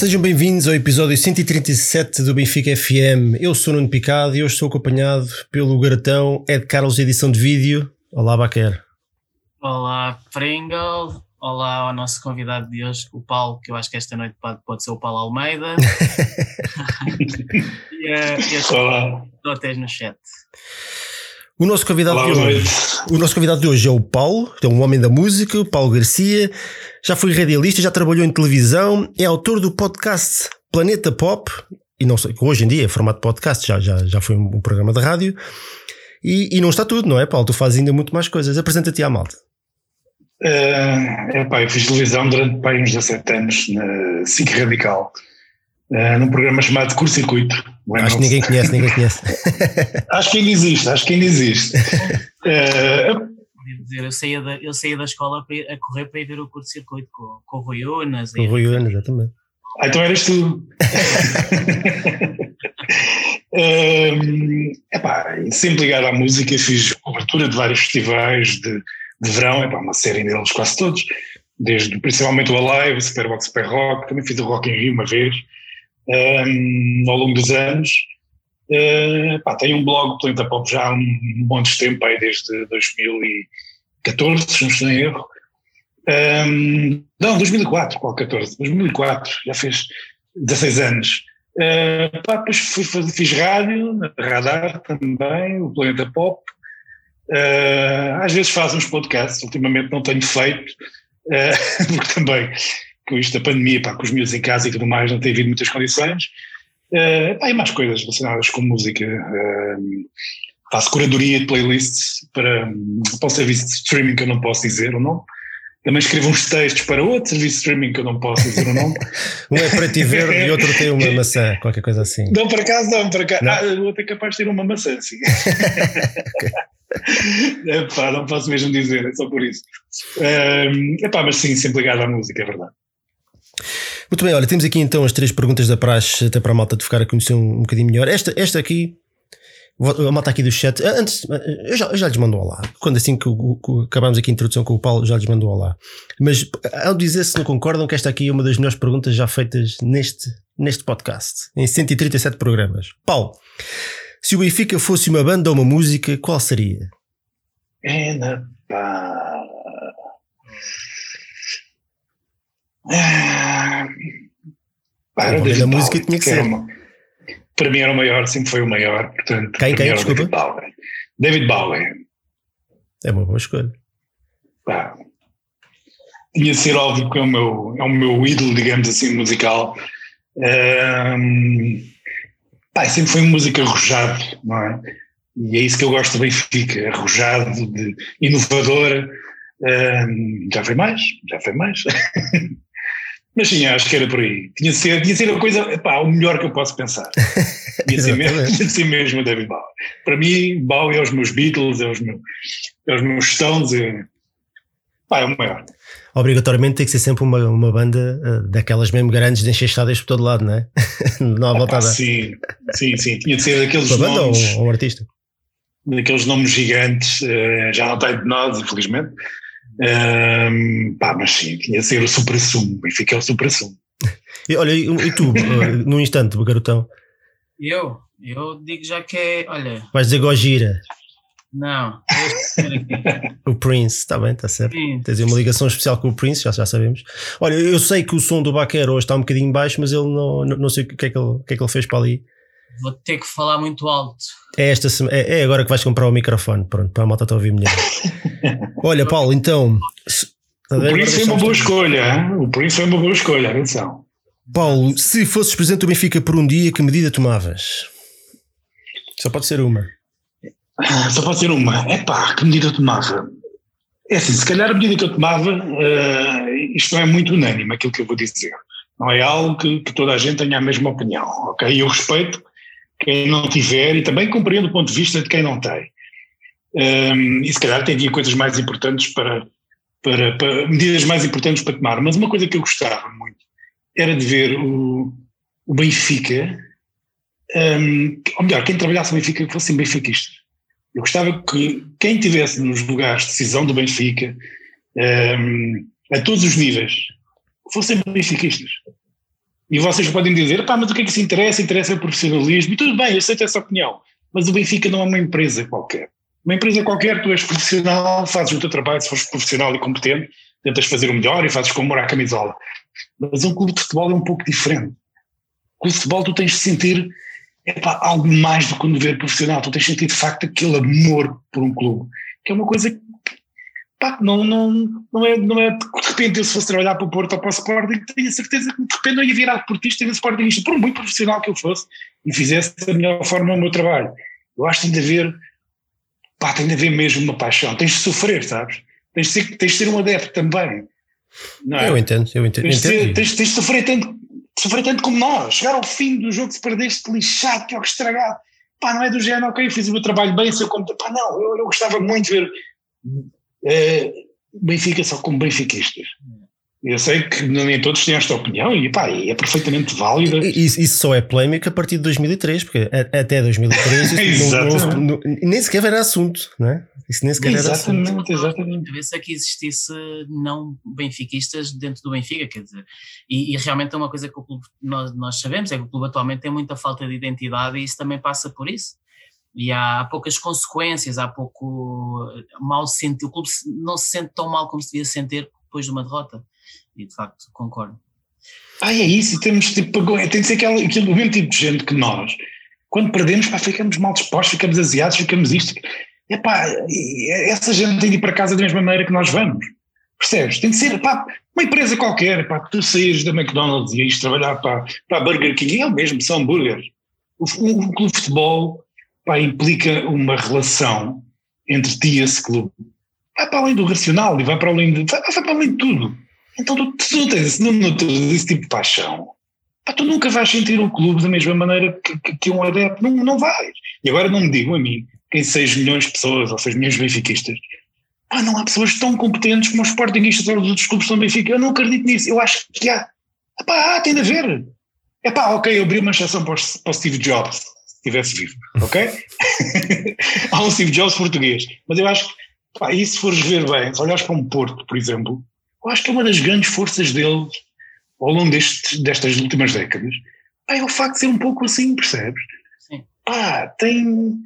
Sejam bem-vindos ao episódio 137 do Benfica FM. Eu sou Nuno Picado e hoje estou acompanhado pelo Garatão Ed Carlos de edição de vídeo. Olá, Baquer. Olá, Pringle. Olá ao nosso convidado de hoje, o Paulo, que eu acho que esta noite pode, pode ser o Paulo Almeida. e uh, este Olá. Dotes no chat. O nosso, convidado Olá, de hoje, o nosso convidado de hoje é o Paulo, é um homem da música, Paulo Garcia. Já foi radialista, já trabalhou em televisão, é autor do podcast Planeta Pop, e não sei, hoje em dia é formato podcast, já, já, já foi um programa de rádio. E, e não está tudo, não é, Paulo? Tu fazes ainda muito mais coisas. Apresenta-te à malta. Uh, epá, eu fiz televisão durante pá, uns 17 anos na SIC Radical, uh, num programa chamado Curso Circuito. Acho que ninguém conhece, ninguém conhece. acho que ainda existe, acho que ainda existe. Uh, dizer, eu saía da, eu saía da escola a correr para ir ver o curto-circuito com, com o Rui Unas. O Rui Ana, exatamente. ah, então eras tu. Um, epá, sempre ligado à música, fiz cobertura de vários festivais de, de verão, epá, uma série deles, quase todos, desde principalmente o Alive, Superbox Super Rock, também fiz o Rock in Rio uma vez, um, ao longo dos anos. Uh, epá, tenho um blog Planeta Pop já há um monte de tempo, aí, desde 2014, se não estou em erro. Um, não, 2004, qual 14? 2004, já fez 16 anos. Uh, pá, depois fui, fiz rádio, Radar também, o Planeta Pop. Uh, às vezes faço uns podcasts, ultimamente não tenho feito, uh, porque também com isto da pandemia, pá, com os miúdos em casa e tudo mais, não tem havido muitas condições. Uh, pá, e mais coisas relacionadas com música. Uh, faço curadoria de playlists para, para um serviço de streaming que eu não posso dizer o nome. Também escrevo uns textos para outro serviço de streaming que eu não posso dizer o nome. Um é preto e verde e outro tem uma maçã, qualquer coisa assim. Não, por acaso não, por acaso. Não? Ah, o outro é capaz de ter uma maçã, sim. é pá, não posso mesmo dizer, é só por isso. É pá, mas sim, sempre ligado à música, é verdade. Muito bem, olha, temos aqui então as três perguntas da praxe, até para a malta te ficar a conhecer um, um bocadinho melhor. Esta, esta aqui, a malta aqui do chat, ah, antes, ah, eu já, eu já lhes mando um olá. Quando assim que, que acabamos aqui a introdução com o Paulo, já lhes mando um olá. Mas ao dizer se não concordam que esta aqui é uma das melhores perguntas já feitas neste, neste podcast, em 137 programas. Paulo, se o Benfica fosse uma banda ou uma música, qual seria? É, na pá. Pá, era O David da música Bowie, tinha que que ser. uma- para mim era o maior, sempre foi o maior. Portanto, Quem, quem? Desculpa. David Bowie. David Bowie. É uma boa escolha. pá, tinha de ser óbvio que é o meu, é o meu ídolo, digamos assim, musical. Ahm, pá, sempre foi música arrojado, não é? E é isso que eu gosto do Benfica, arrojado, de, inovador. Ahm, já foi mais, já foi mais. Mas sim, acho que era por aí. Tinha de ser, tinha de ser a coisa, pá, o melhor que eu posso pensar. Tinha de ser mesmo, Exatamente. tinha de ser mesmo David Bowie. Para mim, Bowie é os meus Beatles, é os meus, é os meus Stones, é, pá, é o maior. Obrigatoriamente tem que ser sempre uma, uma banda ah, daquelas mesmo grandes de encher estádios por todo lado, não é? não há volta a dar. sim, sim, sim. Tinha de ser daqueles Uma banda ou, nomes, ou um artista? daqueles nomes gigantes, eh, já não tem de nós, infelizmente. Ahm, pá, mas sim, tinha de ser o supra-sumo. Benfica é o supra-sumo. E, olha, e, e tu, ah, num instante, garotão, Eu? Eu digo já que é. Olha, vais dizer Gojira, não. o Prince, está bem, está certo. Sim, Tens uma ligação especial com o Prince, já, já sabemos. Olha, eu sei que o som do Baquer hoje está um bocadinho baixo, mas ele não, não, não sei o que, é que ele, o que é que ele fez para ali. vou ter que falar muito alto. É, esta, é, é agora que vais comprar o microfone, pronto, para a malta te ouvir melhor. Olha, Paulo, então. se- O Prince foi uma deixamos- boa escolha. O Prince foi uma boa escolha, atenção. Paulo, se fosses presidente do Benfica por um dia, que medida tomavas? Só pode ser uma. Ah, Só pode ser uma. Epá, que medida eu tomava? É assim, se calhar a medida que eu tomava, eh, isto não é muito unânime, aquilo que eu vou dizer. Não é algo que, que toda a gente tenha a mesma opinião, ok? Eu respeito quem não tiver e também compreendo o ponto de vista de quem não tem. Ehm, e se calhar havia coisas mais importantes para, para, para- medidas mais importantes para tomar. Mas uma coisa que eu gostava muito era de ver o, o Benfica, ehm, ou melhor, quem trabalhasse no Benfica que fossem benfiquistas. Eu gostava que quem estivesse nos lugares de decisão do Benfica, ehm, a todos os níveis, fossem benfiquistas. E vocês podem dizer, pá, mas o que é que se interessa? Interessa o profissionalismo. E tudo bem, eu aceito essa opinião. Mas o Benfica não é uma empresa qualquer. Uma empresa qualquer, tu és profissional, fazes o teu trabalho, se fores profissional e competente, tentas fazer o melhor e fazes com amor à camisola. Mas um clube de futebol é um pouco diferente. Com futebol tu tens de sentir epá, algo mais do que um dever profissional, tu tens de sentir de facto aquele amor por um clube, que é uma coisa pá, não, não, não, é, não é de repente eu se fosse trabalhar para o Porto ou para o Sporting, tenho a certeza que de repente eu ia virar portista e Sportingista, por muito profissional que eu fosse, e fizesse da melhor forma o meu trabalho. Eu acho que tem de haver, pá, tem de haver mesmo uma paixão, tens de sofrer, sabes? Tens de ser, tens de ser um adepto também. Não é? Eu entendo, eu entendo. Tens, de, ser, tens, tens de sofrer tanto, sofrer tanto como nós, chegar ao fim do jogo se perdeste lixado, que é o estragado. Pá, não é do género, ok, fiz o meu trabalho bem, sei como. Pá, não, eu, eu gostava muito de ver é, Benfica só como benfiquistas. Eu sei que nem todos têm esta opinião e pá, é perfeitamente válida. Isso, isso só é polémica a partir de 2003, porque até 2003 não, não, não, nem sequer era assunto, não é? Isso nem sequer exatamente, era assunto. Exatamente, exatamente. é que existisse não benfiquistas dentro do Benfica, quer dizer, e, e realmente é uma coisa que clube, nós, nós sabemos, é que o clube atualmente tem muita falta de identidade e isso também passa por isso e há poucas consequências, há pouco mal sentir, o clube não se sente tão mal como se devia sentir depois de uma derrota, e de facto concordo. Ah, é isso, temos tipo, tem de ser aquele, aquele mesmo tipo de gente que nós, quando perdemos, pá, ficamos mal dispostos, ficamos aziados, ficamos isto, epá, essa gente tem de ir para casa da mesma maneira que nós vamos, percebes? Tem de ser, pá, uma empresa qualquer, pá, tu saís da McDonald's e ires trabalhar para, para a Burger King, é o mesmo, são hambúrgueres. O, o, o clube de futebol pá, implica uma relação entre ti e esse clube. Vai para além do racional e vai para além de, vai, vai para além de tudo. Então tu, tu não tens esse, não, não esse tipo de paixão. Pá, tu nunca vais sentir o clube da mesma maneira que, que, que, um adepto. Não, não vais. E agora não me digam a mim que em 6 milhões de pessoas ou 6 milhões de benfiquistas pá, não há pessoas tão competentes como os sportinguistas ou os outros clubes são Benfica. Eu não acredito nisso. Eu acho que há. Pá, tem de haver. É pá, ok, eu abri uma exceção para o Steve Jobs estivesse vivo, ok? Há um Steve Jobs português, mas eu acho que, pá, e se fores ver bem, se olhares para um Porto, por exemplo, eu acho que é uma das grandes forças dele ao longo deste, destas últimas décadas, pá, é o facto de ser um pouco assim, percebes? Sim. Pá, tem.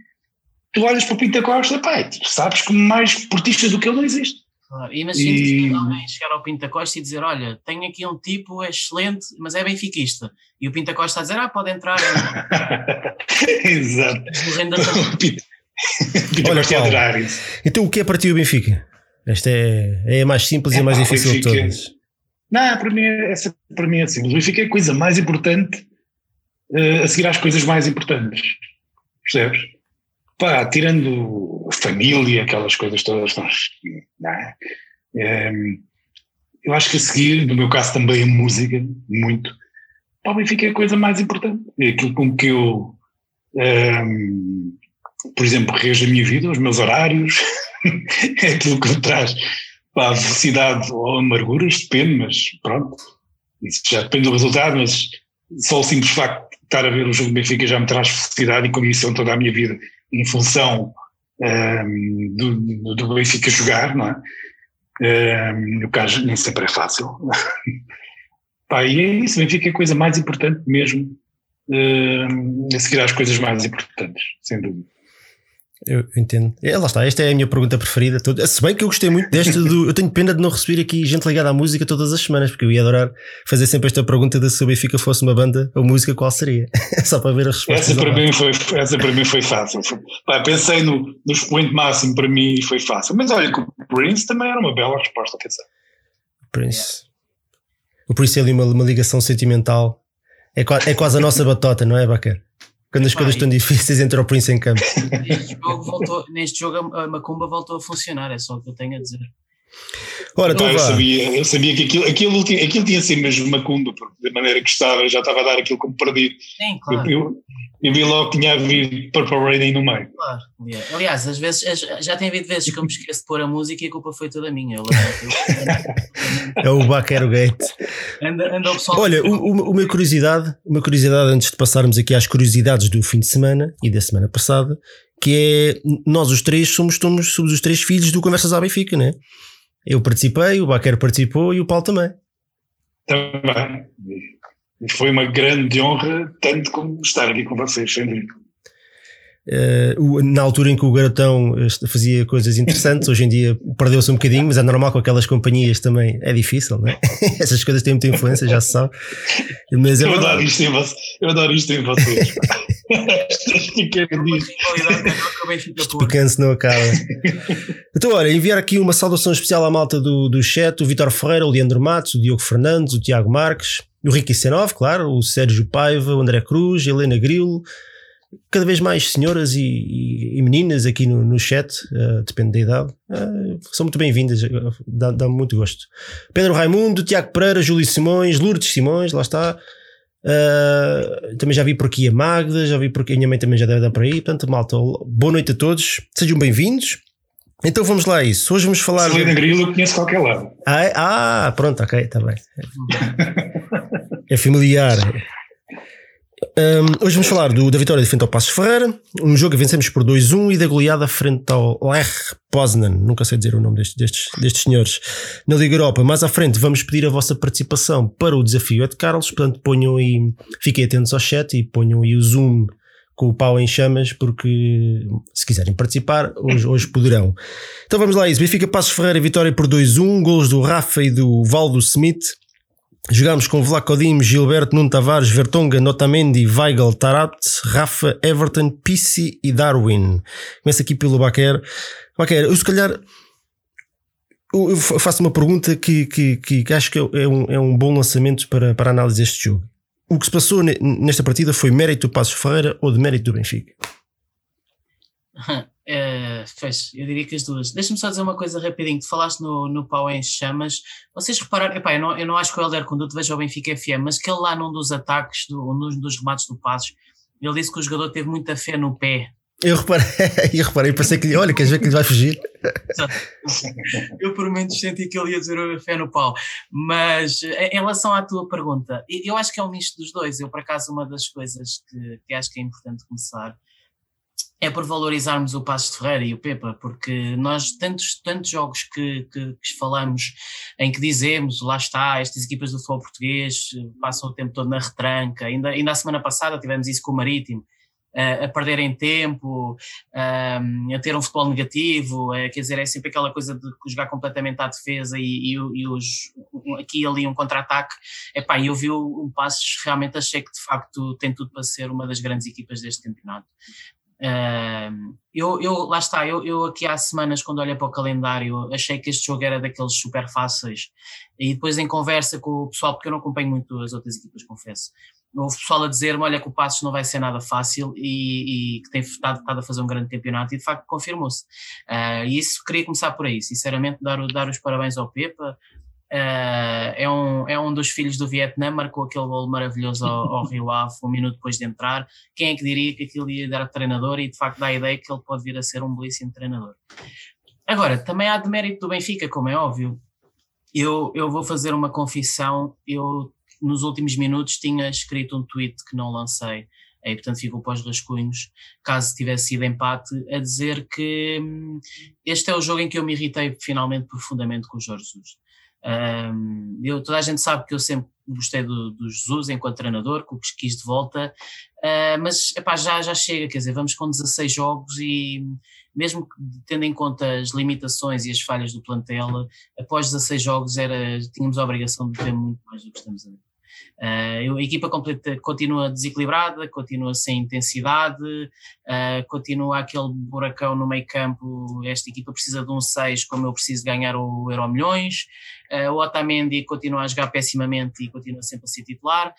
Tu olhas para o Pinta Costa, pá, sabes que mais portista do que ele não existe. Claro. Imagina e... alguém chegar ao Pinta Costa e dizer: Olha, tenho aqui um tipo é excelente, mas é benfiquista. E o Pinta Costa a dizer: Ah, pode entrar. Exato. Olha, Paulo, então o que é para ti o Benfica? Esta é, é a mais simples é, e a mais pá, difícil Benfica, de todas. Não, para mim, é, essa para mim é simples. O Benfica é a coisa mais importante uh, a seguir às coisas mais importantes. Percebes? Pá, tirando família, aquelas coisas todas, não é? é? eu acho que a seguir, no meu caso também a música, muito. O Benfica é a coisa mais importante. É aquilo com que eu, um, por exemplo, rejo a minha vida, os meus horários, é aquilo que me traz a felicidade ou amargura, isto depende, mas pronto, isso já depende do resultado, mas só o simples facto de estar a ver o jogo do Benfica já me traz felicidade e condição toda a minha vida em função um, ehm, do, do Benfica jogar, não é? Um, ehm, no caso, nem sempre é fácil. Pá, e é isso, Benfica é a coisa mais importante mesmo, um, ehm, a seguir às coisas mais importantes, sem dúvida. Eu entendo. É, lá está, esta é a minha pergunta preferida. Se bem que eu gostei muito desta do. Eu tenho pena de não receber aqui gente ligada à música todas as semanas, porque eu ia adorar fazer sempre esta pergunta de se o Benfica fosse uma banda ou música, qual seria? Só para ver as respostas. Essa para, mim foi, essa para mim foi fácil. Pá, pensei no, no expoente máximo, para mim foi fácil. Mas olha, que o Prince também era uma bela resposta, quer dizer. Prince. O Prince é ali uma, uma ligação sentimental. É, é quase a nossa batota, não é, Bacana? Quando as coisas estão difíceis, entra o Prince em campo. Neste jogo, voltou, neste jogo a Macumba voltou a funcionar, é só o que eu tenho a dizer. Ora, então eu, sabia, eu sabia que aquilo, aquilo, aquilo tinha sido mesmo macumba, porque da maneira que estava, já estava a dar aquilo como perdido. Sim, claro. Eu, eu, eu vi logo que tinha havido Purple Rain no meio. Claro, aliás, às vezes, já tem havido vezes que eu me esqueço de pôr a música e a culpa foi toda minha. é o Baquero Gate. Anda, anda Olha, uma, uma curiosidade, uma curiosidade antes de passarmos aqui às curiosidades do fim de semana e da semana passada, que é nós os três somos, somos, somos os três filhos do Conversas à Benfica, não é? Eu participei, o Baquer participou e o Paulo também. Também. Foi uma grande honra, tanto como estar aqui com vocês, sem dúvida. Uh, na altura em que o Garotão fazia coisas interessantes, hoje em dia perdeu-se um bocadinho, mas é normal com aquelas companhias também é difícil, não é? Essas coisas têm muita influência, já se sabe. Mas é eu, adoro isto em vocês, eu adoro isto em vocês. Isto pequeno não acaba. então, olha, enviar aqui uma saudação especial à malta do, do chat: o Vitor Ferreira, o Leandro Matos, o Diogo Fernandes, o Tiago Marques, o Ricky Senov, claro, o Sérgio Paiva, o André Cruz, a Helena Grilo cada vez mais senhoras e, e, e meninas aqui no, no chat, uh, depende da idade, uh, são muito bem-vindas, eh, dá, dá muito gosto. Pedro Raimundo, Tiago Pereira, Júlio Simões, Lourdes Simões, lá está. Uh, também já vi por aqui a Magda, já vi por aqui, a minha mãe também já deve dar por aí. Portanto, malta, boa noite a todos, sejam bem-vindos. Então vamos lá a isso. Hoje vamos falar. Se de... Grilo, eu conheço qualquer lado. Ah, é? ah pronto, ok, está bem. É familiar. Um, hoje vamos falar do, da vitória de frente ao Passos Ferreira, um jogo que vencemos por 2-1 e da goleada frente ao Lech Poznan, nunca sei dizer o nome destes, destes, destes senhores, na Liga Europa. Mais à frente vamos pedir a vossa participação para o desafio de Carlos, portanto ponham aí, fiquem atentos ao chat e ponham aí o zoom com o pau em chamas, porque se quiserem participar, hoje, hoje poderão. Então vamos lá, isso. Benfica Passos Ferreira, vitória por 2-1, gols do Rafa e do Valdo Smith. Jogámos com Vlacodim, Gilberto, Nuno Tavares, Vertonga, Notamendi, Weigel, Tarat, Rafa, Everton, Pissi e Darwin. Começa aqui pelo Baquer. Baquer, eu se calhar eu faço uma pergunta que, que, que acho que é um, é um bom lançamento para, para a análise deste jogo. O que se passou nesta partida foi mérito do Passos Ferreira ou de mérito do Benfica? Uh, fez, eu diria que as duas. Deixa-me só dizer uma coisa rapidinho. Tu falaste no, no pau em chamas. Vocês repararam, epá, eu, não, eu não acho que o Helder Conduto veja o Benfica FM, mas que ele lá num dos ataques, do, num dos remates do Passos, ele disse que o jogador teve muita fé no pé. Eu reparei, eu reparei, pensei que lhe, olha, queres ver que lhe vai fugir? eu por menos senti que ele ia dizer fé no pau. Mas em relação à tua pergunta, eu acho que é um misto dos dois. Eu, por acaso, uma das coisas que, que acho que é importante começar é por valorizarmos o Passo de Ferreira e o Pepa, porque nós, tantos, tantos jogos que, que, que, falamos em que dizemos, lá está, estas equipas do futebol português eh, passam o tempo todo na retranca, ainda, ainda a semana passada tivemos isso com o Marítimo, uh, a perderem tempo, uh, a ter um futebol negativo, uh, quer dizer, é sempre aquela coisa de jogar completamente à defesa e, e, e os, aqui e ali um contra-ataque. Epá, eu vi o, o Passos, realmente achei que de facto tem tudo para ser uma das grandes equipas deste campeonato. Uh, eu, eu, lá está, eu, eu aqui há semanas, quando olhei para o calendário, achei que este jogo era daqueles super fáceis. E depois, em conversa com o pessoal, porque eu não acompanho muito as outras equipas, confesso, houve pessoal a dizer-me: olha, que o Passos não vai ser nada fácil e, e que tem estado, estado, a fazer um grande campeonato, e de facto confirmou-se. Uh, e isso, queria começar por aí, sinceramente, dar, dar os parabéns ao Pepa, Uh, é, um, é um dos filhos do Vietnã, marcou aquele gol maravilhoso ao, ao Rio Ave um minuto depois de entrar. Quem é que diria que aquilo ia dar treinador e de facto dá a ideia que ele pode vir a ser um belíssimo treinador. Agora, também há demérito do Benfica, como é óbvio. Eu, eu vou fazer uma confissão. Eu, nos últimos minutos, tinha escrito um tweet que não lancei, e portanto ficou para os rascunhos, caso tivesse sido empate, a dizer que hum, este é o jogo em que eu me irritei finalmente profundamente com o Jorge Jesus. Um, eu, toda a gente sabe que eu sempre gostei do, do Jesus enquanto treinador, que o quis de volta, uh, mas epá, já, já chega, quer dizer, vamos com 16 jogos e mesmo tendo em conta as limitações e as falhas do plantel, após 16 jogos era, tínhamos a obrigação de ter muito mais do que estamos a ver. Uh, a equipa completa continua desequilibrada, continua sem intensidade, uh, continua aquele buracão no meio campo. Esta equipa precisa de um 6, como eu preciso ganhar o Euro Milhões. Uh, o Otamendi continua a jogar pessimamente e continua sempre a ser titular.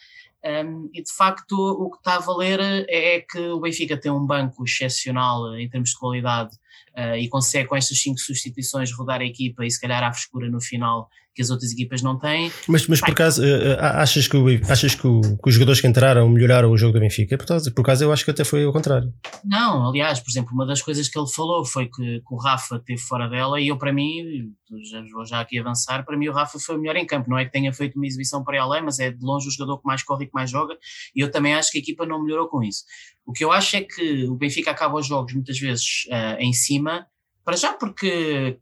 Um, e de facto, o que está a valer é que o Benfica tem um banco excepcional em termos de qualidade uh, e consegue com estas cinco substituições rodar a equipa e se calhar à frescura no final que as outras equipas não têm. Mas, mas por acaso, uh, achas, que, o, achas que, o, que, os jogadores que entraram melhoraram o jogo do Benfica? Por acaso, por acaso eu acho que até foi ao contrário. Não, aliás, por exemplo, uma das coisas que ele falou foi que, que o Rafa teve fora dela e eu para mim, já, vou já aqui avançar, para mim o Rafa foi o melhor em campo, não é que tenha feito uma exibição para além, mas é de longe o jogador que mais corre e que mais joga e eu também acho que a equipa não melhorou com isso. O que eu acho é que o Benfica acaba os jogos muitas vezes uh, em cima, para já porque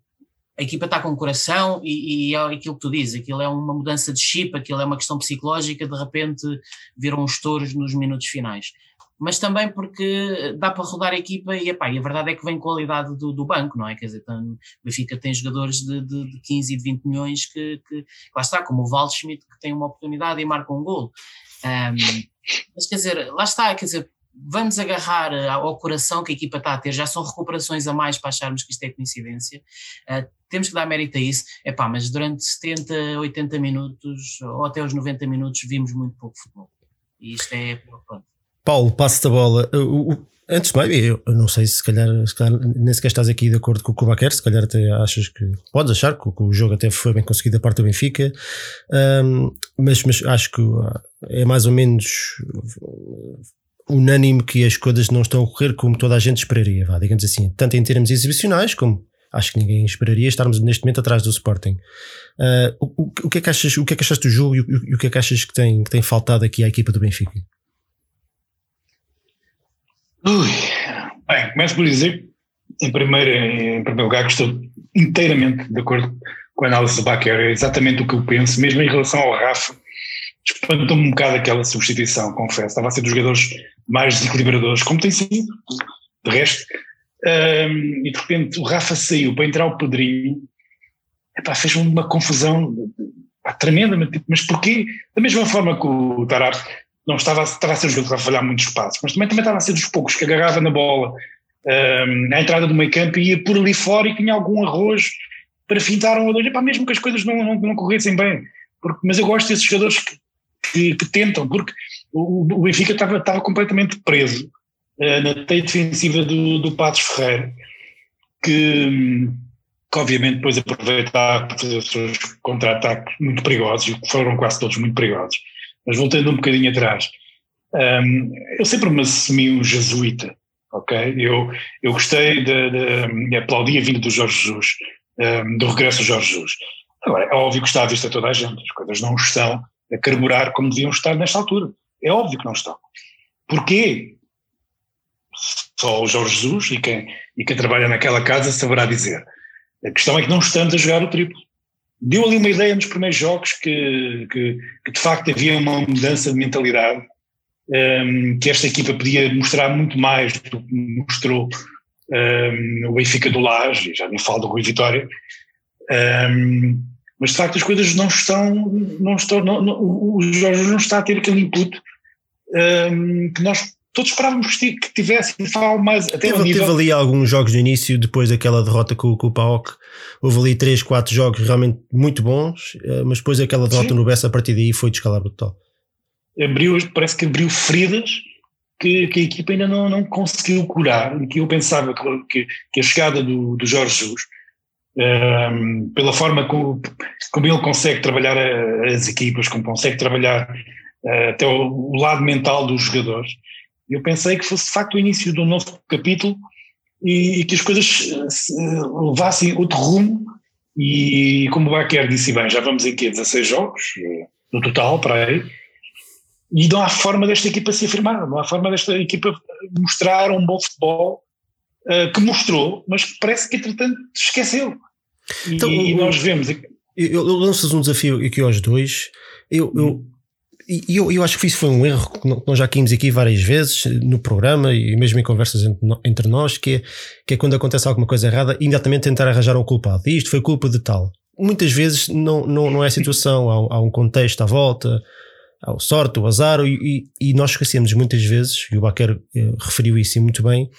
a equipa está com coração e, e, é aquilo que tu dizes, aquilo é uma mudança de chip, aquilo é uma questão psicológica, de repente viram os touros nos minutos finais. Mas também porque dá para rodar a equipa e, epá, e a verdade é que vem qualidade do, do banco, não é? Quer dizer, então, Benfica tem jogadores de, de, de 15 e de 20 milhões que, que, lá está, como o Waldschmidt, que tem uma oportunidade e marca um gol. Um, mas quer dizer, lá está, quer dizer, vamos agarrar eh, ao coração que a equipa está a ter, já são recuperações a mais para acharmos que isto é coincidência. Uh, temos que dar mérito a isso. Epá, mas durante 70, 80 minutos ou até os 90 minutos vimos muito pouco futebol. E isto é pronto. Paulo, passo a bola. antes de mais, eu, não sei se calhar, se calhar nem sequer estás aqui de acordo com o Kubaquer, se calhar até achas que podes achar que, que, o jogo até foi bem conseguido da parte do Benfica, um, mas, mas acho que é mais ou menos unânime que as coisas não estão a ocorrer como toda a gente esperaria, vá, digamos assim, tanto em termos exibicionais como acho que ninguém esperaria estarmos neste momento atrás do Sporting. Uh, o, o, que é que achas, o que é que achaste do jogo e o, o que é que achas que tem, que tem faltado aqui à equipa do Benfica? Ui, bem, começo por dizer, em primeiro, em primeiro lugar, que estou inteiramente de acordo com a análise do Baquer, é exatamente o que eu penso, mesmo em relação ao Rafa, espantou-me um bocado aquela substituição, confesso, estava a ser dos jogadores mais desequilibradores, como tem sido, de resto, um, e de repente o Rafa saiu para entrar o Pedrinho, fez uma confusão epá, tremenda, mas porquê? Da mesma forma que o Tarap não estava, estava a ser o jogador a falhar muito espaço, mas também, também estava a ser dos poucos que agarrava na bola um, na entrada do meio campo e ia por ali fora e tinha algum arroz para fintar um ou dois, epá, mesmo que as coisas não, não, não corressem bem. Porque, mas eu gosto desses jogadores que, que, que tentam, porque o, o Benfica estava, estava completamente preso uh, na teia defensiva do, do Patos Ferreira, que, que obviamente depois aproveitar para fazer os seus contra-ataques muito perigosos, e foram quase todos muito perigosos. Mas voltando um bocadinho atrás, um, ehm, eu sempre me assumi um jesuíta, ok? Eu, eu gostei de, de, aplaudi a vinda do Jorge Jesus, um, ehm, do regresso do Jorge Jesus. Agora, é óbvio que está à vista toda a gente, as coisas não estão a carburar como deviam estar nesta altura. É óbvio que não estão. Porquê? Só o Jorge Jesus e quem, e quem trabalha naquela casa saberá dizer. A questão é que não estamos a jogar o triplo. Deu ali uma ideia nos primeiros jogos que, que, que de facto havia uma mudança de mentalidade, um, que esta equipa podia mostrar muito mais do que mostrou um, o Benfica do Laje, já nem falo do Rui Vitória, um, mas de facto as coisas não estão, não estão não, não, o Jorge não está a ter aquele input um, que nós todos esperávamos que tivesse, falo mais até teve, nível... teve ali alguns jogos no início, depois daquela derrota com, com o PAOK, houve ali 3, 4 jogos realmente muito bons, eh, mas depois aquela derrota Sim. no Bessa a partir daí foi descalabro total. Abriu, parece que abriu feridas que, que, a equipa ainda não, não conseguiu curar, e que eu pensava que, que a chegada do, do Jorge Jesus, um, pela forma como, como ele consegue trabalhar as equipas, como consegue trabalhar uh, até o, o, lado mental dos jogadores. Eu pensei que fosse de facto o início de um novo capítulo e, e que as coisas uh, levassem outro rumo. E como o Baquer disse bem, já vamos em quê? 16 jogos uh, no total para aí. E não há forma desta equipa se afirmar, não há forma desta equipa mostrar um bom futebol que mostrou, mas que parece que entretanto esqueceu. Então, e, nós vemos. Eu, eu lanço um desafio aqui aos dois. Eu, eu, e eu, eu acho que isso foi um erro que nós já quimos aqui várias vezes no programa e mesmo em conversas entre nós, que é, que é quando acontece alguma coisa errada, imediatamente tentar arranjar um culpado. E isto foi culpa de tal. Muitas vezes não, não, não é a situação, há, há um contexto à volta, há o sorte, o azar, e, e nós esquecemos muitas vezes, e o Baquer eh, referiu isso muito bem,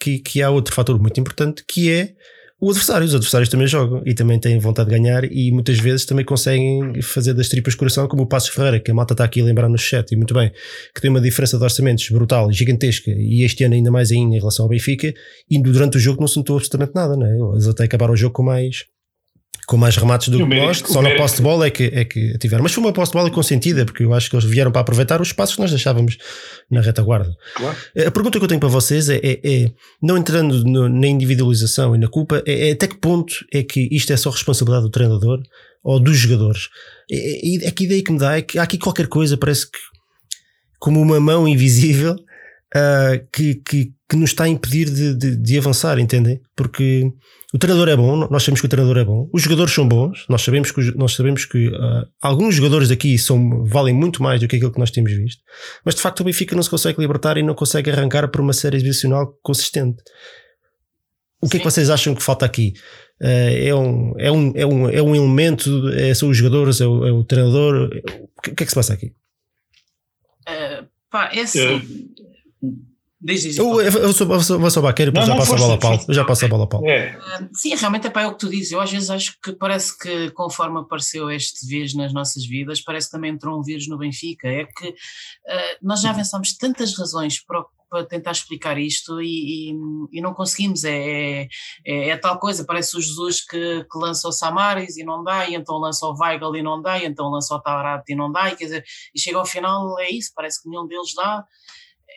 que, que há outro fator muito importante que é o adversário. Os adversários também jogam e também têm vontade de ganhar e muitas vezes também conseguem fazer das tripas coração, como o Passos Ferreira, que a malta está aqui a lembrar no chat e muito bem, que tem uma diferença de orçamentos brutal, gigantesca e este ano ainda mais ainda em relação ao Benfica. E durante o jogo não se notou absolutamente nada, né? Eles até acabaram o jogo com mais com mais remates do que nós, só na posse de bola é que, é que tiveram. Mas foi uma posse de bola consentida, porque eu acho que eles vieram para aproveitar os espaços que nós deixávamos na retaguarda. Claro. A pergunta que eu tenho para vocês é, é, é não entrando no, na individualização e na culpa, é, é, até que ponto é que isto é só responsabilidade do treinador ou dos jogadores? É, é, é que ideia que me dá é que há aqui qualquer coisa, parece que como uma mão invisível uh, que, que, que nos está a impedir de, de, de, avançar, entendem? Porque o treinador é bom, nós sabemos que o treinador é bom, os jogadores são bons, nós sabemos que, nós sabemos que uh, alguns jogadores daqui são, valem muito mais do que aquilo que nós temos visto, mas de facto o Benfica não se consegue libertar e não consegue arrancar por uma série exibicional consistente. O que Sim. é que vocês acham que falta aqui? Uh, é, um, é, um, é, um, é um elemento, é, são os jogadores, é o, é o treinador? O que, que, é que se passa aqui? Uh, pá, é assim. Diz, diz, eu, eu, eu, sou, vou só baqueiro, depois já passo a bola a Paulo. Eu já passo a bola a Paulo. É. sim, realmente é para o que tu dizes. Eu às vezes acho que parece que conforme apareceu este vírus nas nossas vidas, parece que também entrou um vírus no Benfica. É que uh, nós já avançamos tantas razões para, para tentar explicar isto e, e, e não conseguimos. É, é, é, tal coisa, parece o Jesus que, que lança o Samaris e não dá, e então lança o Weigl e não dá, e então lança o Tarat e não dá, e, quer dizer, e chega ao final, é isso, parece que nenhum deles dá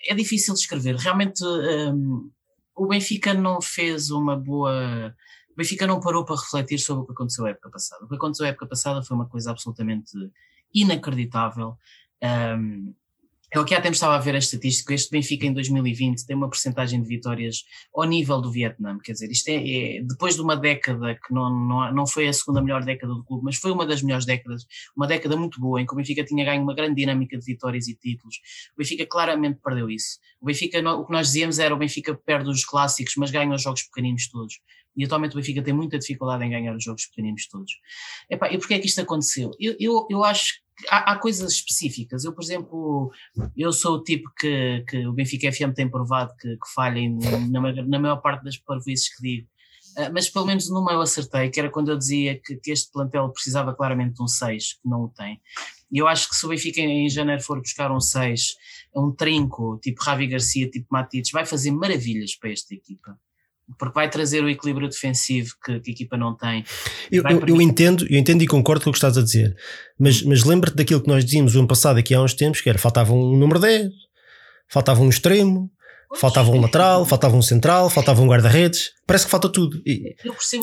é difícil escrever. Realmente um, o Benfica não fez uma boa. O Benfica não parou para refletir sobre o que aconteceu a época passada. O que aconteceu a época passada foi uma coisa absolutamente inacreditável. Um, eu aqui há tempo estava a ver a estatística, este Benfica em 2020 tem uma percentagem de vitórias ao nível do Vietnã, quer dizer, isto é, é, depois de uma década que não, não, não foi a segunda melhor década do clube, mas foi uma das melhores décadas, uma década muito boa, em que o Benfica tinha ganho uma grande dinâmica de vitórias e títulos, o Benfica claramente perdeu isso. O Benfica, o que nós dizíamos era o Benfica perde os clássicos, mas ganha os jogos pequeninos todos. E atualmente o Benfica tem muita dificuldade em ganhar os jogos pequeninos todos. Epá, e porquê é que isto aconteceu? Eu, eu, eu acho há, há, coisas específicas. Eu, por exemplo, eu sou o tipo que, que o Benfica FM tem provado que, que falha na, na maior parte das parvoices que digo. Uh, mas pelo menos numa eu acertei, que era quando eu dizia que, que, este plantel precisava claramente de um 6, que não o tem. E eu acho que se o Benfica em, em janeiro for buscar um 6, um trinco, tipo Ravi Garcia, tipo Matites, vai fazer maravilhas para esta equipa porque vai trazer o equilíbrio defensivo que, que a equipa não tem. Eu, eu, eu, entendo, eu entendo e concordo com o que estás a dizer, mas, mas lembra-te daquilo que nós dizíamos o ano passado, aqui há uns tempos, que era faltava um número 10, faltava um extremo, faltava um lateral, faltava um central, faltava um guarda-redes, parece que falta tudo. E,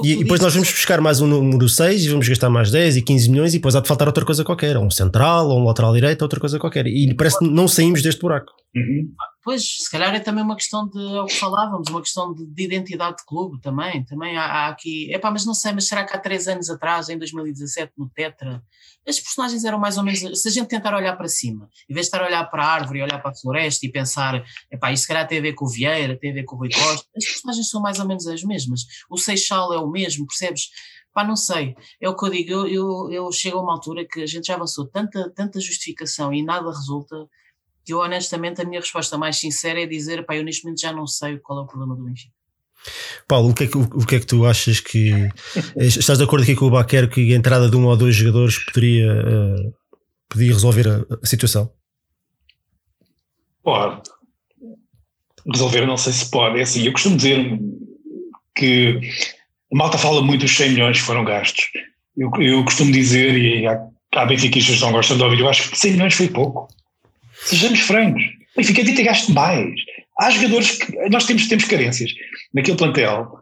e, e depois nós vamos buscar mais um número 6 e vamos gastar mais 10 e 15 milhões e depois há de faltar outra coisa qualquer, um central, ou um lateral direito, outra coisa qualquer. E parece que não saímos deste buraco. Uhum. Pois, se calhar é também uma questão de, é o que falávamos, uma questão de, de identidade de clube também. Também há, há aqui, epá, mas não sei, mas será que há três anos atrás, em 2017, no Tetra, as personagens eram mais ou menos, se a gente tentar olhar para cima, em vez de estar a olhar para a árvore, olhar para a floresta e pensar, epá, isto se calhar tem a ver com o Vieira, tem a ver com o Rui Costa, as personagens são mais ou menos as mesmas. O Seixal é o mesmo, percebes? Pá, não sei, é o que eu digo, eu, eu, eu chego a uma altura que a gente já avançou tanta, tanta justificação e nada resulta, eu honestamente a minha resposta mais sincera é dizer, pá, eu neste momento já não sei qual é o problema do Benfica. Paulo, o que, é que, o que é que tu achas que. estás de acordo aqui com o Baquer que a entrada de um ou dois jogadores poderia, uh, poderia resolver a, a, situação? Pode. Resolver, não sei se pode. É assim, eu costumo dizer que a malta fala muito dos 100 milhões que foram gastos. Eu, eu costumo dizer, e há, há benfiquistas que não gostam de ouvir, eu acho que 100 milhões foi pouco. Sejamos francos. O Benfica devia ter gasto mais. Há jogadores que. Nós temos, temos carências naquele plantel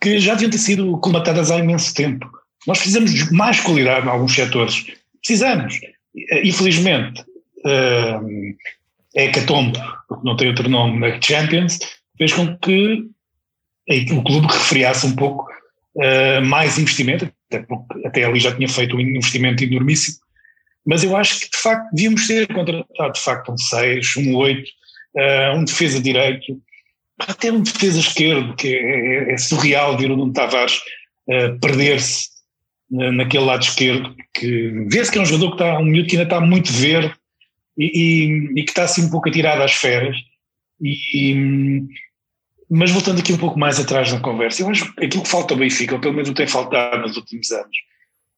que já deviam ter sido colmatadas há imenso tempo. Nós precisamos de mais qualidade em alguns setores. Precisamos. Infelizmente, uh, é Catombe, porque não tem outro nome, na Champions, fez com que o clube refriasse um pouco uh, mais investimento, até, porque até ali já tinha feito um investimento enormíssimo mas eu acho que de facto devíamos ter contratado de facto um 6, um 8, uh, eh, um defesa direito, até um defesa esquerdo, que é, é, é surreal ver o Nuno Tavares uh, perder-se naquele lado esquerdo, que vê-se que é um jogador que está, um miúdo que ainda está muito verde e, e, e, que está assim um pouco atirado às feras. E, mas voltando aqui um pouco mais atrás na conversa, eu acho que aquilo que falta ao Benfica, ou pelo menos não tem faltado nos últimos anos,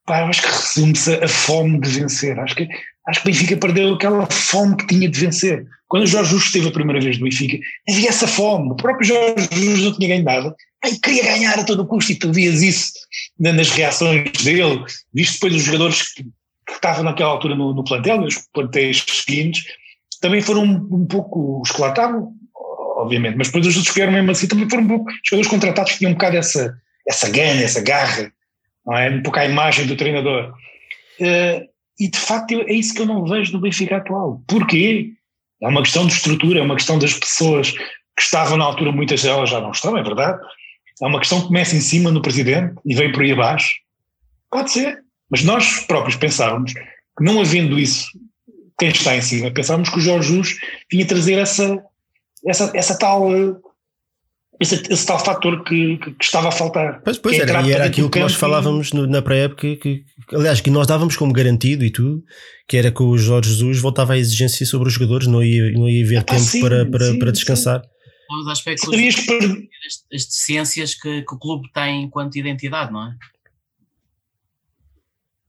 Pá, eu acho que resume-se a fome de vencer. Acho que, acho que o Benfica perdeu aquela fome que tinha de vencer. Quando o Jorge Jesus esteve a primeira vez no Benfica, havia essa fome. O próprio Jorge Jesus não tinha ganho nada. Ai, queria ganhar a todo custo e tu vias isso nas reações dele. Viste depois os jogadores que, que estavam naquela altura no, no plantel, os plantéis seguintes, também foram um, um pouco os que lá estavam, obviamente, mas depois os outros que eram mesmo assim também foram um pouco jogadores contratados tinham um bocado essa, essa gana, essa garra não é? Um pouco a imagem do treinador. Uh, e de facto é isso que eu não vejo do Benfica atual. Porquê? É uma questão de estrutura, é uma questão das pessoas que estavam na altura, muitas delas já não estão, é verdade. É uma questão que começa em cima no presidente e vem por aí abaixo. Pode ser, mas nós próprios pensávamos que não havendo isso, quem está em cima, pensávamos que o Jorge Jesus vinha trazer essa, essa, essa tal esse, esse, tal fator que, que, que, estava a faltar. Pois, pois era, e era aquilo que nós falávamos no, na pré-época, que, que, aliás, que nós dávamos como garantido e tudo, que era que o Jorge Jesus voltava à exigência sobre os jogadores, não ia, não ia haver ah, tempo sim, para, para, sim, para descansar. Sim. Um dos aspectos as deficiências que, que o clube tem enquanto identidade, não é?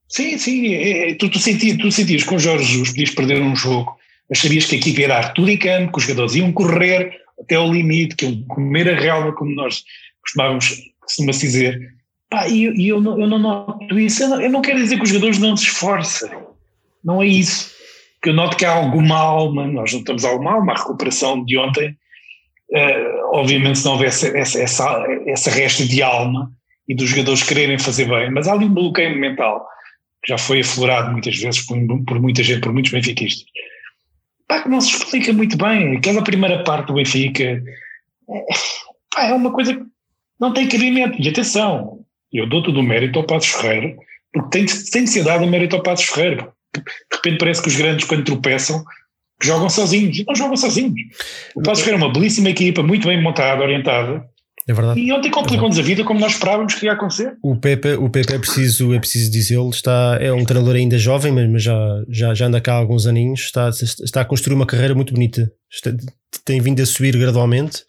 Sim, sim. É, é, tu, tu, sentias, tu sentias com o Jorge Jesus, podias perder um jogo, mas sabias que a equipe ia dar tudo em campo, que os jogadores iam correr até ao limite, que iam comer a relva, como nós costumávamos costuma dizer. Pá, e eu, eu, não, eu não noto isso. Eu não, eu não quero dizer que os jogadores não se esforcem. Não é isso. Que eu noto que há alguma alma, nós não temos alguma alma, a recuperação de ontem Uh, obviamente se não houvesse essa, essa, essa resta de alma e dos jogadores quererem fazer bem, mas há ali um bloqueio mental que já foi aflorado muitas vezes por, por muita gente, por muitos benfiquistas. Pá, que não se explica muito bem. Aquela primeira parte do Benfica é, pá, é uma coisa que não tem cabimento. E atenção, eu dou todo o mérito ao Passos Ferreira, porque tem, tem de ser dado o mérito ao Passos Ferreira. De repente parece que os grandes, quando tropeçam, jogam sozinhos, não jogam sozinhos. O Passos Ferreira é uma belíssima equipa, muito bem montada, orientada. É verdade. E ontem complicou-nos a vida como nós esperávamos que ia acontecer. O Pepe, o Pepe é preciso, é preciso dizê-lo, está, é um treinador ainda jovem, mas já, já, já anda cá há alguns aninhos, está, está a construir uma carreira muito bonita. Está, tem vindo a subir gradualmente.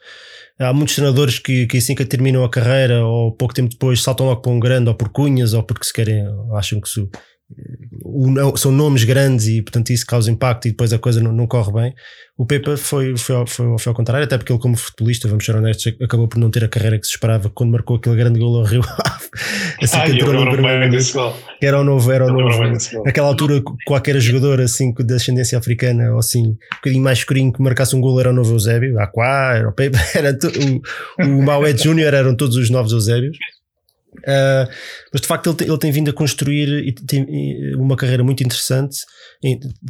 Há muitos treinadores que, que assim que terminam a carreira ou pouco tempo depois saltam logo para um grande ou por cunhas ou porque se querem, acham que se, são nomes grandes e portanto isso causa impacto e depois a coisa não, não corre bem. O Pepa foi, foi, foi, foi, ao contrário, até porque ele, como futebolista, vamos ser honestos, acabou por não ter a carreira que se esperava quando marcou aquele grande gol ao Rio Ave. assim que entrou no primeiro Era o novo, era o novo. Naquela altura, qualquer jogador assim de ascendência africana ou assim, um bocadinho mais escurinho que marcasse um gol era o novo Eusébio, Aquá, era o Pepa, era o, o Maué Júnior, eram todos os novos Eusébios. Uh, mas de facto ele tem, ele tem vindo a construir e tem uma carreira muito interessante.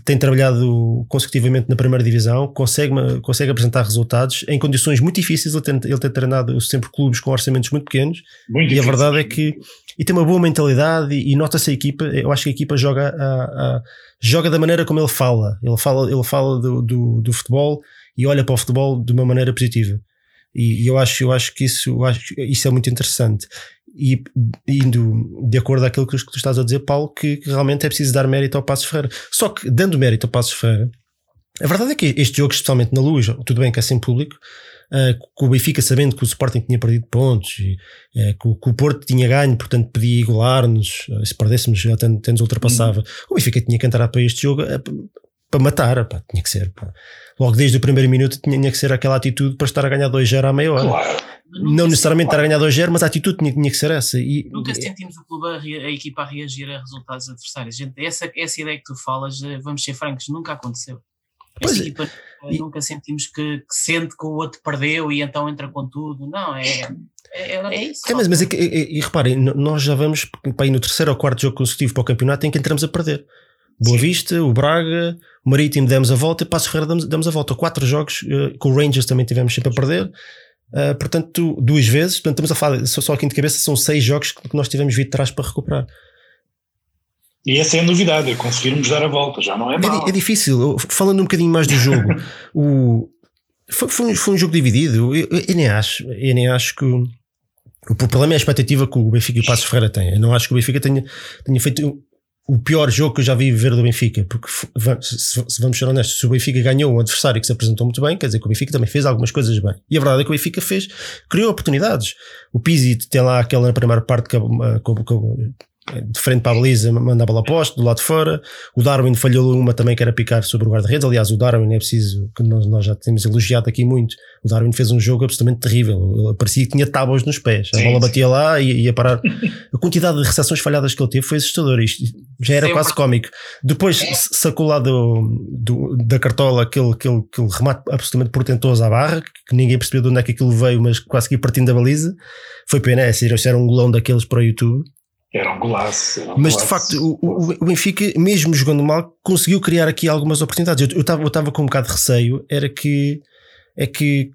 Tem trabalhado consecutivamente na primeira divisão, consegue, consegue apresentar resultados em condições muito difíceis. Ele tem, ele tem treinado sempre clubes com orçamentos muito pequenos muito e difícil. a verdade é que e tem uma boa mentalidade e, e nota-se a equipa. Eu acho que a equipa joga, a, a, joga da maneira como ele fala. Ele fala, ele fala do, do, do futebol e olha para o futebol de uma maneira positiva. E, e, eu acho, eu acho que isso, acho, isso é muito interessante e indo de acordo àquilo que tu estás a dizer, Paulo, que, que realmente é preciso dar mérito ao Passos Ferreira. Só que, dando mérito ao Passos Ferreira, a verdade é que este jogo, especialmente na luz, tudo bem que é sem público, uh, com o Benfica sabendo que o Sporting tinha perdido pontos, e, uh, que, o, que, o Porto tinha ganho, portanto podia igualar-nos, uh, se perdêssemos já até, nos ultrapassava. Uhum. O Benfica tinha que entrar para este jogo para matar, pá, tinha que ser. Pá. Logo desde o primeiro minuto tinha, tinha que ser aquela atitude para estar a ganhar 2-0 à meia hora. Claro não necessariamente estar a ganhar 2-0, mas a atitude tinha, tinha, que ser essa. E, Nunca sentimos o clube a, a, equipa a reagir a resultados adversários. Gente, essa, essa ideia que tu falas, eh, vamos ser francos, nunca aconteceu. Pois é. equipa é. nunca sentimos que, que, sente que o outro perdeu e então entra com tudo. Não, é, é, é isso. É, mas, mas é que, e, e, reparem, nós já vamos para ir no terceiro ou quarto jogo consecutivo para o campeonato em que entramos a perder. Boa Sim. Vista, o Braga, o Marítimo demos a volta, Passo Ferreira demos, demos a volta. Quatro jogos, uh, com o Rangers também tivemos sempre a perder. Uh, portanto, duas vezes, portanto, estamos a falar, só, só aqui de cabeça, são seis jogos que nós tivemos vindo de trás para recuperar. E essa é a novidade, é conseguirmos dar a volta, já não é mal. É, é difícil, falando um bocadinho mais do jogo, o, foi, foi, um, foi, um, jogo dividido, eu, eu, eu, nem acho, eu nem acho que o, o problema é a expectativa que o Benfica e o Passos Ferreira têm. Eu não acho que o Benfica tenha, tenha feito o pior jogo que eu já vi ver do Benfica, porque se vamos ser honestos, se o Benfica ganhou um adversário que se apresentou muito bem, quer dizer que o Benfica também fez algumas coisas bem. E a verdade é que o Benfica fez, criou oportunidades. O Pizzi tem lá aquela primeira parte que, que, que de frente para a baliza, manda a bola posto, do lado de fora. O Darwin falhou uma também que era picar sobre o guarda-redes. Aliás, o Darwin é preciso, que nós, nós, já temos elogiado aqui muito. O Darwin fez um jogo absolutamente terrível. Ele parecia que tinha tábuas nos pés. A bola batia lá e ia parar. A quantidade de recepções falhadas que ele teve foi assustadora. Isto já era quase cómico. Depois é. sacou lá do, do, da cartola aquele, aquele, aquele remate absolutamente portentoso à barra, que ninguém percebeu de onde é que aquilo veio, mas quase que partindo da baliza. Foi pena, é, era um golão daqueles para o YouTube. Era um golaço. Um Mas golaço. de facto, o, o, Benfica, mesmo jogando mal, conseguiu criar aqui algumas oportunidades. Eu estava eu com um bocado de receio, era que é que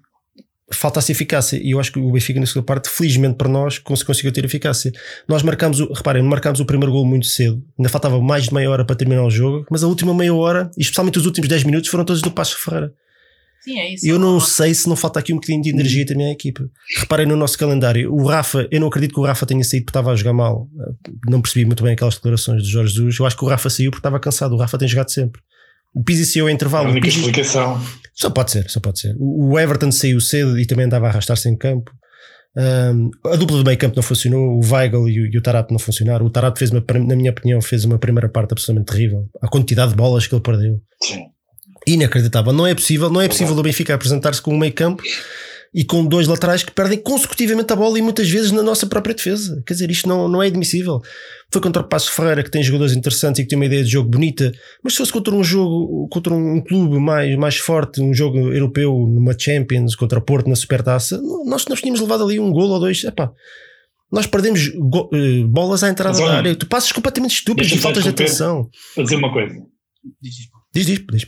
falta-se eficácia. E eu acho que o Benfica, na segunda parte, felizmente para nós, conseguiu ter eficácia. Nós marcámos, o, reparem, marcámos o primeiro gol muito cedo, ainda faltava mais de meia hora para terminar o jogo, mas a última meia hora, e especialmente os últimos 10 minutos, foram todos do Passo Ferreira. Sim, é isso. Eu não sei se não falta aqui um bocadinho de energia Hum. também à equipa. Reparem no nosso calendário. O Rafa, eu não acredito que o Rafa tenha saído porque estava a jogar mal. Não percebi muito bem aquelas declarações de Jorge Jesus. Eu acho que o Rafa saiu porque estava cansado. O Rafa tem jogado sempre. O Pizzi saiu em É a intervalo. O única Pizzi- explicação. Só pode ser, só pode ser. O o Everton saiu cedo e também andava a arrastar-se em campo. Um, a dupla do meio campo não funcionou, o Weigl e o, e o Tarap não funcionaram. O Tarap fez, uma, na minha opinião, fez uma primeira parte absolutamente terrível. A quantidade de bolas que ele perdeu Sim. Inacreditável. Não é possível, não é possível o Benfica apresentar-se com um meio campo e com dois laterais que perdem consecutivamente a bola e muitas vezes na nossa própria defesa. Quer dizer, isto não, não é admissível. Foi contra o Passo Ferreira que tem jogadores interessantes e que tem uma ideia de jogo bonita, mas se fosse contra um jogo, contra um clube mais, mais forte, um jogo europeu numa Champions, contra o Porto na Supertaça, nós, nós tínhamos levado ali um gol ou dois. Epá, nós perdemos go- eh, bolas à entrada Mas da área. Tu passas completamente estúpido e faltas de atenção. Vou dizer uma coisa. Diz, diz, Diz, diz,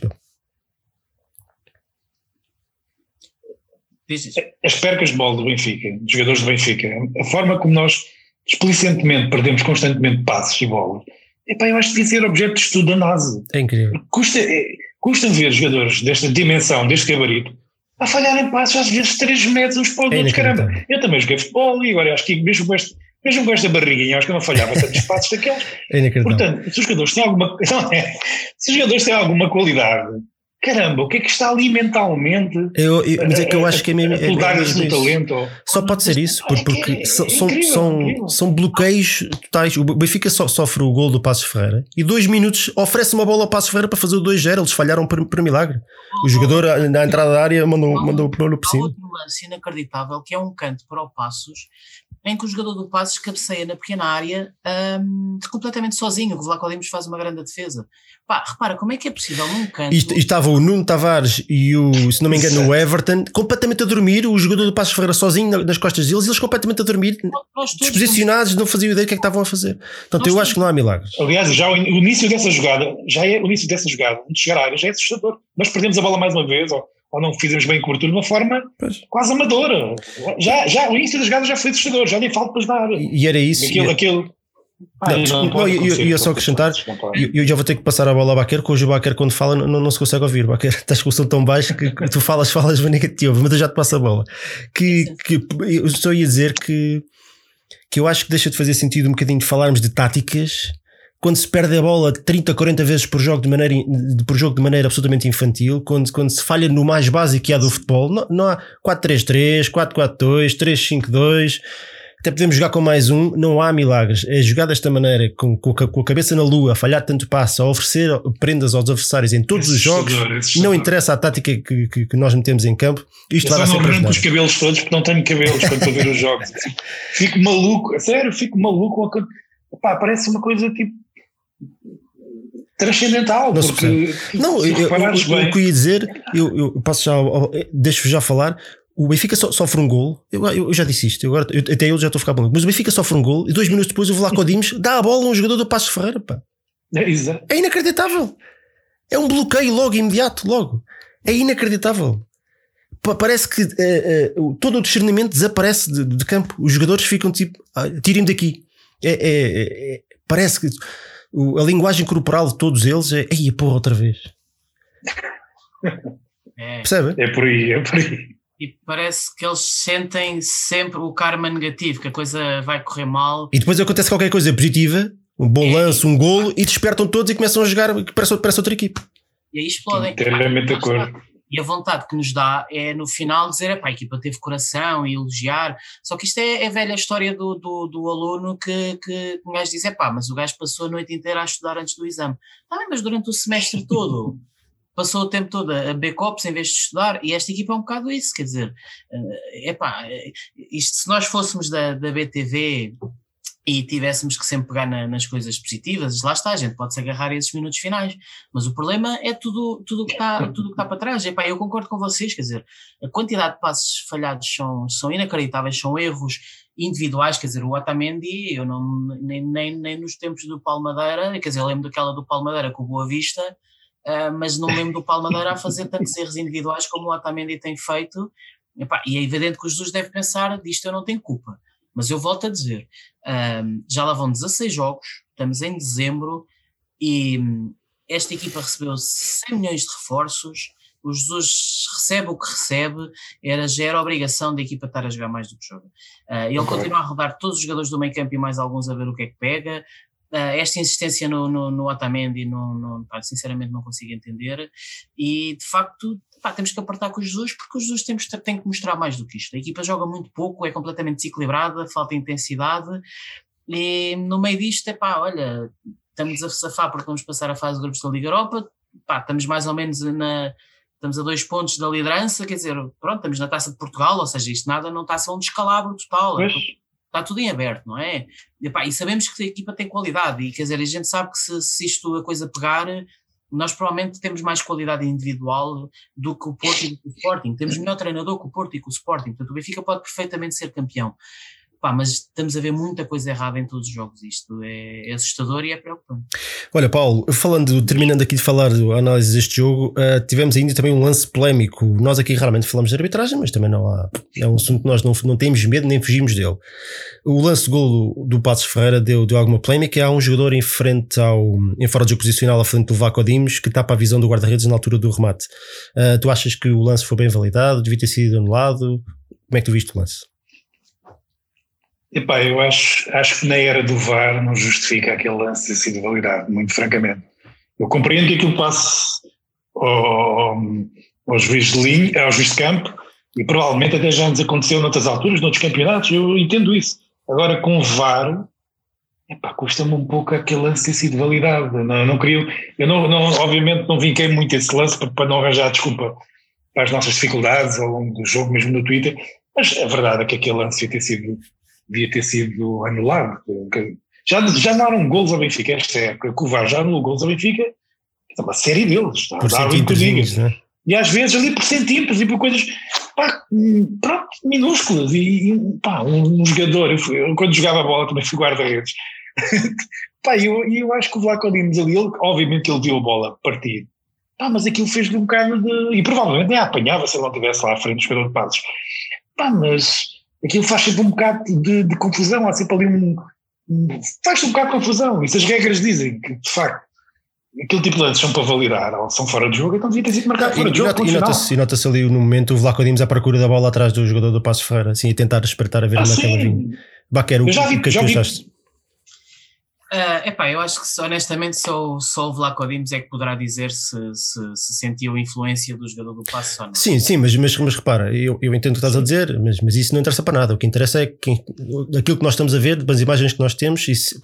diz. diz. As percas de bola do Benfica, dos jogadores do Benfica, a forma como nós explicentemente perdemos constantemente passos e bolas, epá, eu acho que devia ser objeto de estudo da NASA. É incrível. Custa, é, custa ver jogadores desta dimensão, deste gabarito, a falharem passos às vezes 3 metros uns para os É outros. Caramba, eu também joguei futebol e agora acho que mesmo com, este, mesmo com esta barriguinha, acho que eu não falhava tantos passos daqueles. É inacreditável. Portanto, se os jogadores têm alguma, não é? se os jogadores têm alguma qualidade, caramba, o que é que está ali mentalmente? Eu, eu- mas é que eu acho que é mesmo. É, é do isso. talento. ou- Só pode ser isso, É que porque é- são, é incrível, são, incrível. são bloqueios totais. O Benfica só, sofre o gol do Passos Ferreira e dois minutos oferece uma bola ao Passos Ferreira para fazer o 2-0. Eles falharam por, por milagre. O jogador na entrada da área mandou, mandou, mandou por Há cima. outro lance inacreditável que é um canto para o Passos em que o jogador do Passos cabeceia na pequena área hum, completamente sozinho. O Vlaco Dimos faz uma grande defesa. Pá, repara, como é que é possível num canto. E, e estava o Nuno Tavares e o, se não me engano, o Everton completamente a dormir. O jogador do Passos Ferreira sozinho na- nas costas deles, e eles completamente a dormir, desposicionados, não faziam ideia do que é que estavam a fazer. Portanto, eu acho que não há milagres. Aliás, já o, in- o início dessa jogada, já é o início dessa jogada, de chegar à área, já é assustador. Nós perdemos a bola mais uma vez, ou, ou não fizemos bem cobertura de uma forma Pois. quase amadora. Já, já, o início da jogada já foi assustador, já nem falta para dar. E, e era isso. Aquilo, e- aquilo. Não, desculpa, não, eu- eu ia só acrescentar, Eu, eu já vou ter que passar a bola ao Baquer, que hoje o Baquer, quando fala, não, não se consegue ouvir. Baquer, estás com o som tão baixo que que tu falas, falas, mas ninguém te ouve, mas eu já te passo a bola. Que, que eu só ia dizer que, que eu acho que deixa de fazer sentido um bocadinho de falarmos de táticas quando se perde a bola 30, 40 vezes por jogo de maneira, por jogo de maneira absolutamente infantil, quando, quando se falha no mais básico que há do futebol. Não, não há 4-3-3, 4-4-2, 3-5-2. Até podemos jogar com mais um, não há milagres. É jogar desta maneira, com, com, a- com a cabeça na lua, a falhar tanto passo, a oferecer prendas aos adversários em todos os jogos, não interessa a tática que, que, que nós metemos em campo, isto vai dar não sempre a arranco ajudar. os cabelos todos porque não tenho cabelos quando estou a ver os jogos. Fico maluco, sério, fico maluco. com Pá, parece uma coisa tipo. Transcendental. Não porque, Não, eu, eu, reparares eu- bem, o que eu ia dizer, eu, eu passo já, ao- ao- deixo já falar. O Benfica so- sofre um gol. Eu, eu- eu já disse isto, eu agora, eu- até eu já estou a ficar bom. Mas o Benfica sofre um gol e dois minutos depois o Vlaco Dimos dá a bola a um jogador do Passo Ferreira. Pá. É, exato. É inacreditável. É um bloqueio logo, imediato, logo. É inacreditável. Pa- Parece que eh, o- todo o discernimento desaparece de, de campo. Os jogadores ficam tipo, ah, tirem-me daqui. É, é- é- é- parece que a linguagem corporal de todos eles é, ei, porra, outra vez. É, Percebe? É por aí, é por aí. e parece que eles sentem sempre o karma negativo, que a coisa vai correr mal. E depois acontece qualquer coisa positiva, um bom É. lance, um golo, e despertam todos e começam a jogar parece, parece outra equipe. E aí explodem. Inteiramente de acordo. E a vontade que nos dá é no final dizer, a equipa teve coração e elogiar. Só que isto é, é a velha história do, do, do aluno que, que um gajo diz, epá, mas o gajo passou a noite inteira a estudar antes do exame. Tá bem, mas durante o semestre todo passou o tempo todo a copos em vez de estudar e esta equipa é um bocado isso, quer dizer, eh, epá, eh, isto se nós fôssemos da, da BTV e tivéssemos que sempre pegar na- nas coisas positivas, lá está, a gente pode se agarrar a esses minutos finais, mas o problema é tudo tudo que está tudo que está para trás. Epá, eu concordo com vocês, quer dizer, a quantidade de passos falhados são, são inacreditáveis, são erros individuais, quer dizer, o Otamendi, eu não, nem, nem, nem nos tempos do Palmadeira, quer dizer, eu lembro daquela do Palmadeira com o Boa Vista, ah, mas não lembro do Palmadeira a fazer tantos erros individuais como o Otamendi tem feito, e é evidente que o Jesus deve pensar, disto eu não tenho culpa. Mas eu volto a dizer, um, já lá vão 16 jogos, estamos em dezembro e hum, esta equipa recebeu 100 milhões de reforços, o Jesus recebe o que recebe, era, já era obrigação da equipa estar a jogar mais do que joga. Uh, ele okay. continua a rodar todos os jogadores do meio campo e mais alguns a ver o que é que pega. Uh, esta insistência no, no, no Otamendi, no, no, sinceramente não consigo entender. E de facto, pá, temos que apertar com o Jesus, porque o Jesus temos, tem que mostrar mais do que isto. A equipa joga muito pouco, é completamente desequilibrada, falta intensidade. E no meio disto, é pá, olha, estamos a safar porque vamos passar a fase de grupos da Liga Europa, pá, estamos mais ou menos na, estamos a dois pontos da liderança, quer dizer, pronto, estamos na taça de Portugal, ou seja, isto nada não está a ser um descalabro total, pois. está tudo em aberto, não é? E, pá, e, sabemos que a equipa tem qualidade, e quer dizer, a gente sabe que se, se isto a coisa pegar, nós provavelmente temos mais qualidade individual do que o Porto e o Sporting, temos melhor treinador que o Porto e que o Sporting, portanto o Benfica pode perfeitamente ser campeão. Pá, mas estamos a ver muita coisa errada em todos os jogos. Isto é, é assustador e é preocupante. Olha, Paulo, falando, terminando aqui de falar da análise deste jogo, uh, tivemos ainda também um lance polémico. Nós aqui raramente falamos de arbitragem, mas também não há. É um assunto que nós não, não temos medo nem fugimos dele. O lance de golo do, Passos Ferreira deu, deu alguma polémica. Há um jogador em frente ao. em fora de jogo posicional, à frente do Vaco Dimos, que tapa a visão do guarda-redes na altura do remate. Uh, tu achas que o lance foi bem validado? Devia ter sido anulado? Como é que tu viste o lance? Epá, eu acho, acho que na era do VAR não justifica aquele lance ter sido validado, muito francamente. Eu compreendo que aquilo passe ao, ao juiz de linha, ao juiz de campo, e provavelmente até já nos aconteceu noutras alturas, noutros campeonatos, eu entendo isso. Agora com o VAR, custa-me um pouco aquele lance ter sido validado. Não, não queria, eu não, não, obviamente não vinquei muito esse lance para, para não arranjar desculpa para as nossas dificuldades ao longo do jogo, mesmo no Twitter, mas a verdade é que aquele lance ter sido devia ter sido anulado. Já, já anularam gols ao Benfica esta época, que o VAR já anulou gols ao Benfica, é uma série deles, está por a dar né? E às vezes ali por centímetros e por coisas pá, pronto, minúsculas. E, e pá, um, um jogador, eu, quando jogava a bola também fui guarda-redes. pá, eu, eu acho que o Vlaco Dimos ali, ele, obviamente ele viu a bola partir. Pá, mas aquilo fez-lhe um bocado de. E provavelmente nem a apanhava se ele não estivesse lá à frente do jogador de passos. Pá, mas aquilo faz sempre um bocado de, de confusão, há sempre ali um, um faz um bocado de confusão, e se as regras dizem que de facto aquele tipo de lances são para validar ou são fora de jogo, então devia ter sido marcado fora e, de jogo. E nota-se nota ali no momento o Vlaco Dimos à procura da bola atrás do jogador do Passo Ferreira, assim, a tentar espreitar a ver ah, onde é que ela vinha. Baquer, o, que é que pensaste? Uh, epá, eu acho que honestamente só, só o Vlaco Dimos é que poderá dizer se, se, se, sentiu a influência do jogador do passo ou não. Sim, sim, mas, mas, mas repara, eu, eu entendo o que estás a dizer, mas, mas isso não interessa para nada. O que interessa é que aquilo que nós estamos a ver, das imagens que nós temos, isso,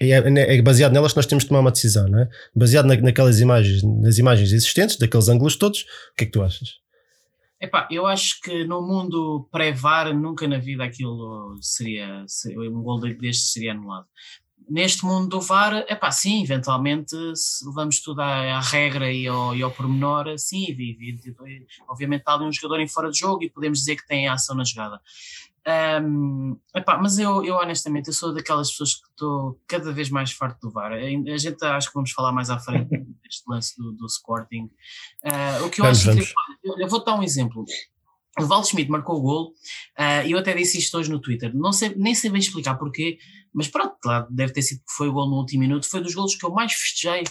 é, é, baseado nelas que nós temos de tomar uma decisão, não é? Baseado na, naquelas imagens, nas imagens existentes, daqueles ângulos todos, o que é que tu achas? Epá, eu acho que no mundo pré-VAR nunca na vida aquilo seria, um gol deste seria anulado neste mundo do VAR, é pá, sim, eventualmente se tudo à, à regra e ao, e ao pormenor, sim, e, e, obviamente está ali um jogador em fora de jogo e podemos dizer que tem ação na jogada. Um, epá, mas eu, eu honestamente eu sou daquelas pessoas que estou cada vez mais farto do VAR. A gente acho que vamos falar mais à frente deste lance do, do Sporting. Uh, o que eu vamos, acho que, eu, eu vou dar um exemplo. O Val Schmidt marcou o gol, uh, eu até disse isto hoje no Twitter, não sei, nem sei bem explicar porquê, mas pronto, lá deve ter sido que foi o gol no último minuto, foi dos golos que eu mais festejei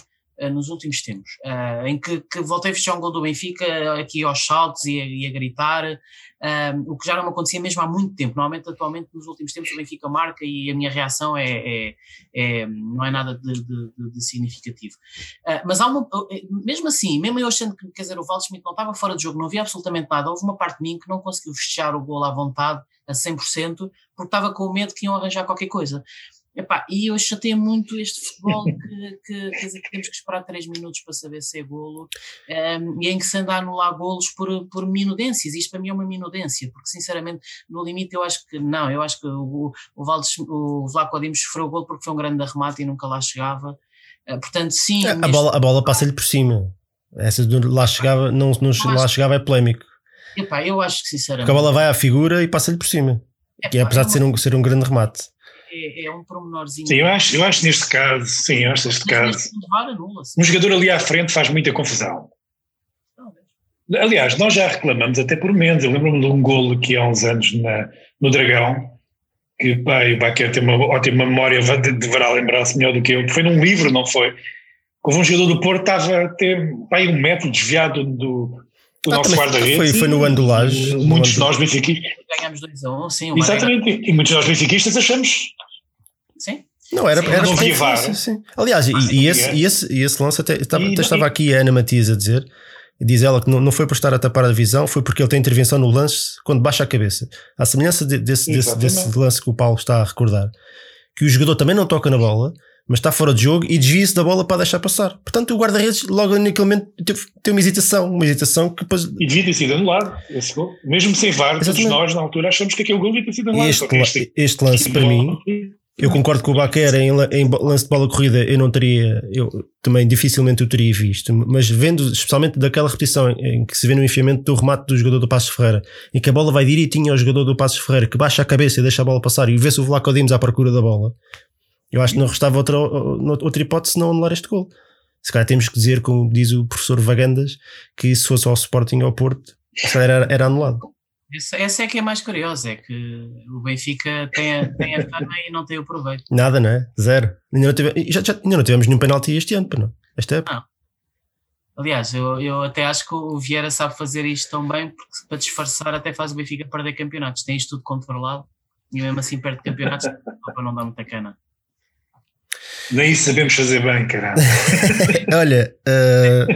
nos últimos tempos, uh, em que, que, voltei a festejar um gol do Benfica aqui aos saltos e a, e a gritar, o que já não me acontecia mesmo há muito tempo, normalmente atualmente nos últimos tempos o Benfica marca e a minha reação é, é, é não é nada de, de, de significativo. mas há uma, mesmo assim, mesmo eu achando que quer dizer, o Waldschmidt não estava fora de jogo, não havia absolutamente nada, houve uma parte de mim que não conseguiu festejar o gol à vontade, a 100%, porque estava com medo que iam arranjar qualquer coisa. Epá, e eu chatei muito este futebol que, que, quer dizer, que temos que esperar 3 minutos para saber se é golo um, ehm, e em que se anda a anular golos por, por minudências. Isto para mim é uma minudência, porque sinceramente, no limite, eu acho que não. Eu acho que o, o, Valdes, o Vlaco Dimos sofreu o golo porque foi um grande arremate e nunca lá chegava. Uh, portanto, sim. A, bola, a bola passa-lhe por cima. Essa de lá chegava, não, não lá chegava é polémico. Epá, eu acho que sinceramente. Porque a bola vai à figura e passa-lhe por cima. Epá, e apesar de ser um, ser um grande remate. É, é um promenorzinho. Sim, eu acho, eu acho neste caso, sim, eu acho neste caso. Um jogador ali à frente faz muita confusão. Aliás, nós já reclamamos até por menos. Eu lembro-me de um golo aqui há uns anos na, no Dragão, que pá, o Baquer tem uma ótima memória, deverá lembrar-se melhor do que eu. Foi num livro, não foi? Houve um jogador do Porto estava a ter pá, um metro desviado do, do ah, nosso guarda-redes. Foi, foi no ano do Laje. Muitos de nós benfiquistas. Ganhámos 2 a 1, um, sim. Exatamente, e muitos de nós benfiquistas achamos. Sim. Não, era, sim, era não havia VAR. Sim, sim. Aliás, e, e, esse, e, esse, e esse lance até, estava, e, até estava aqui a Ana Matias a dizer, diz ela que não, não foi por estar a tapar a visão, foi porque ele tem intervenção no lance quando baixa a cabeça. À semelhança de, desse, desse, desse lance que o Paulo está a recordar, que o jogador também não toca na bola, mas está fora de jogo e desvia-se da bola para deixar passar. Portanto, o guarda-redes logo naquele momento teve, teve uma hesitação, uma hesitação que depois. E devia ter sido anulado esse gol. Mesmo sem VAR, todos nós na altura achamos que aquele gol devia ter sido anulado. Este, este, este lance para mim. Eu concordo com o Baquer em, em, lance de bola corrida, eu não teria, eu também dificilmente o teria visto, mas vendo especialmente daquela repetição em, que se vê no enfiamento do remate do jogador do Passos Ferreira, em que a bola vai direitinho ao jogador do Passos Ferreira, que baixa a cabeça e deixa a bola passar e vê-se o Vlaco Dimos à procura da bola, eu acho que não restava outra, outra hipótese não anular este gol. Se calhar temos que dizer, como diz o professor Vagandas, que se fosse ao Sporting ou ao Porto, era, era anulado. Essa, essa, é que é mais curiosa, é que o Benfica tem a, tem a fama e não tem o proveito. Nada, não é? Zero. Ainda não, tive, já, já, ainda não tivemos nenhum penalti este ano, não? Esta época. Não. Aliás, eu, eu até acho que o Vieira sabe fazer isto tão bem, porque para disfarçar até faz o Benfica perder campeonatos. Tem isto tudo controlado e mesmo assim perde campeonatos para não dar muita cana. Nem sabemos fazer bem, caralho. Olha, uh,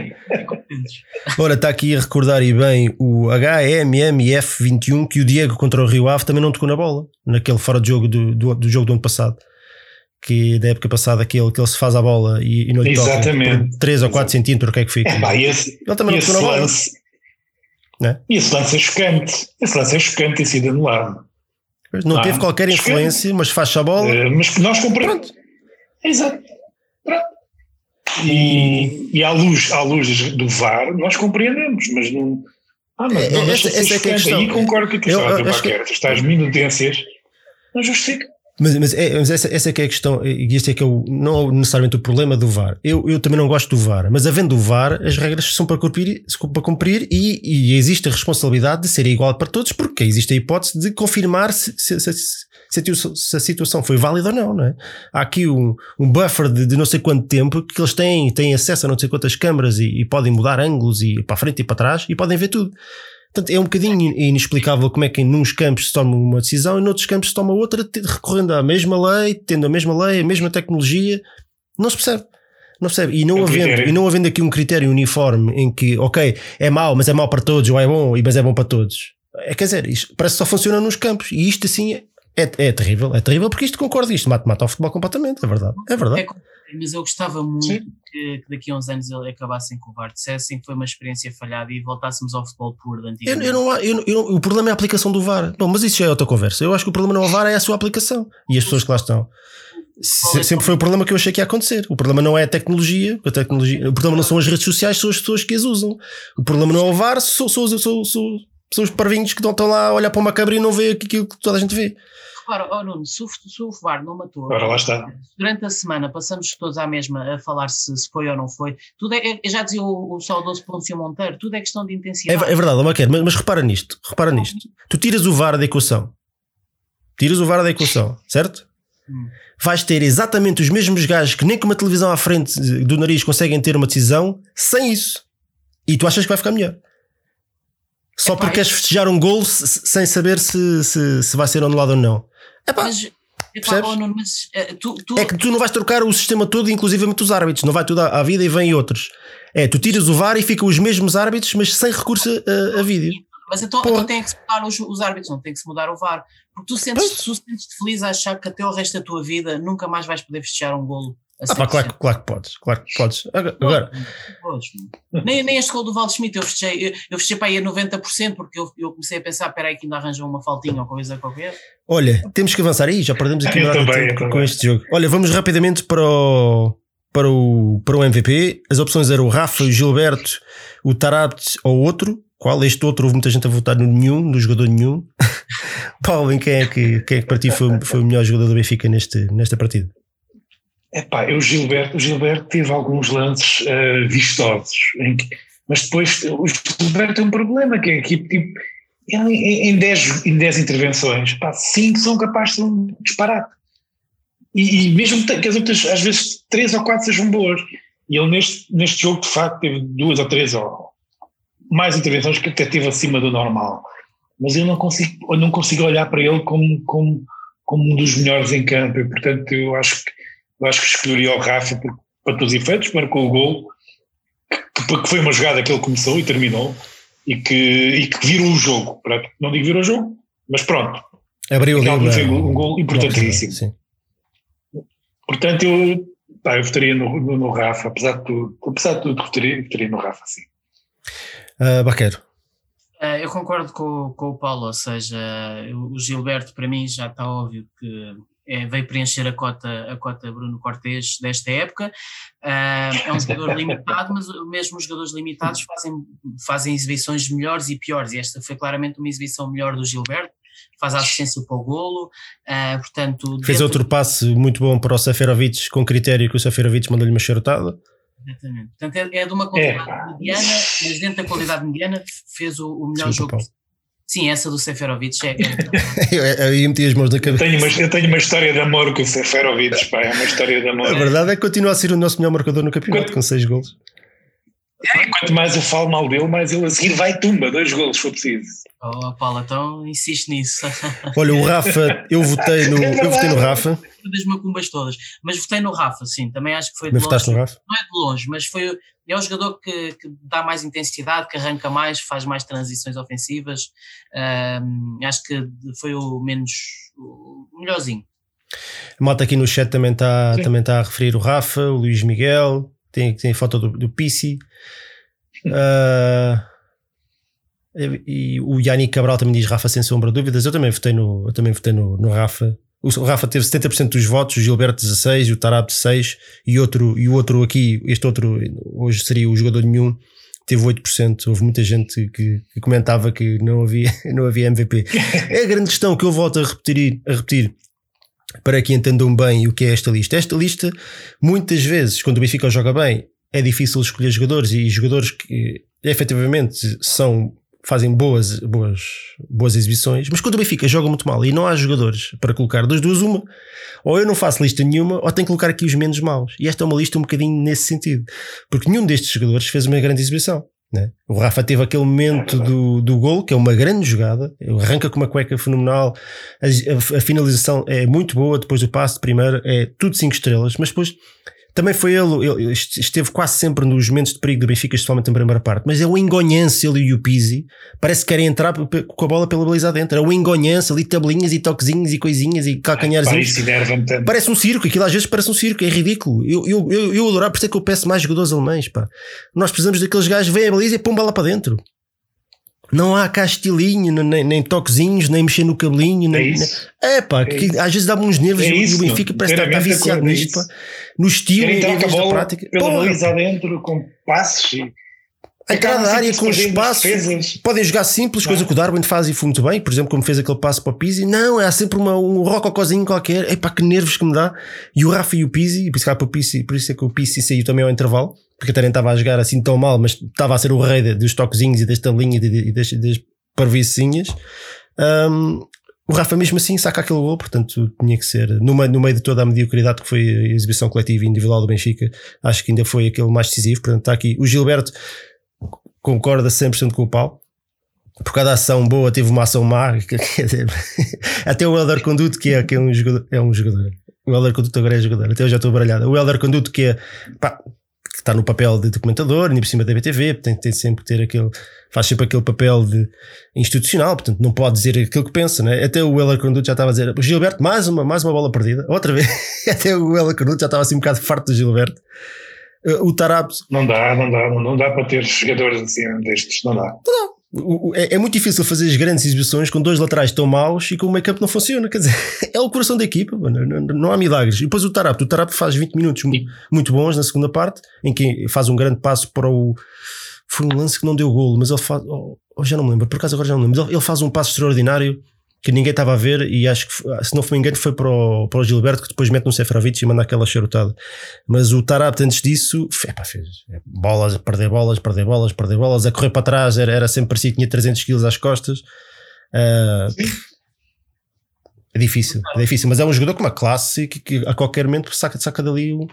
ora, está aqui a recordar e bem o HMMF21 que o Diego contra o Rio Ave também não tocou na bola, naquele fora de jogo do, do, do jogo do ano passado. Que da época passada, aquele que ele se faz a bola e, e não lhe Exatamente. toca por 3 ou 4 centímetros, o que é que fica? É, esse, ele também não tocou na bola. Lance, né? Esse lance é chocante. Esse lance é chocante e sido anulado. Não ah, teve qualquer influência, mas faz a bola. Uh, mas nós compreendemos. Exato. E, e à, luz, à luz do VAR, nós compreendemos, mas não. Ah, mas não, essa, essa é que é a questão. Aí concordo com o que tu estás, que... estas minudências não justifica. Mas, mas, é, mas essa, essa é que é a questão, e este é que é o, não necessariamente o problema do VAR. Eu, eu também não gosto do VAR, mas havendo o VAR, as regras são para cumprir, para cumprir e, e existe a responsabilidade de ser igual para todos, porque existe a hipótese de confirmar se, se, se, se a situação foi válida ou não, não é? Há aqui um, um buffer de, de, não sei quanto tempo que eles têm, têm acesso a não sei quantas câmaras e, e podem mudar ângulos e para a frente e para trás e podem ver tudo. Portanto, é um bocadinho inexplicável como é que em uns campos se toma uma decisão e noutros campos se toma outra, recorrendo à mesma lei, tendo a mesma lei, a mesma tecnologia. Não se percebe. Não percebe. E não, é havendo, e não havendo aqui um critério uniforme em que, ok, é mau, mas é mau para todos, ou é bom, mas é bom para todos. É, quer dizer, isto parece que só funciona nos campos. E isto assim é, é, é terrível. É terrível porque isto concorda. Isto mata, mata o futebol completamente. É verdade. É verdade. É, mas eu gostava muito que, que, daqui a uns anos ele acabassem com o VAR, dissessem que foi uma experiência falhada e voltássemos ao futebol puro de eu, eu não, eu, eu, O problema é a aplicação do VAR. Bom, mas isso já é outra conversa. Eu acho que o problema não é o VAR, é a sua aplicação e as pessoas que lá estão. Sempre foi o problema que eu achei que ia acontecer. O problema não é a tecnologia, a tecnologia o problema não são as redes sociais, são as pessoas que as usam. O problema não é o VAR, são, são, são, são, são os parvinhos que estão lá a olhar para uma câmera e não vê aquilo que toda a gente vê repara, oh Nuno, se o, se o VAR não matou, Ora, lá está. durante a semana passamos todos à mesma a falar se, se foi ou não foi. Tudo é, é já dizia o, o saudoso Pôncio Monteiro, tudo é questão de intensidade. É, é verdade, Maquer, mas, mas repara nisto, repara nisto. Tu tiras o VAR da equação, tiras o VAR da equação, certo? Hum. Vais ter exatamente os mesmos gajos que nem com uma televisão à frente do nariz conseguem ter uma decisão sem isso. E tu achas que vai ficar melhor. Só porque queres festejar um gol sem saber se, se, se vai ser anulado ou não. Epá, mas, epá, oh, não, mas uh, tu, tu... É que tu não vais trocar o sistema todo, inclusivamente os árbitros, não vai tudo à, à vida e vem outros. É, tu tiras o VAR e ficam os mesmos árbitros, mas sem recurso a, a vídeo. Mas então, então tem que se mudar os, os, árbitros, não tem que se mudar o VAR. Porque tu sentes-te sentes feliz a achar que até o resto da tua vida nunca mais vais poder festejar um golo ah, pá, claro, claro que podes, claro que podes. Agora, nem, nem este gol do Valdo Schmidt eu fechei, eu, eu fechei para aí a 90% porque eu, eu comecei a pensar: espera aí, que ainda arranjam uma faltinha ou coisa qualquer. Olha, temos que avançar aí, já perdemos aqui um tempo com este jogo. Olha, vamos rapidamente para o, para o, para o MVP. As opções eram o Rafa, o Gilberto, o Tarabt ou outro. Qual? Este outro, houve muita gente a votar no nenhum, no jogador nenhum. Paulo, em quem é que, quem é que para ti foi, foi o melhor jogador do Benfica neste, nesta partida? Epá, o Gilberto, o Gilberto teve alguns lances uh, vistosos, que Mas depois o Gilberto tem um problema, que é que tipo, em 10 em dez intervenções, 5 são capazes de um disparate. E, e mesmo que as outras, às vezes, 3 ou 4 sejam boas. E ele neste, neste jogo, de facto, teve duas ou três ou mais intervenções que até teve acima do normal. Mas eu não consigo, eu não consigo olhar para ele como, como, como um dos melhores em campo. E, portanto, eu acho que, eu acho que escolheria o Rafa por, para todos os efeitos, marcou o gol, que, que, foi uma jogada que ele começou e terminou, e que, e que virou o jogo. Não digo virou o jogo, mas pronto. Abriu o livro. Foi um gol importantíssimo. Sim. Portanto, eu, pá, eu votaria no, no, no, Rafa, apesar de tudo, apesar de tudo, votaria, votaria no Rafa, sim. Uh, Baqueiro. Uh, eu concordo com, com o Paulo, ou seja, o Gilberto para mim já está óbvio que é, veio preencher a cota, a cota Bruno Cortes desta época. Uh, é um jogador limitado, mas mesmo os jogadores limitados fazem, fazem exibições melhores e piores, e esta foi claramente uma exibição melhor do Gilberto. Faz a assistência para o golo, uh, portanto. Fez outro passe muito bom para o Seferovic, com critério que o Seferovic mandou-lhe uma charutada. Exatamente. Portanto, é, é de uma qualidade é. mediana, mas dentro da qualidade mediana fez o, o melhor Sim, jogo. Sim, essa do Seferovic é. eu, eu meti as mãos na cabeça. Eu tenho, uma, eu tenho uma história de amor com o Seferovic, pá, é uma história de amor. A verdade é que continua a ser o nosso melhor marcador no campeonato, Quanto... com 6 gols. É, quanto mais eu falo mal dele, mais ele a seguir vai tumba, dois golos se for preciso. Oh, Paulo, então insiste nisso. Olha, o Rafa, eu votei no, eu votei no Rafa. Das macumbas todas, mas votei no Rafa, sim, também acho que foi de longe. No Rafa? Não é de longe, mas foi, é o jogador que, que, dá mais intensidade, que arranca mais, faz mais transições ofensivas. Um, acho que foi o menos, o melhorzinho. A malta aqui no chat também está também tá a referir o Rafa, o Luís Miguel, tem, tem foto do, do Pissi. Uh, e o Yannick Cabral também diz Rafa sem sombra de dúvidas. Eu também votei no, eu também votei no, no Rafa. O Rafa teve 70% dos votos, o Gilberto 16, o Tarab 6 e outro e o outro aqui, este outro hoje seria o jogador nenhum, teve 8%. Houve muita gente que, que comentava que não havia, não havia MVP. é a grande questão que eu volto a repetir, a repetir para que entendam bem o que é esta lista. Esta lista, muitas vezes, quando o Benfica joga bem, é difícil escolher jogadores e jogadores que efetivamente são fazem boas, boas, boas exibições, mas quando o Benfica joga muito mal e não há jogadores para colocar das duas, uma, ou eu não faço lista nenhuma, ou tenho que colocar aqui os menos maus. E esta é uma lista um bocadinho nesse sentido, porque nenhum destes jogadores fez uma grande exibição. Né? O Rafa teve aquele momento do, do gol, que é uma grande jogada, arranca com uma cueca fenomenal, a, a, a finalização é muito boa, depois do passo de primeiro, é tudo 5 estrelas, mas depois também foi ele, ele, esteve quase sempre nos momentos de perigo do Benfica, especialmente na primeira parte. Mas é o engonhança, ele e o Pizzi, parece que querem entrar com a bola pela baliza dentro. É o engonhança, ali tabelinhas e toquezinhos e coisinhas e calcanharzinhos. Parece um circo, aquilo às vezes parece um circo, é ridículo. Eu, eu, eu, eu adorava, por isso é que eu peço mais jogadores alemães. Pá. Nós precisamos daqueles gajos, vêm a baliza e pôm bola para dentro. Não há cá estilinho, nem, nem toquezinhos, nem mexer no cabelinho. Nem, é, isso. é pá, é que, às vezes dá-me uns nervos é e o Benfica parece estar, viciado nisto, pá, no estilo e nesta bola prática. Pela baliza adentro, com passos e. Em cada área com espaço, podem jogar simples, não. coisa que o Darwin faz e foi muito bem, por exemplo, como fez aquele passo para o Pizzi. Não, há sempre uma, um rococozinho qualquer. Epá, que nervos que me dá. E o Rafa e o Pizzi, por isso, que, o Pizzi, por isso é que o Pizzi saiu também ao intervalo porque até nem estava a jogar assim tão mal, mas estava a ser o rei dos toquezinhos e das tabelinhas e das, das parvicinhas. Um, o Rafa mesmo assim saca aquele gol, portanto tinha que ser no meio, no meio de toda a mediocridade que foi a exibição coletiva e individual do Benfica, acho que ainda foi aquele mais decisivo, portanto está aqui o Gilberto concorda 100% com o Paulo por cada ação boa teve uma ação má até o Elder Conduto que é, que é um jogador é um jogador o Elder Conduto agora é jogador até eu já estou baralhado o Elder Conduto que é pá, que está no papel de documentador, nem por cima da BTV, tem, sempre que ter aquele, faz sempre aquele papel de institucional, portanto não pode dizer aquilo que pensa, né? Até o Weller Conduto já estava a dizer, Gilberto, mais uma, mais uma bola perdida, outra vez, até o Weller Conduto já estava assim um bocado farto do Gilberto. O Tarabs. Não dá, não dá, não dá para ter jogadores assim destes, não dá. Não, é, é, muito difícil fazer as grandes exibições com dois laterais tão maus e com o make-up não funciona. Quer dizer, é o coração da equipa, mano. Não, não, há milagres. E depois o Tarap, o Tarap faz 20 minutos muito bons na segunda parte, em que faz um grande passo para o. Foi um lance que não deu golo, mas ele faz. Oh, oh, já não me lembro, por acaso agora já não me lembro. Ele faz um passo extraordinário que ninguém estava a ver e acho que, se não foi engano, foi para o, para o Gilberto que depois mete no Seferovic e manda aquela charutada. Mas o Tarap, antes disso, fez bolas, perder bolas, perder bolas, perder bolas, a correr para trás, era, era sempre parecido que tinha 300 quilos às costas. Uh, é difícil, é difícil, mas é um jogador com uma classe que, que a qualquer momento saca, saca dali um,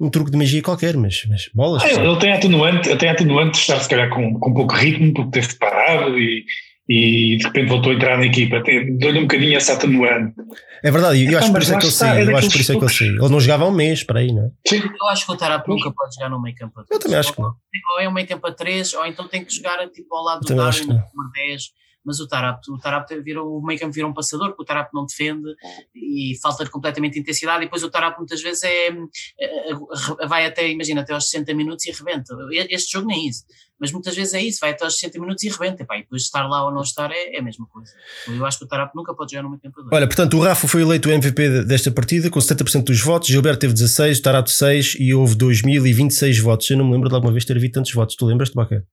um truque de magia qualquer, mas, mas bolas. Ah, ele tem atenuante, tem atenuante de estar se calhar com, com pouco ritmo, porque teve parado e e de repente voltou a entrar na equipa. Deu-lhe um bocadinho essa atenuante. É verdade, eu acho por isso é que ele saiu. Eu acho por isso é que ele saiu. Ele não jogava há um mês para aí, não é? Sim. Eu acho que o Tarap nunca pode jogar no meio campo a 3. Eu também acho que não. Ou é um meio campo a 3, ou então tem que jogar tipo, ao lado do Darwin, número 10 mas o Tarap, o Tarap virou, o meio campo virou um passador, porque o Tarap não defende e falta completamente de intensidade, e depois o Tarap muitas vezes é, é, vai até, imagina, até aos 60 minutos e arrebenta. Este jogo nem é isso, mas muitas vezes é isso, vai até aos 60 minutos e arrebenta, e depois estar lá ou não estar é, é a mesma coisa. Eu acho que o Tarap nunca pode jogar no meio campo. Olha, portanto, o Rafa foi eleito o MVP desta partida com 70% dos votos, Gilberto teve 16, o Tarap 6 e houve 2026 votos. Eu não me lembro de alguma vez ter havido tantos votos. Tu lembras-te, Baquer?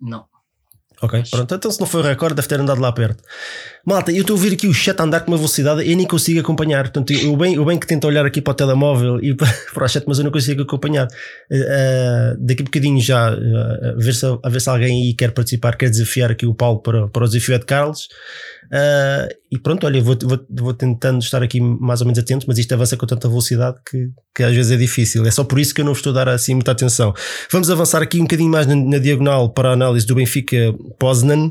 Não. Ok, pronto. Então, se não foi o recorde, deve ter andado lá perto. Malta, eu estou a ouvir aqui o chat andar com uma velocidade, eu nem consigo acompanhar. Portanto, eu bem, eu bem que tento olhar aqui para o telemóvel e para o chat, mas eu não consigo acompanhar. Uh, daqui a bocadinho já, uh, a, ver se, a ver se alguém aí quer participar, quer desafiar aqui o Paulo para, para o desafio de Carlos. Uh, e pronto, olha, vou, vou, vou, tentando estar aqui mais ou menos atento, mas isto avança com tanta velocidade que, que às vezes é difícil. É só por isso que eu não estou a dar assim muita atenção. Vamos avançar aqui um bocadinho mais na, na diagonal para a análise do Benfica Poznan.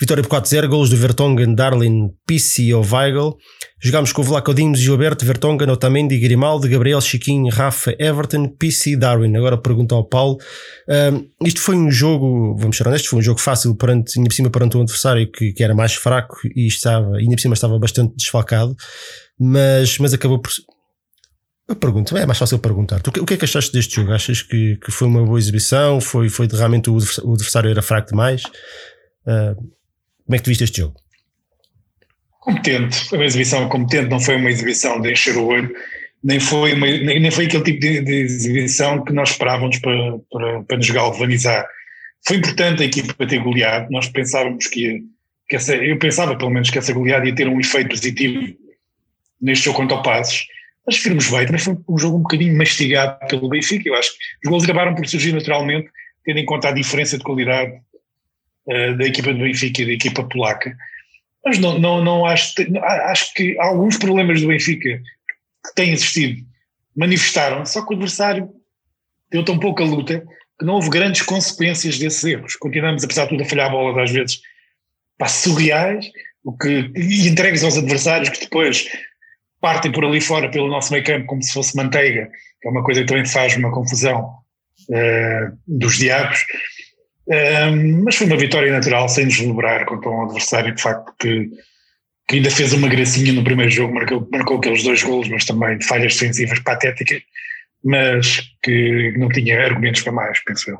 Vitória por 4-0, golos do Vertonghen, Darlin, Pissi ou Weigl. Jogámos com o Vlaco Dimos, Gilberto, Vertonghen, Otamendi, Grimaldo, Gabriel, Chiquinho, Rafa, Everton, e Darwin. Agora pergunta ao Paulo. Uh, isto foi um jogo, vamos ser honestos, foi um jogo fácil perante, ainda por cima perante um adversário que, que era mais fraco e estava, ainda por cima estava bastante desfalcado, mas, mas acabou por. Eu pergunto, é mais fácil perguntar. Tu, o que é que achaste deste jogo? Achas que, que foi uma boa exibição? Foi, foi realmente o adversário era fraco demais? Uh, como é que tu viste este jogo? Competente, foi uma exibição competente, não foi uma exibição de encher o olho, nem foi, uma, nem, nem, foi aquele tipo de, de, exibição que nós esperávamos para, para, para nos galvanizar. Foi importante a equipa ter goleado, nós pensávamos que que essa, eu pensava pelo menos que essa goleada ia ter um efeito positivo neste jogo contra o Passos, mas firmos bem, também foi um jogo um bocadinho mastigado pelo Benfica, eu acho que os gols acabaram por surgir naturalmente, tendo em conta a diferença de qualidade uh, da equipa do Benfica e da equipa polaca, mas não, não, não acho, acho que alguns problemas do Benfica que têm existido manifestaram, só que o adversário deu tão pouca luta que não houve grandes consequências desses erros. Continuamos, apesar de tudo, a falhar a bola às vezes pá, surreais, o que, e entregues aos adversários que depois partem por ali fora pelo nosso meio campo como se fosse manteiga, que é uma coisa que também faz uma confusão uh, dos diabos. Uh, mas foi uma vitória natural, sem deslumbrar contra um adversário de facto que, que ainda fez uma gracinha no primeiro jogo, marcou, marcou aqueles dois golos, mas também de falhas defensivas patéticas, mas que não tinha argumentos para mais, penso eu.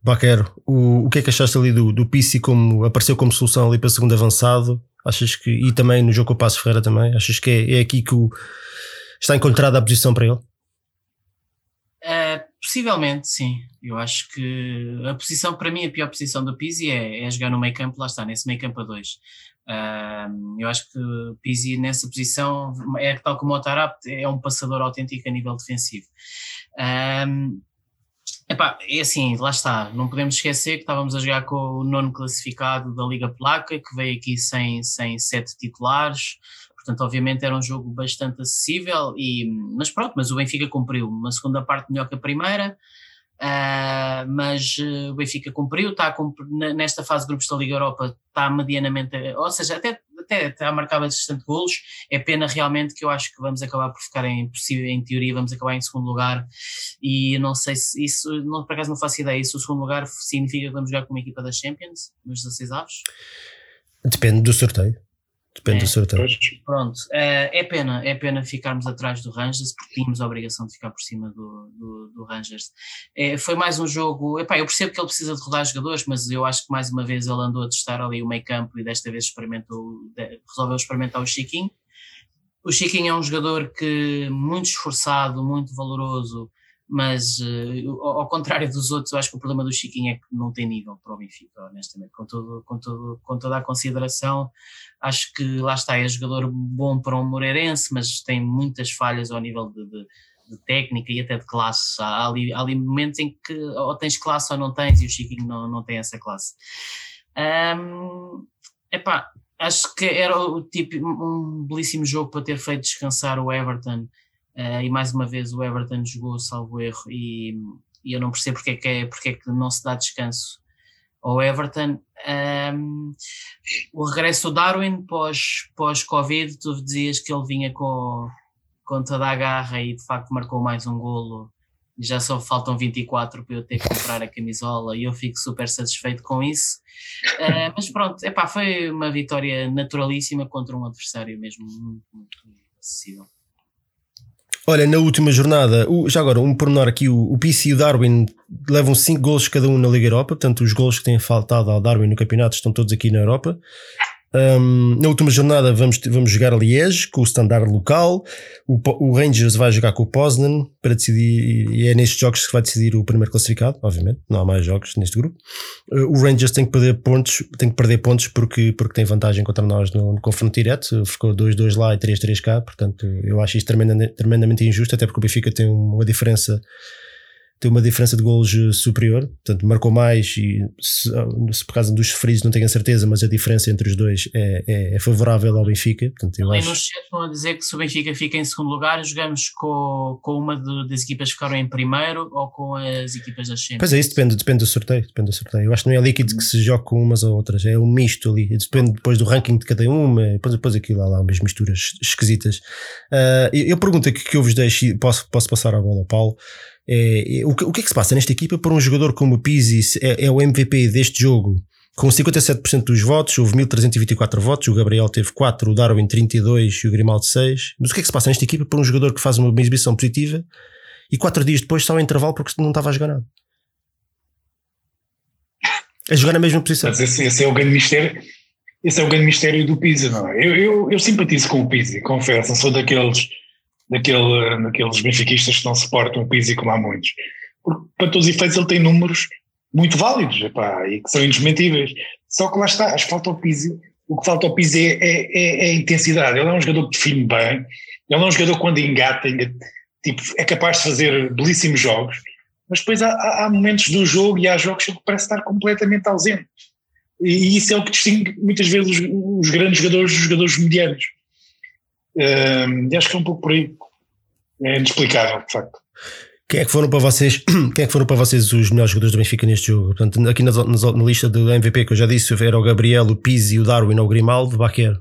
Baquero, o, o que é que achaste ali do, do Pissi como apareceu como solução ali para o segundo avançado? Achas que, e também no jogo com o Passo Ferreira também, achas que é, é aqui que o, está encontrada a posição para ele? Uh, possivelmente, sim. Eu acho que a posição, para mim, a pior posição do Pizzi é, é jogar no meio campo, lá está, nesse meio campo a dois. Uh, eu acho que Pizzi nessa posição é tal como o Tarap, é um passador autêntico a nível defensivo. Uh, Epá, é assim, lá está, não podemos esquecer que estávamos a jogar com o nono classificado da Liga Placa, que veio aqui sem, sem sete titulares, portanto, obviamente era um jogo bastante acessível, e, mas pronto, mas o Benfica cumpriu, uma segunda parte melhor que a primeira, uh, mas uh, o Benfica cumpriu, está cumprir, nesta fase de grupos da Liga Europa, está medianamente, ou seja, até até está a marcar bastante golos. É pena realmente que eu acho que vamos acabar por ficar em, em teoria, vamos acabar em segundo lugar. E não sei se isso, não, por acaso não faço ideia, se o segundo lugar significa que vamos jogar com uma equipa da Champions, nos 16 avos? Depende do sorteio. Depende é, do sorteio. Pronto, é, é, pena, é pena ficarmos atrás do Rangers, porque tínhamos a obrigação de ficar por cima do, do, do Rangers. É, foi mais um jogo, epá, eu percebo que ele precisa de rodar jogadores, mas eu acho que mais uma vez ele andou a testar ali o meio campo e desta vez experimentou, resolveu experimentar o Chiquinho. O Chiquinho é um jogador que muito esforçado, muito valoroso, mas uh, ao contrário dos outros, eu acho que o problema do Chiquinho é que não tem nível para o Benfica, honestamente, com, todo, com, todo, com toda a consideração, acho que lá está, é jogador bom para um Moreirense, mas tem muitas falhas ao nível de, de, de técnica e até de classe, há ali, há ali momentos em que ou tens classe ou não tens, e o Chiquinho não, não tem essa classe. Um, epá, acho que era o tipo, um belíssimo jogo para ter feito descansar o Everton Uh, e mais uma vez o Everton jogou salvo erro e, e eu não percebo porque é, que é, porque é que não se dá descanso ao Everton. Um, o regresso do Darwin pós, pós-Covid, tu dizias que ele vinha com, com toda a garra e de facto marcou mais um golo. Já só faltam 24 para eu ter que comprar a camisola e eu fico super satisfeito com isso. Uh, mas pronto, epá, foi uma vitória naturalíssima contra um adversário mesmo muito, muito acessível. Olha, na última jornada, o, já agora, um pormenor aqui: o, o PC e o Darwin levam 5 gols cada um na Liga Europa, portanto, os gols que têm faltado ao Darwin no campeonato estão todos aqui na Europa. Um, na última jornada vamos, vamos jogar a Liège com o standard local. O, o, Rangers vai jogar com o Poznan para decidir, e é nestes jogos que vai decidir o primeiro classificado, obviamente. Não há mais jogos neste grupo. Uh, o Rangers tem que perder pontos, tem que perder pontos porque, porque tem vantagem contra nós no, no confronto direto. Ficou 2-2 lá e 3-3 cá, portanto eu acho isto tremendamente, tremendamente injusto, até porque o Benfica tem uma diferença tem uma diferença de golos eh, superior, portanto marcou mais e se, ah, se por causa dos sofridos não tenho a certeza, mas a diferença entre os dois é, é, é favorável ao Benfica. Portanto, eu Ali acho... no chat estão a dizer que se o Benfica fica em segundo lugar, jogamos com, com uma das equipas que ficaram em primeiro ou com as equipas da Champions. Pois é, isso depende, depende do sorteio, depende do sorteio. Eu acho que não é líquido que se joga com umas ou outras, é um misto ali, depende depois do ranking de cada uma, depois, depois aquilo lá, lá umas misturas esquisitas. Uh, eu, eu pergunto aqui que eu vos deixo, posso, posso passar a bola ao Paulo. É, o, que, o que é que se passa nesta equipa por um jogador como o Pizzi é, é o MVP deste jogo? Com 57% dos votos, houve 1324 votos, o Gabriel teve 4, o Darwin 32 e o Grimaldo 6. Mas o que é que se passa nesta equipa por um jogador que faz uma exibição positiva e 4 dias depois está ao intervalo porque não estava a jogar nada? A jogar na mesma posição. Mas esse, esse é o grande mistério. Esse é o grande mistério do Pizzi, não é? Eu, eu, eu simpatizo com o Pizzi, confesso, sou daqueles daquele, daqueles benfiquistas que não suportam o Pizzi como há muitos. Porque, para todos os efeitos, ele tem números muito válidos epá, e que são indesmentíveis. Só que lá está, acho que falta ao Pizzi. O que falta ao Pizzi é, é, é, é, a intensidade. Ele é um jogador que define bem, ele é um jogador que quando engata, tipo, é capaz de fazer belíssimos jogos, mas depois há, há momentos do jogo e há jogos que parece estar completamente ausente. E isso é o que distingue muitas vezes os, os grandes jogadores dos jogadores medianos. Uh, e acho que é um pouco por aí. É inexplicável, de facto. Quem é que foram para vocês? Quem é que foram para vocês os melhores jogadores do Benfica neste jogo? Portanto, aqui na, na, na lista do MVP que eu já disse, era o Gabriel, o Pizzi, o Darwin, o Grimaldo, o Baquer.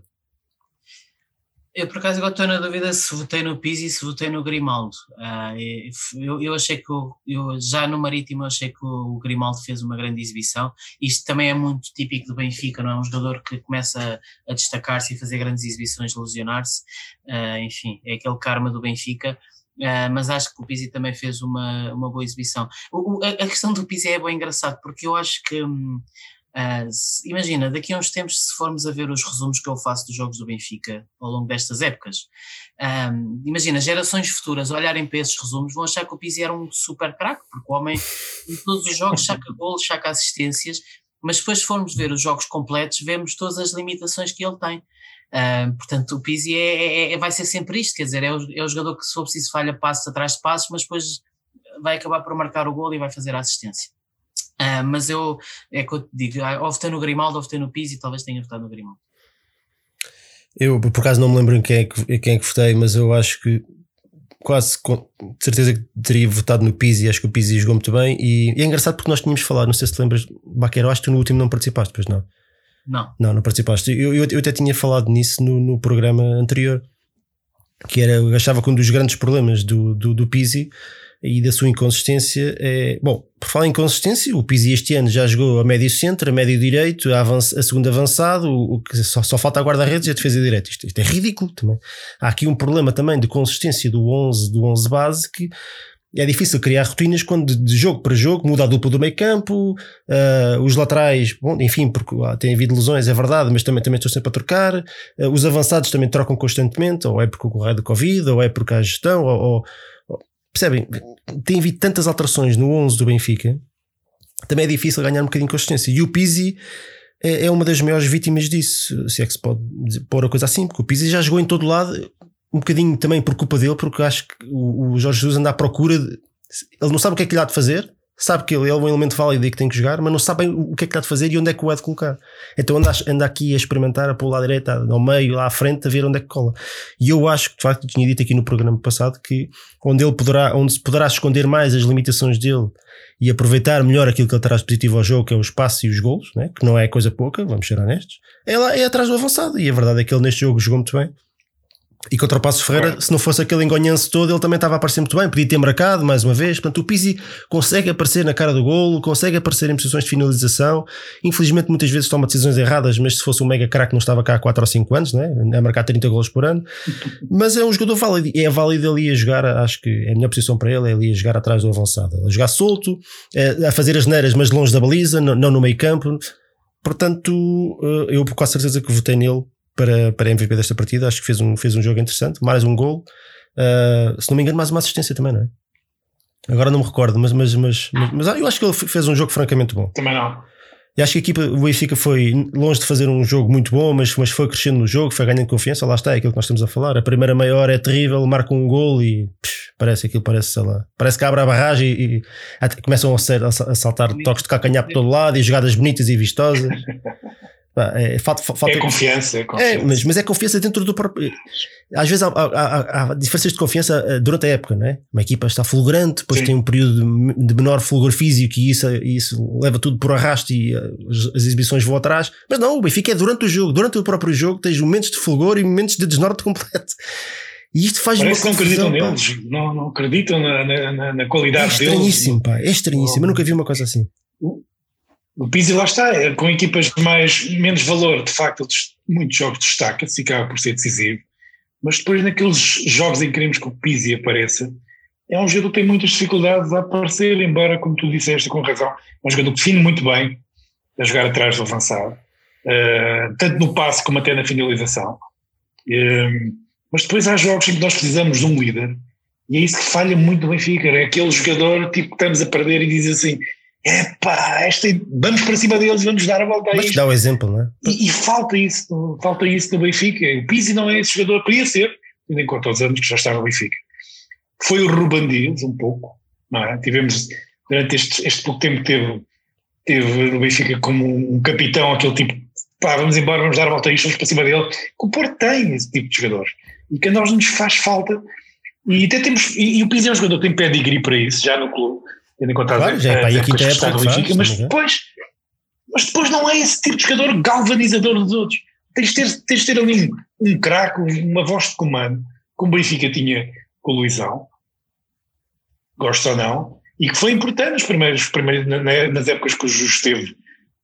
Eu, por acaso, agora estou na dúvida se votei no Pizzi e se votei no Grimaldo. Uh, eu, eu, achei que, o, eu, já no Marítimo, achei que o Grimaldo fez uma grande exibição. Isto também é muito típico do Benfica, não é? Um jogador que começa a, destacar-se e fazer grandes exibições, lesionar-se. Uh, enfim, é aquele karma do Benfica. Uh, mas acho que o Pizzi também fez uma, uma boa exibição. O, a, a, questão do Pizzi é bem engraçado, porque eu acho que. Hum, Uh, imagina, daqui a uns tempos, se formos a ver os resumos que eu faço dos jogos do Benfica ao longo destas épocas, imagina, gerações futuras olharem para esses resumos vão achar que o Pizzi era um super craque, porque o homem em todos os jogos saca golos, saca assistências, mas depois se formos ver os jogos completos, vemos todas as limitações que ele tem. Uh, portanto, o Pizzi é, é, é, vai ser sempre isto, quer dizer, é o, é o jogador que se for preciso falha passos atrás de passos, mas depois vai acabar por marcar o gol e vai fazer a assistência. Uh, mas eu, é que eu te digo, ah, ou votei no Grimaldo ou votei no Pizzi, talvez tenha votado no Grimaldo. Eu, por acaso, não me lembro em quem é que, quem é que votei, mas eu acho que quase com certeza que teria votado no Pizzi. Acho que o Pizzi jogou muito bem. E, e é engraçado porque nós tínhamos falado, não sei se te lembras, Baqueiro, acho que tu no último não participaste, pois não? Não. Não, não participaste. Eu, eu, eu até tinha falado nisso no, no programa anterior, que era, eu achava que um dos grandes problemas do, do, do Pizzi e da sua inconsistência é. Bom, por falar em inconsistência, o Pizzi este ano já jogou a médio centro, a médio direito, a, avanç, a segundo avançado, o, o só, só falta a guarda-redes e a defesa direita. Isto, isto, é ridículo também. Há aqui um problema também de consistência do 11, do 11 base que é difícil criar rotinas quando de jogo para jogo muda a dupla do meio campo, uh, os laterais, bom, enfim, porque ah, tem havido lesões, é verdade, mas também, também estou sempre a trocar, uh, os avançados também trocam constantemente, ou é porque o correio do Covid, ou é porque há gestão, ou, ou percebem, tem havido tantas alterações no 11 do Benfica, também é difícil ganhar um bocadinho de consistência. E o Pizzi é, é uma das maiores vítimas disso, se é que se pode pôr a coisa assim, porque o Pizzi já jogou em todo lado, um bocadinho também por culpa dele, porque acho que o, o Jorge Jesus anda à procura, de, ele não sabe o que é que lhe há de fazer, sabe que ele é um elemento válido e que tem que jogar, mas não sabe o que é que há de fazer e onde é que o há de colocar. Então anda, anda aqui a experimentar, a lá à direita, ao meio, lá à frente, a ver onde é que cola. E eu acho que, de facto, tinha dito aqui no programa passado que onde ele poderá, onde se poderá esconder mais as limitações dele e aproveitar melhor aquilo que ele traz positivo ao jogo, que é o espaço e os golos, né? que não é coisa pouca, vamos ser honestos, é, lá, é atrás do avançado. E a verdade é que ele neste jogo jogou muito bem. E contra o Passo Ferreira, se não fosse aquele engonhanço todo, ele também estava a aparecer muito bem. Podia ter marcado mais uma vez. Portanto, o Pizzi consegue aparecer na cara do golo, consegue aparecer em posições de finalização. Infelizmente, muitas vezes toma decisões erradas, mas se fosse um mega craque, não estava cá há 4 ou 5 anos, né? a marcar 30 golos por ano. Mas é um jogador válido. É válido ali a jogar, acho que é a melhor posição para ele é ali a jogar atrás do avançado. A jogar solto, a fazer as neiras, mas longe da baliza, não no meio campo. Portanto, eh, eu com a certeza que votei nele para, para MVP desta partida. Acho que fez um, fez um jogo interessante, mais um gol. Uh, se não me engano, mais uma assistência também, não é? Agora não me recordo, mas, mas, mas, mas, mas eu acho que ele fez um jogo francamente bom. Também não. E acho que a equipa, o Benfica foi longe de fazer um jogo muito bom, mas, mas foi crescendo no jogo, foi ganhando confiança. Lá está, é aquilo que nós estamos a falar. A primeira meia hora é terrível, marca um gol e psh, parece aquilo, parece, sei lá, parece que abre a barragem e, e começam a, ser, a saltar toques de calcanhar por todo lado e jogadas bonitas e vistosas. É, falta, falta, é confiança, é confiança. É, mas, mas é confiança dentro do próprio. Às vezes há, há, há, diferenças de confiança eh, durante a época, não é? Uma equipa está fulgurante, depois Sim. tem um período de menor fulgor físico e isso, isso leva tudo por arrasto e eh, as, exibições vão atrás. Mas não, o Benfica é durante o jogo, durante o próprio jogo, tens momentos de fulgor e momentos de desnorte completo. E isto faz Parece uma que não acreditam neles, não, não acreditam na, na, na qualidade é estranhíssimo, deles. Pá, é estranhíssimo, eu nunca vi uma coisa assim. O Pizzi lá está, é, com equipas mais, menos valor, de facto, muitos jogos destaca-se acaba por ser decisivo, mas depois naqueles jogos em que queremos que o Pizzi apareça, é um jogador que tem muitas dificuldades a aparecer, embora, como tu disseste com razão, é um jogador que define muito bem a jogar atrás do avançado, uh, tanto no passe como até na finalização. Uh, mas depois há jogos em que nós precisamos de um líder, e é isso que falha muito no Benfica, é aquele jogador tipo que estamos a perder e diz assim, epá, esta, vamos para cima deles e vamos dar a volta a Mas isto. dá o exemplo, não é? E, e, falta isso, falta isso no Benfica. O Pizzi não é esse jogador, podia ser, tendo em conta os anos que já está no Benfica. Foi o Ruban Dias, um pouco, é? Tivemos, durante este, este pouco tempo teve, teve no Benfica como um capitão, aquele tipo, pá, vamos embora, vamos dar a volta a isto, vamos para cima dele. O Porto tem esse tipo de jogadores. E que a nós nos faz falta. E até temos, e, e o Pizzi é um jogador que tem pedigree para isso, já no clube tendo em conta claro, já é para a quinta época do Benfica, mas depois, mas depois não é esse tipo de jogador galvanizador dos outros. Tens de ter, tens de ter ali um, um craque, uma voz de comando, como o Benfica tinha com o Luizão, gosto ou não, e que foi importante nos primeiros, primeiros, nas épocas que o Jus esteve,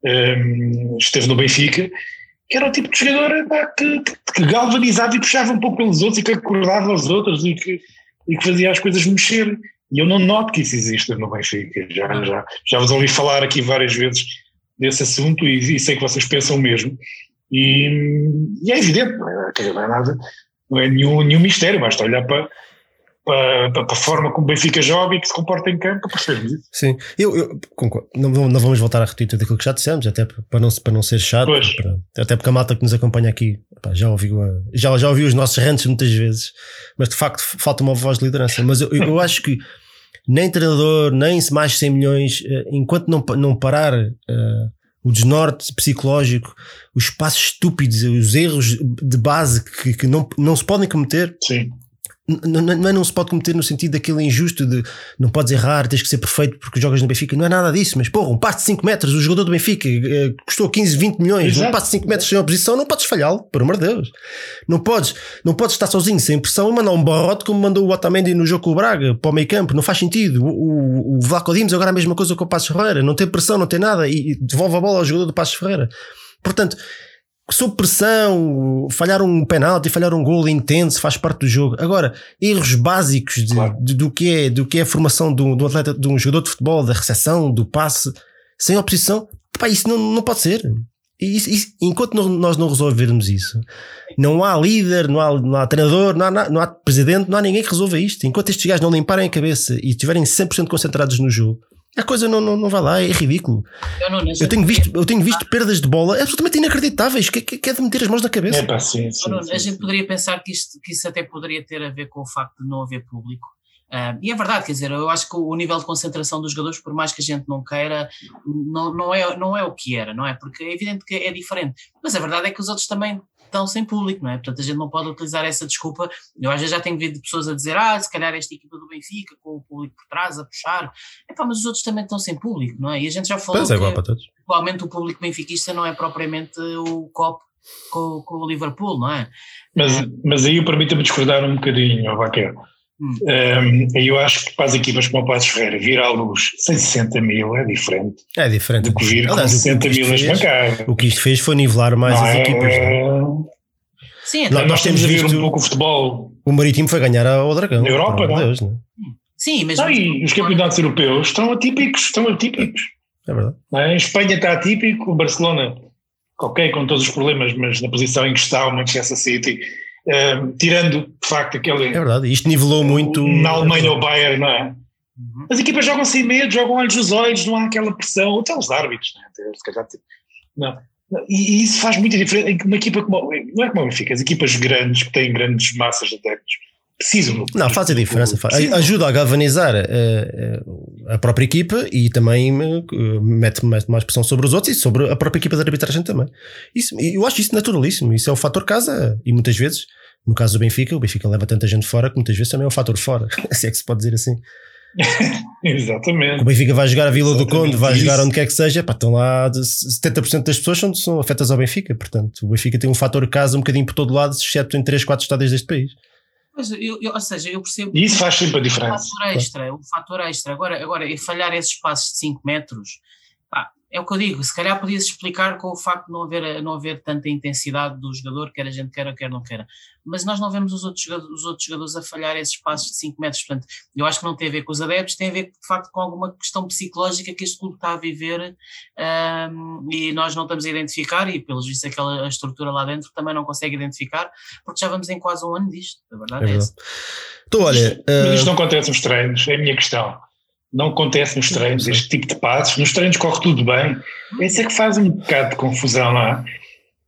um, esteve no Benfica, que era o tipo de jogador pá, que, que, galvanizava e puxava um pouco pelos outros e que acordava aos outros e que, e que fazia as coisas mexer. E eu não noto que isso exista no Benfica. Já, já, já vos ouvi falar aqui várias vezes desse assunto e, e sei que vocês pensam o mesmo. E, e, é evidente, não é, não é nada, não é nenhum, nenhum mistério, basta olhar para, para, para, a forma como o Benfica joga e que se comporta em campo para percebermos isso. Sim, eu, eu concordo. Não, não vamos voltar a repetir tudo aquilo que já dissemos, até para não, para não ser chato, para, até porque a malta que nos acompanha aqui pá, já, ouviu já, já ouviu os nossos rentes muitas vezes, mas de facto falta uma voz de liderança. Mas eu, eu acho que nem treinador, nem mais 100 milhões, eh, enquanto não, não parar uh, o desnorte psicológico, os passos estúpidos, os erros de base que, que não, não se podem cometer. Sim não, não, é não se pode cometer no sentido daquele injusto de não podes errar, tens que ser perfeito porque jogas no Benfica. Não é nada disso, mas porra, um passo de 5 metros, o jogador do Benfica uh, custou 15, 20 milhões, Exato. um passo de 5 metros sem oposição, não podes falhá-lo, por amor de Deus. Não podes, não podes estar sozinho sem pressão e mandar um barrote como mandou o Otamendi no jogo com o Braga para o meio campo. Não faz sentido. O, o, o Vlaco Dimos agora é a mesma coisa com o Passos Ferreira, não tem pressão, não tem nada e, e devolve a bola ao jogador do Passos Ferreira. Portanto, sob pressão, falhar um penalti, falhar um gol intenso, faz parte do jogo. Agora, erros básicos de, claro. de, do, que é, do que é a formação de um, de um, atleta, de um jogador de futebol, da recepção, do passe, sem oposição, pá, isso não, não pode ser. isso, isso, enquanto não, nós não resolvermos isso, não há líder, não há, não há treinador, não há, não há presidente, não há ninguém que resolva isto. Enquanto estes gajos não limparem a cabeça e estiverem 100% concentrados no jogo, a coisa não, não, não vai lá, é ridículo. Eu, não, eu tenho, visto, eu tenho visto perdas de bola absolutamente inacreditáveis, que, que, que é de meter as mãos na cabeça. É, pá, sim, sim, sim, a gente poderia pensar que, isto, que isso até poderia ter a ver com o facto de não haver público. Uh, e é verdade, quer dizer, eu acho que o nível de concentração dos jogadores, por mais que a gente não queira, não, não, é, não é o que era, não é? Porque é evidente que é diferente. Mas a verdade é que os outros também estão sem público, não é? Portanto, a gente não pode utilizar essa desculpa. Eu às vezes já tenho visto pessoas a dizer, ah, se calhar esta equipa do Benfica, com o público por trás, a puxar. Epá, mas os outros também estão sem público, não é? E a gente já falou é igual para todos. atualmente o público benfiquista não é propriamente o copo com, com o Liverpool, não é? Mas, é. mas aí permita-me discordar um bocadinho, Vaquer. Hum. Um, eu acho que para as equipas como o Passos Ferreira vir à luz 60 mil é diferente. É diferente. Do que vir com 60 mil nas bancadas. O que isto fez foi nivelar mais não as é, equipas. É? Sim, então nós, nós temos visto um pouco o futebol. O Marítimo foi ganhar ao Dragão. Na Europa, não? É? Deus, não Sim, mas. Não, e os campeonatos europeus estão atípicos, estão atípicos. É verdade. Em Espanha está atípico, o Barcelona, ok, com todos os problemas, mas na posição em que está o Manchester City Uh, tirando de facto aquele. É verdade, isto nivelou muito. Na Alemanha o Bayern, não é? Uhum. As equipas jogam sem medo, jogam olhos nos olhos, não há aquela pressão, até os árbitros, né? se calhar, não. E, e, isso faz muita diferença. Uma equipa como. Não é como o Benfica, as equipas grandes, que têm grandes massas de adeptos, precisam. Não, faz a diferença. Faz. Ajuda a galvanizar a, eh, eh, a, própria equipa e também eh, mete, mais pressão sobre os outros e sobre a própria equipa de arbitragem também. Isso, eu acho isso naturalíssimo. Isso é o fator casa e muitas vezes, no caso do Benfica, o Benfica leva tanta gente fora que muitas vezes também é o fator fora. Se é que se pode dizer assim. Exatamente. O Benfica vai jogar a Vila Exatamente. do Conde, vai jogar onde quer que seja, pá, estão lá 70% das pessoas são, são afetas ao Benfica. Portanto, o Benfica tem um fator casa um bocadinho por todo lado, exceto em 3, 4 estádios deste país. Mas eu, eu, ou seja, eu percebo. E isso faz sempre a diferença. O fator extra, o fator extra. Agora, agora falhar esses passos de 5 metros, é o que eu digo, se calhar podia-se explicar com o facto de não haver, não haver tanta intensidade do jogador, quer a gente queira, quer não queira. Mas nós não vemos os outros, jogadores, os outros jogadores a falhar esses passos de 5 metros. Portanto, eu acho que não tem a ver com os adeptos, tem a ver de facto com alguma questão psicológica que este clube está a viver um, e nós não estamos a identificar, e pelos vistos aquela estrutura lá dentro também não consegue identificar, porque já vamos em quase um ano disto. A verdade é, é essa. Então, olha, Mas isto uh... não acontece nos treinos, é a minha questão não acontece nos treinos, este tipo de passos. Nos treinos corre tudo bem. Esse é que faz um bocado de confusão lá.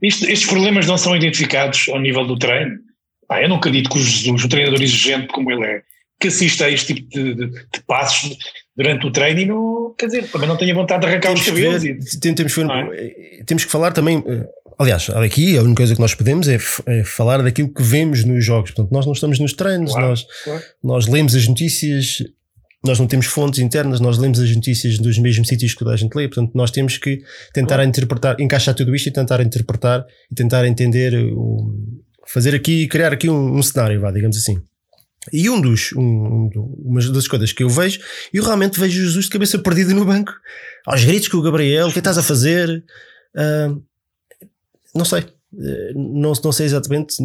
Isto, estes problemas não são identificados ao nível do treino. Ah, eu não acredito que o Jesus, um treinador exigente como ele é, que assista a este tipo de, de, de passos durante o treino e não, quer dizer, também não tenha vontade de arrancar temos os cabelos. Ver, e, temos, é? temos que falar também, eh, aliás, aqui a única coisa que nós podemos é, é, falar daquilo que vemos nos jogos. Portanto, nós não estamos nos treinos, claro, nós, claro. nós lemos as notícias nós não temos fontes internas, nós lemos as notícias dos mesmos sítios que toda a gente lê, portanto nós temos que tentar interpretar, encaixar tudo isto e tentar interpretar e tentar entender, o, fazer aqui, criar aqui um, um cenário, vá, digamos assim. E um dos, um, uma das coisas que eu vejo, eu realmente vejo Jesus de cabeça perdida no banco, aos gritos com o Gabriel, o que estás a fazer? Uh, não sei, uh, não, não sei exatamente.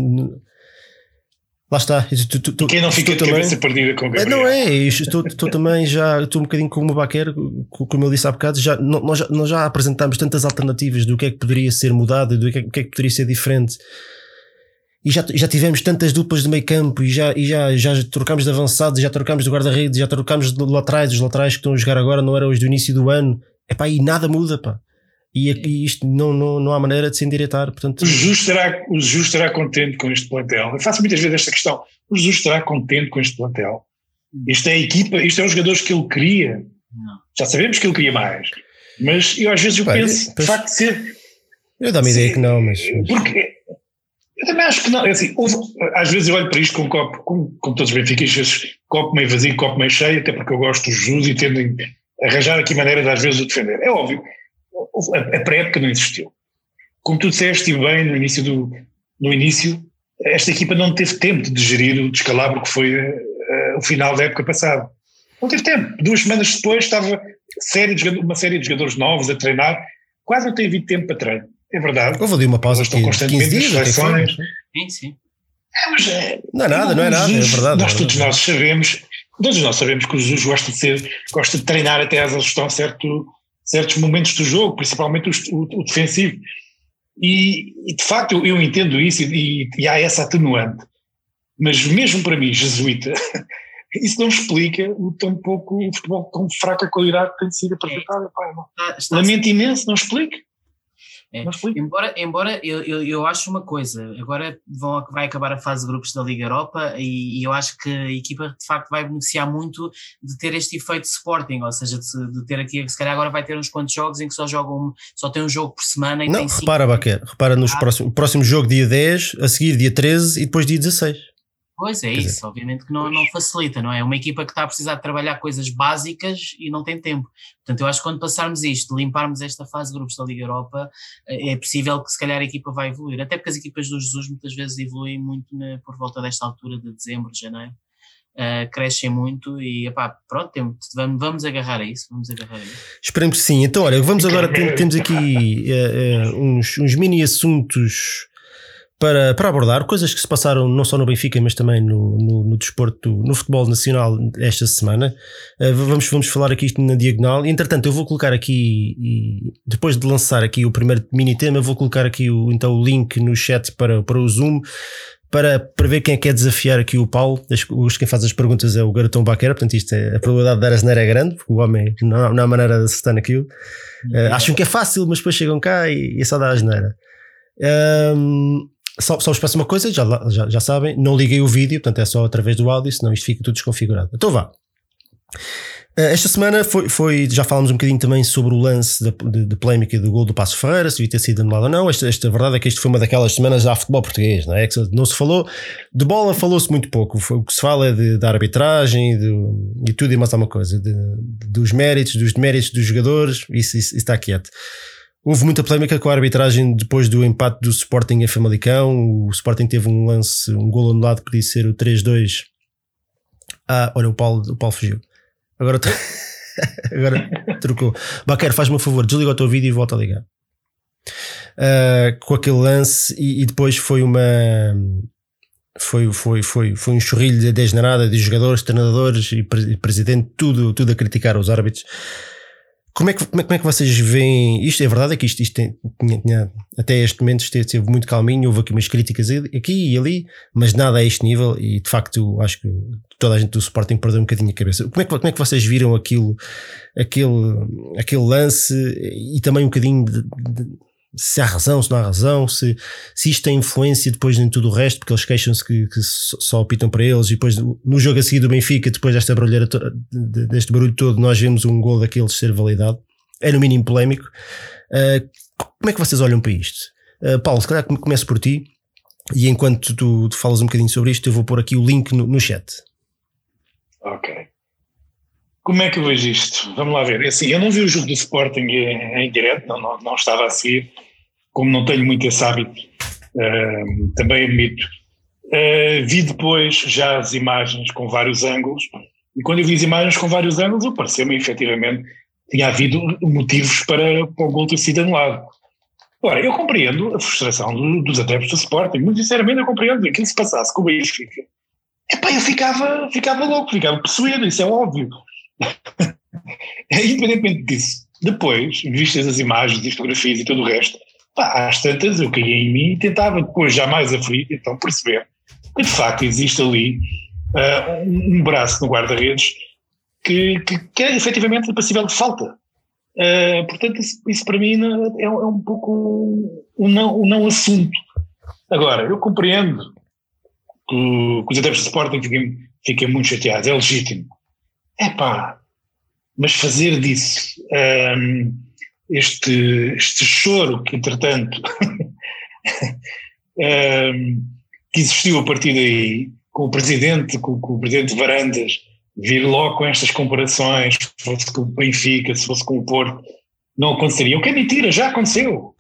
Lá está. Tu, tu, tu, Quem não fica de também, cabeça perdida com o Gabriel? Não é, estou, estou também já, estou um bocadinho como o Baquer, como eu disse há bocado, já, nós, já, nós já apresentámos tantas alternativas do que é que poderia ser mudado, do que é, que, é que poderia ser diferente. E já, já tivemos tantas duplas de meio campo e já, e já, já trocámos de avançados, já trocámos de guarda-redes, já trocámos de laterais, os laterais que estão a jogar agora não eram os do início do ano. Epá, e nada muda, pá. E, aqui isto não, não, não há maneira de se endireitar. Portanto... O Jesus estará, o Jesus estará contente com este plantel. Eu faço muitas vezes esta questão. O Jesus estará contente com este plantel. Isto é a equipa, isto é os jogadores que ele queria. Não. Já sabemos que ele queria mais. Mas eu às vezes eu Pai, penso, de facto, ser. Eu dou-me ideia que não, mas. Porque eu também acho que não. É assim, houve, às vezes eu olho para isto com um copo, como, como todos os benfiquistas, copo meio vazio, copo meio cheio, até porque eu gosto do Jesus e tendo arranjar aqui maneira de às vezes o defender. É óbvio a pré-época não existiu. Como tu disseste bem no início, do, no início, esta equipa não teve tempo de gerir o descalabro que foi uh, o final da época passada. Não teve tempo. Duas semanas depois estava série de, uma série de jogadores novos a treinar. Quase não tem havido tempo para treino. É verdade. Houve ali uma pausa estão constantemente 15 dias, seleções. Sim, sim. É, mas, é, não é nada, não é nada, é verdade. Nós é todos nós sabemos, todos nós sabemos que o Jesus gosta de ser, gosta de treinar até às exaustão certo certos momentos do jogo, principalmente o, o, o defensivo. E, e de facto eu, eu entendo isso e, e, há essa atenuante. Mas mesmo para mim, jesuíta, isso não explica o tão pouco o futebol tão fraca qualidade que tem sido apresentado. É. Lamento imenso, não explica. É. Embora, embora eu, eu, eu, acho uma coisa, agora vão, vai acabar a fase de grupos da Liga Europa e, e, eu acho que a equipa de facto vai beneficiar muito de ter este efeito de Sporting, ou seja, de, de ter aqui, se calhar agora vai ter uns quantos jogos em que só jogam, só tem um jogo por semana e Não, repara, Baquer, repara nos ah. próximos, próximo jogo dia 10, a seguir dia 13 e depois dia 16. Pois é Quer isso, dizer, obviamente que não, não facilita, não é? Uma equipa que está a precisar de trabalhar coisas básicas e não tem tempo. Portanto, eu acho que quando passarmos isto, limparmos esta fase de grupos da Liga Europa, é possível que se calhar a equipa vai evoluir. Até porque as equipas do Jesus muitas vezes evoluem muito na, por volta desta altura de dezembro, de janeiro. Uh, crescem muito e epá, pronto, temos, vamos, vamos agarrar a isso, vamos agarrar isso. Esperemos que sim. Então, olha, vamos agora, temos aqui uh, uh, uns, uns mini assuntos para, para abordar coisas que se passaram não só no Benfica, mas também no, no, no desporto, no futebol nacional esta semana. Uh, vamos, vamos falar aqui isto na diagonal. Entretanto, eu vou colocar aqui, e depois de lançar aqui o primeiro mini tema, vou colocar aqui o, então, o link no chat para, para o Zoom. Para, para ver quem é que quer desafiar aqui o Paulo, os, quem faz as perguntas é o Garotão Baquera, portanto, isto é, a probabilidade de dar a geneira é grande, porque o homem não, não há maneira de acertar naquilo. Uh, acham que é fácil, mas depois chegam cá e, e é só dá a geneira. Um, só, só vos peço uma coisa, já, já, já sabem, não liguei o vídeo, portanto é só através do áudio, senão isto fica tudo desconfigurado. Então vá. Eh, esta semana foi, foi, já falámos um bocadinho também sobre o lance de, de, de polémica do gol do Passo Ferreira, se devia ter sido anulado ou não. Esta, esta verdade é que isto foi uma daquelas semanas já futebol português, não é? Não se falou de bola, falou-se muito pouco. O que se fala é de, da arbitragem de, tudo e mais alguma coisa, de, dos méritos, dos deméritos dos jogadores, isso, isso, isso está quieto. Houve muita polémica com a arbitragem depois do empate do Sporting a Famalicão. O Sporting teve um lance, um gol anulado, podia ser o 3-2. Ah, olha, o Paulo, o Paulo fugiu. Agora, agora trocou. Baquer, faz-me um favor, desliga o teu vídeo e volta a ligar. Uh, com aquele lance, e, e, depois foi uma. Foi, foi, foi, foi um chorrilho de degenerada de jogadores, treinadores e presidente, tudo, tudo a criticar os árbitros. Como é, que, como, é, como é que vocês veem isto? É verdade é que isto, isto tem, tinha, tinha, até este momento esteve muito calminho, houve aqui umas críticas aqui e ali, mas nada a este nível e de facto acho que toda a gente do Sporting perdeu um bocadinho a cabeça. Como é que, como é que vocês viram aquilo, aquele, aquele lance e também um bocadinho de, de se há razão, se não há razão, se, se isto tem influência depois em tudo o resto, porque eles queixam-se que, que, só apitam para eles, e depois no jogo a seguir do Benfica, depois desta barulheira, deste barulho todo, nós vemos um gol daqueles ser validado. É no mínimo polémico. Uh, como é que vocês olham para isto? Uh, Paulo, se calhar começo por ti, e enquanto tu, tu, falas um bocadinho sobre isto, eu vou pôr aqui o link no, no chat. Ok. Como é que eu vejo isto? Vamos lá ver. É assim, eu não vi o jogo do Sporting em, em direto, não, não, não, estava a seguir, como não tenho muito esse hábito, uh, também admito. Uh, vi depois já as imagens com vários ângulos, e quando eu vi as imagens com vários ângulos, pareceu-me efetivamente tinha havido motivos para, para o gol ter sido anulado. Ora, eu compreendo a frustração do, dos adeptos do Sporting, muito sinceramente eu compreendo que se passasse com o Benfica. Epá, eu ficava, ficava louco, ficava possuído, isso é óbvio. Independentemente disso, depois, vistas as imagens e fotografias e todo o resto, pá, às tantas eu caía em mim e tentava depois, jamais aflito, então perceber que de facto existe ali uh, um braço no guarda-redes que, que, que, é efetivamente passível de falta. Uh, portanto, isso, isso, para mim é, é um pouco um não, um não assunto. Agora, eu compreendo que, que os adeptos de Sporting fiquem, fiquem muito chateados, é legítimo. É pá, mas fazer disso um, este, este choro que, entretanto, um, que existiu a partir daí, com o presidente, com, com, o presidente Varandas, vir logo com estas comparações, se fosse com o Benfica, se fosse com o Porto, não aconteceria. O que é mentira, já aconteceu.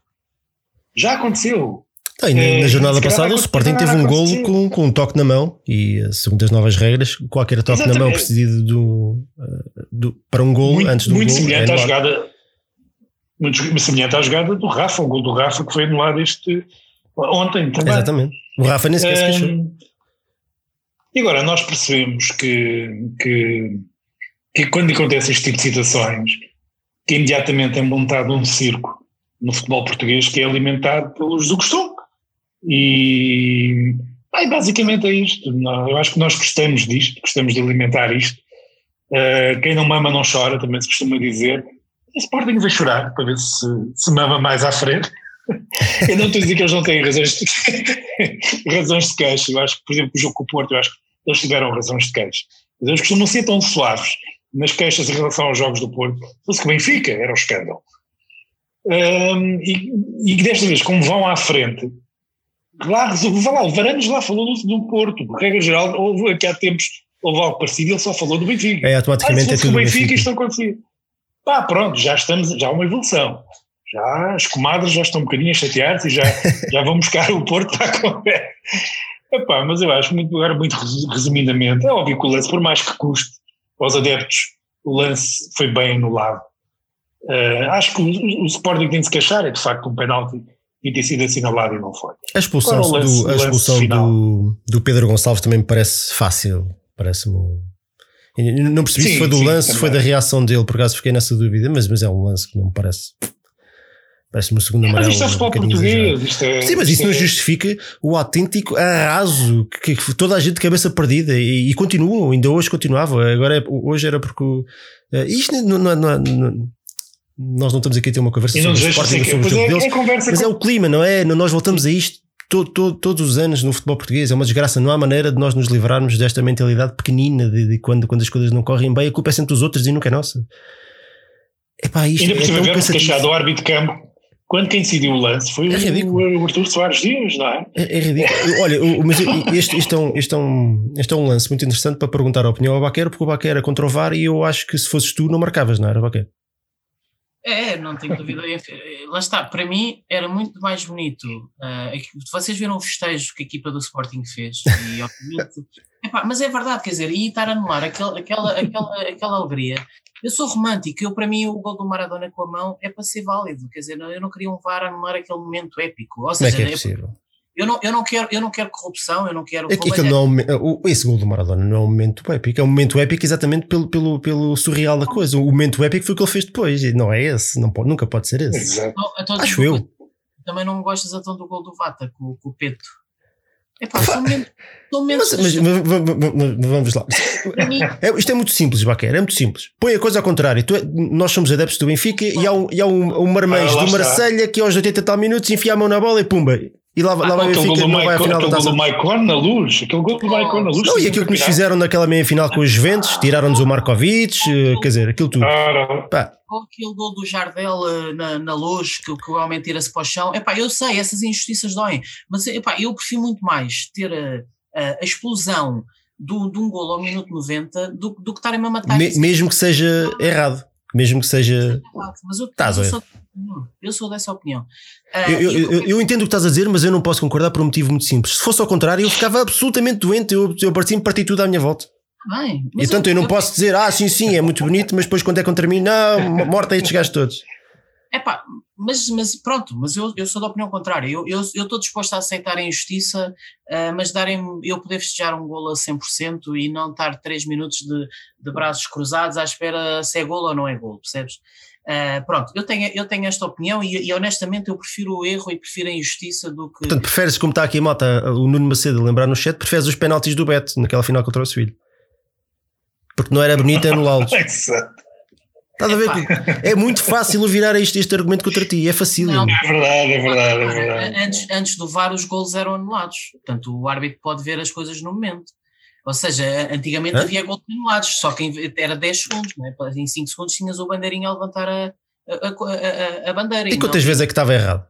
Já aconteceu. Tá, na, é, jornada passada, o Sporting teve um golo com, com um toque na mão e, segundo as novas regras, qualquer toque Exatamente. na mão precedido do, eh, do, para um golo muito, antes do muito golo. Semelhante é à jogada, muito semelhante à jogada do Rafa, o gol do Rafa que foi anulado este, ontem também. Exatamente. O Rafa nem sequer se queixou. E agora nós percebemos que, que, que quando acontecem este tipo de situações, que imediatamente é montado um circo no futebol português que é alimentado pelos do costume. E bem, basicamente é isto. Eu acho que nós gostamos disto, gostamos de alimentar isto. Uh, quem não mama não chora, também se costuma dizer. Sporting vai chorar para ver se, se mama mais à frente. eu não estou a dizer que eles não têm razões de, razões de queixa. Eu acho que, por exemplo, o jogo com o Porto, eu acho que eles tiveram razões de queixa. Mas eles costumam ser tão suaves nas queixas em relação aos jogos do Porto. Fosse que o Benfica era um escândalo. Um, e, e desta vez, como vão à frente, lá resolveu, lá, o Varanos lá falou do, do Porto, porque regra geral, houve aqui há tempos, houve algo parecido, ele só falou do Benfica. É, automaticamente ah, se é tudo o Benfica, isto não acontecia. Pá, pronto, já estamos, já há uma evolução. Já as comadres já estão um bocadinho chateadas e já, já vão buscar o Porto para a conversa. Epá, mas eu acho muito, agora muito resumidamente, é óbvio que o lance, por mais que custe aos adeptos, o lance foi bem anulado. Uh, acho que o, o Sporting tem de se queixar, é de facto um penalti e ter sido assinalado e não foi. A expulsão, lance, do, a expulsão do, do, Pedro Gonçalves também me parece fácil, parece-me. Não percebi sim, se foi do sim, lance, se foi da reação dele, por acaso fiquei nessa dúvida, mas, mas é um lance que não me parece. Parece-me o segundo amarelo. Mas isto é futebol português. Isto é, Sim, mas isso não é- justifica o autêntico arraso que, que, toda a gente de cabeça perdida e, e continua, ainda hoje continuava. Agora é, hoje era porque. Uh, isto não, não, não, não nós não estamos aqui a ter uma conversa sobre o Sporting, sobre o jogo é, deles, é mas com... é o clima, não é? Nós voltamos a isto todo, todo, todos os anos no futebol português. É uma desgraça. Não há maneira de nós nos livrarmos desta mentalidade pequenina de, de quando, quando as coisas não correm bem, a culpa é sempre dos outros e nunca é nossa. Epá, isto Ainda é tão queixado do árbitro de campo quando quem decidiu o lance foi é o, o Arthur Soares Dias, não é? É, é ridículo. Olha, mas este, este, é um, este, é um, este é um lance muito interessante para perguntar a opinião ao Baquer, porque o Baquer é contra o VAR e eu acho que se fosses tu não marcavas, não era, Baquer? É, não tenho dúvida. Lá está, para mim era muito mais bonito. Uh, vocês viram o festejo que a equipa do Sporting fez, e. Epá, mas é verdade, quer dizer, e estar a anular aquela, aquela, aquela, aquela alegria. Eu sou romântico, eu para mim o gol do Maradona com a mão é para ser válido, quer dizer, eu não queria um VAR anular aquele momento épico. Ou seja, Como é que é possível? Eu não, eu, não quero, eu não quero corrupção, eu não quero. É que não é esse gol do Maradona não é um momento épico, é um momento épico exatamente pelo, pelo, pelo surreal da coisa. O momento épico foi o que ele fez depois, e não é esse, não pode, nunca pode ser esse. Exato. Então, então, Acho tipo, eu. Também não gostas então do gol do Vata com, com o Peto. É pá, são momentos. Mas, mas, mas, vamos lá. É, isto é muito simples, Baquer, é muito simples. Põe a coisa ao contrário. Tu, é, nós somos adeptos do Benfica e há um, e há um, um marmanjo ah, do Marselha que aos 80 tal minutos enfia a mão na bola e pumba, e lá, lá vai o Benfica não vai à final da taça. Aquele gol do Maicon na luz, aquele gol do Maicon na luz. Não, e aquilo que nos fizeram naquela meia final com os Juventus, tiraram-nos o Markovic, eh, quer dizer, aquilo tudo. Pá. Ou aquele gol do Jardel eh, na, na luz, que, que o homem tira-se para o chão. Epá, eu sei, essas injustiças doem, mas epá, eu prefiro muito mais ter a, a, a explosão do, de um gol ao minuto 90 do, do que estarem a matar. Me, mesmo que seja errado. Mesmo que seja. Mas eu, eu, sou, eu sou dessa opinião. Uh, eu, eu, eu, eu, entendo o que estás a dizer, mas eu não posso concordar por um motivo muito simples. Se fosse ao contrário, eu ficava absolutamente doente. Eu, eu parecia-me partir tudo à minha volta. Bem, e tanto eu, não posso dizer, ah, sim, sim, é muito bonito, mas depois quando é contra mim, não, morta estes gajos todos. É pá, mas, mas pronto, mas eu, eu sou da opinião contrária. Eu estou eu, eu disposto a aceitar a injustiça, uh, mas darem eu poder festejar um golo a 100% e não estar 3 minutos de, de braços cruzados à espera se é golo ou não é golo, percebes? Uh, pronto, eu tenho, eu tenho esta opinião e, e, honestamente eu prefiro o erro e prefiro a injustiça do que. Portanto, preferes, como está aqui a malta, o Nuno Macedo a lembrar no chat, preferes os penaltis do Beto naquela final contra o Sevilha. Porque não era bonito anulá-los. Estás a ver? É muito fácil virar este, este argumento contra ti, é fácil. Não, é verdade, é verdade, é verdade. Antes, antes do VAR, os golos eram anulados. Portanto, o árbitro pode ver as coisas no momento. Ou seja, antigamente Hã? havia golos anulados, só que era 10 segundos, não é? em 5 segundos tinhas o bandeirinho a levantar a, a, a, a bandeira. E, e quantas não, vezes é que estava errado?